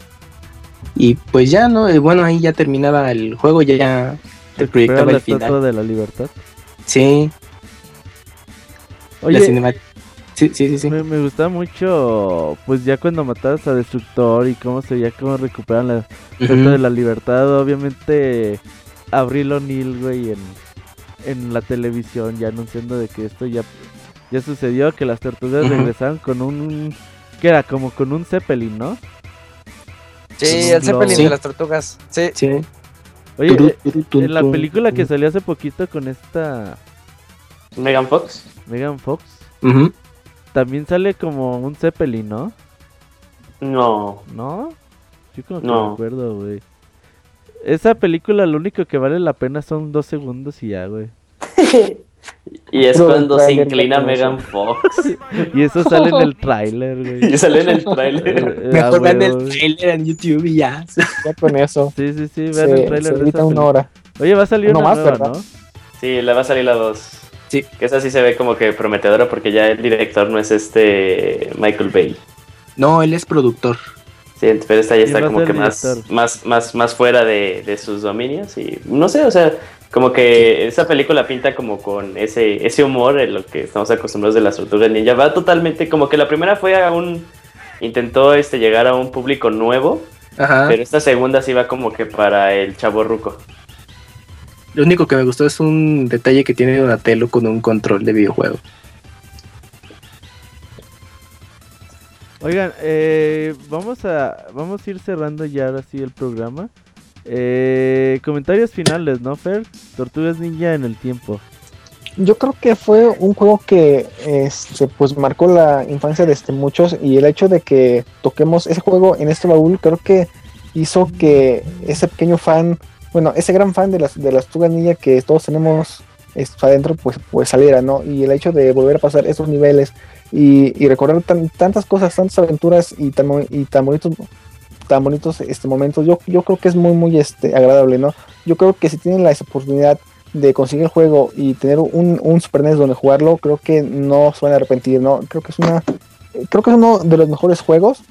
Y pues ya, ¿no? Eh, Bueno, ahí ya terminaba el juego, ya, ya te proyectaba la el final. de la libertad. Sí, la Oye, cinema- Sí, sí, sí, sí. Me, me gusta mucho, pues ya cuando matabas a Destructor y cómo se veía cómo recuperan la de libertad. Obviamente, Abril O'Neill, güey, en, en la televisión ya anunciando de que esto ya, ya sucedió, que las tortugas Ujú. regresaron con un... que era? Como con un Zeppelin, ¿no? Sí, Sí, el Zeppelin sí. de las tortugas. Sí. Sí. Oye, Turu, eh, turu, en la película que salió hace poquito con esta Megan Fox. Megan Fox, Ujú. También sale como un Zeppelin, ¿no? No. ¿No? Yo como que No. me acuerdo, güey. Esa película lo único que vale la pena son dos segundos y ya, güey. Y es cuando se tráiler inclina. Megan Fox. Y eso sale en el tráiler, güey. y sale en el tráiler. Eh, eh, Mejor ah, vean el huevo. trailer en YouTube y ya. Ya con eso. Sí, sí, sí, vean se, el se tráiler de esa una hora. Oye, va a salir No una más, nueva, ¿verdad? ¿no? Sí, le va a salir la 2. Sí. Que esa sí se ve como que prometedora porque ya el director no es este Michael Bay. No, él es productor. Sí, pero esta ya ¿Quién va está como que el más, director? más, más, más fuera de, de sus dominios. Y no sé, o sea, como que esa película pinta como con ese, ese humor en lo que estamos acostumbrados de las tortugas ninja. Va totalmente, como que la primera fue a un. Intentó este, llegar a un público nuevo, Ajá. pero esta segunda sí va como que para el chavo ruco. Lo único que me gustó es un detalle que tiene Donatello con un control de videojuego. Oigan, eh, vamos a vamos a ir cerrando ya ahora sí el programa. Eh, comentarios finales, ¿no, Fer? Tortugas Ninja en el tiempo. Yo creo que fue un juego que este, pues marcó la infancia de este, muchos y el hecho de que toquemos ese juego en este baúl creo que hizo que ese pequeño fan, bueno, ese gran fan de las de las Tortugas Ninja que todos tenemos adentro pues pues saliera, ¿no? Y el hecho de volver a pasar esos niveles y, y recordar tan- tantas cosas, tantas aventuras y tan, y tan bonitos tan bonitos este momentos, yo, yo creo que es muy muy este agradable, ¿no? Yo creo que si tienen la oportunidad de conseguir el juego y tener un, un Super NES donde jugarlo, creo que no se van a arrepentir, ¿no? Creo que es una creo que es uno de los mejores juegos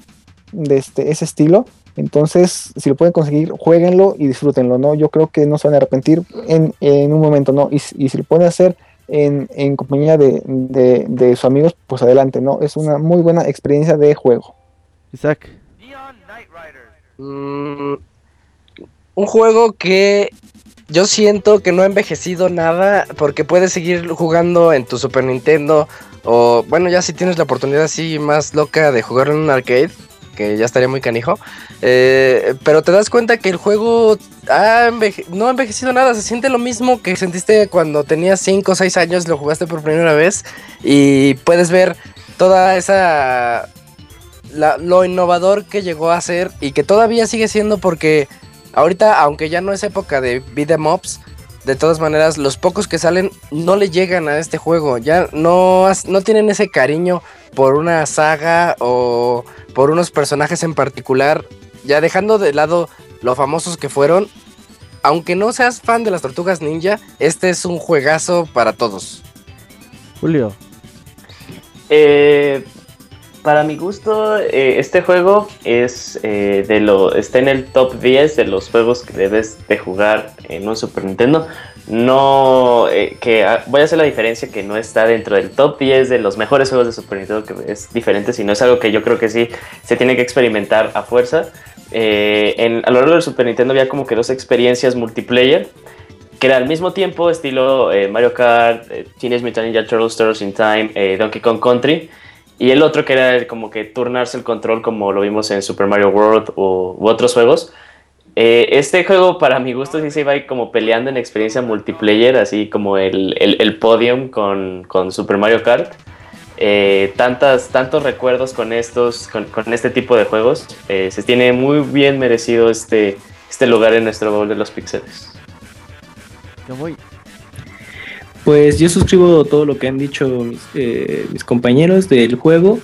de este ese estilo. Entonces, si lo pueden conseguir, jueguenlo y disfrútenlo, ¿no? Yo creo que no se van a arrepentir en, en un momento, ¿no? Y, si- y si lo pueden hacer en, en compañía de, de, de sus amigos, pues adelante, ¿no? Es una muy buena experiencia de juego. Isaac. Mm, un juego que yo siento que no ha envejecido nada porque puedes seguir jugando en tu Super Nintendo o bueno ya si tienes la oportunidad así más loca de jugarlo en un arcade que ya estaría muy canijo. Eh, pero te das cuenta que el juego no ha envejecido nada se siente lo mismo que sentiste cuando tenías 5 o 6 años lo jugaste por primera vez y puedes ver toda esa la- lo innovador que llegó a ser y que todavía sigue siendo porque ahorita, aunque ya no es época de beat 'em ups, de todas maneras, los pocos que salen no le llegan a este juego. Ya no, no tienen ese cariño por una saga o por unos personajes en particular. Ya dejando de lado lo famosos que fueron. Aunque no seas fan de las tortugas ninja, este es un juegazo para todos. Julio. Eh, para mi gusto, eh, este juego es eh, de lo está en el top 10 de los juegos que debes de jugar en un Super Nintendo. No, eh, que ah, voy a hacer la diferencia que no está dentro del top 10 de los mejores juegos de Super Nintendo, que es diferente, sino es algo que yo creo que sí se tiene que experimentar a fuerza. a lo largo del Super Nintendo había como que dos experiencias multiplayer, que era al mismo tiempo estilo eh, Mario Kart, eh, Teenage Mutant Ninja Turtles, Turtles in Time, Donkey Kong Country, y el otro que era como que turnarse el control como lo vimos en Super Mario World o, u otros juegos. Eh, este juego para mi gusto sí se iba como peleando en experiencia multiplayer, así como el, el, el podium con, con Super Mario Kart. Eh, tantas, tantos recuerdos con estos, con, con este tipo de juegos. Eh, se tiene muy bien merecido este, este lugar en nuestro baúl de los pixeles. Camuy. Pues yo suscribo todo lo que han dicho mis, eh, mis compañeros del juego.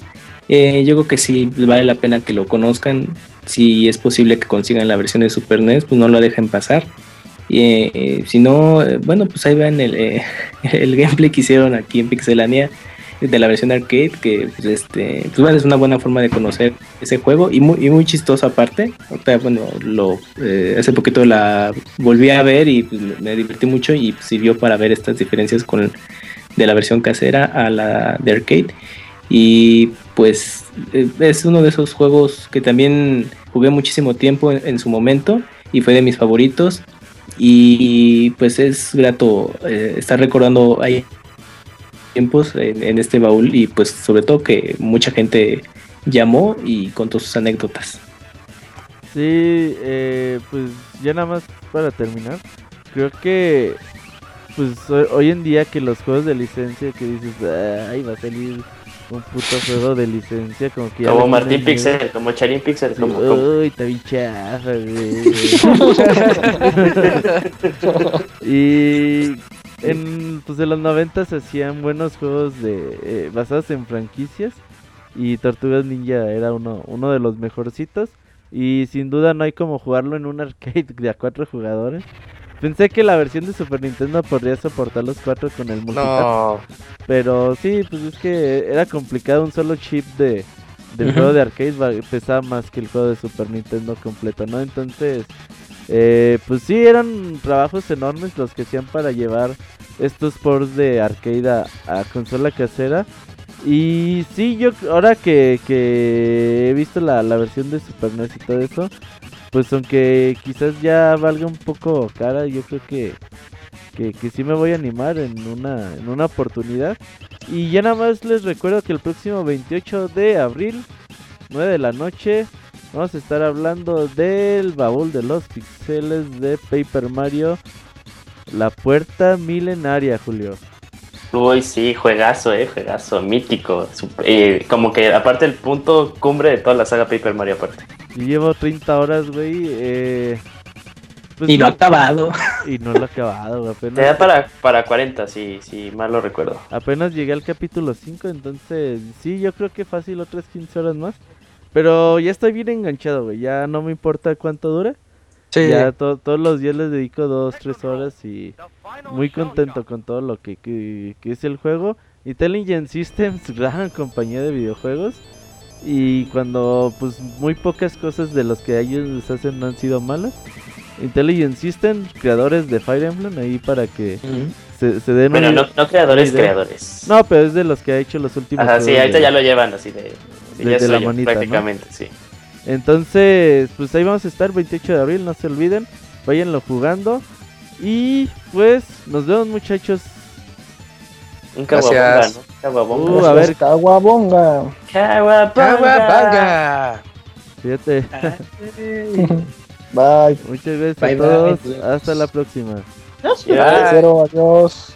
Eh, yo creo que sí vale la pena que lo conozcan. Si es posible que consigan la versión de Super NES, pues no lo dejen pasar. Eh, si no, eh, bueno, pues ahí vean el, eh, el gameplay que hicieron aquí en Pixelania de la versión arcade, que pues, este, pues, es una buena forma de conocer ese juego y muy, y muy chistoso aparte. Bueno, lo, eh, hace poquito la volví a ver y pues, me divertí mucho y sirvió para ver estas diferencias con de la versión casera a la de arcade. Y pues eh, es uno de esos juegos que también jugué muchísimo tiempo en, en su momento y fue de mis favoritos. Y pues es grato eh, estar recordando ahí tiempos en, en este baúl y pues sobre todo que mucha gente llamó y contó sus anécdotas. Sí, eh, pues ya nada más para terminar, creo que pues hoy, hoy en día que los juegos de licencia que dices, ay, va a salir un puto juego de licencia como que Como Martín ponen miedo". Pixel, como Charín Pixel, Sí, como, como- Uy, está bien chafa, güey. y en, pues de los 90 se hacían buenos juegos de eh, basados en franquicias y Tortugas Ninja era uno, uno de los mejorcitos y sin duda no hay como jugarlo en un arcade de a cuatro jugadores. Pensé que la versión de Super Nintendo podría soportar los cuatro con el multitap. No. Pero sí, pues es que era complicado un solo chip de del juego de arcade pesaba más que el juego de Super Nintendo completo, ¿no? Entonces, eh, pues sí, eran trabajos enormes los que hacían para llevar estos ports de arcade a, consola casera. Y sí, yo ahora que, que he visto la, la versión de Super NES y todo eso, pues aunque quizás ya valga un poco cara, yo creo que, que, que sí me voy a animar en una, en una oportunidad. Y ya nada más les recuerdo que el próximo 28 de abril, 9 de la noche, vamos a estar hablando del baúl de los pixeles de Paper Mario, la puerta milenaria, Julio. Uy, sí, juegazo, eh, juegazo, mítico. eh, como que aparte el punto cumbre de toda la saga Paper Mario aparte. Y llevo 30 horas, güey. Eh, pues y no ha acabado. Y no lo he acabado, güey. Te da Apenas, para, para 40, si, si mal lo recuerdo. apenas llegué al capítulo 5, entonces sí, yo creo que fácil otras 15 horas más. Pero ya estoy bien enganchado, güey. Ya no me importa cuánto dure. Sí. Ya to- todos los días les dedico 2, 3 horas y muy contento con todo lo que, que, que es el juego. Intelligent Systems, gran compañía de videojuegos. Y cuando pues muy pocas cosas de los que ellos les hacen han sido malas. Intelligent Systems, creadores de Fire Emblem, ahí para que se, se den Bueno, no, no creadores, idea. creadores. No, pero es de los que ha hecho los últimos Ajá, sí, ahorita de- ya lo llevan así de, de la manita, ¿no? prácticamente, sí. Entonces, pues ahí vamos a estar 28 de abril, no se olviden, váyanlo jugando. Y pues nos vemos muchachos. Un Caguabonga, Gracias. ¿no? Caguabonga. Uh, a ver, Caguabonga. Caguabonga. Fíjate. Bye. Muchas gracias Bye, a todos. bye. Hasta la próxima. Cero, adiós.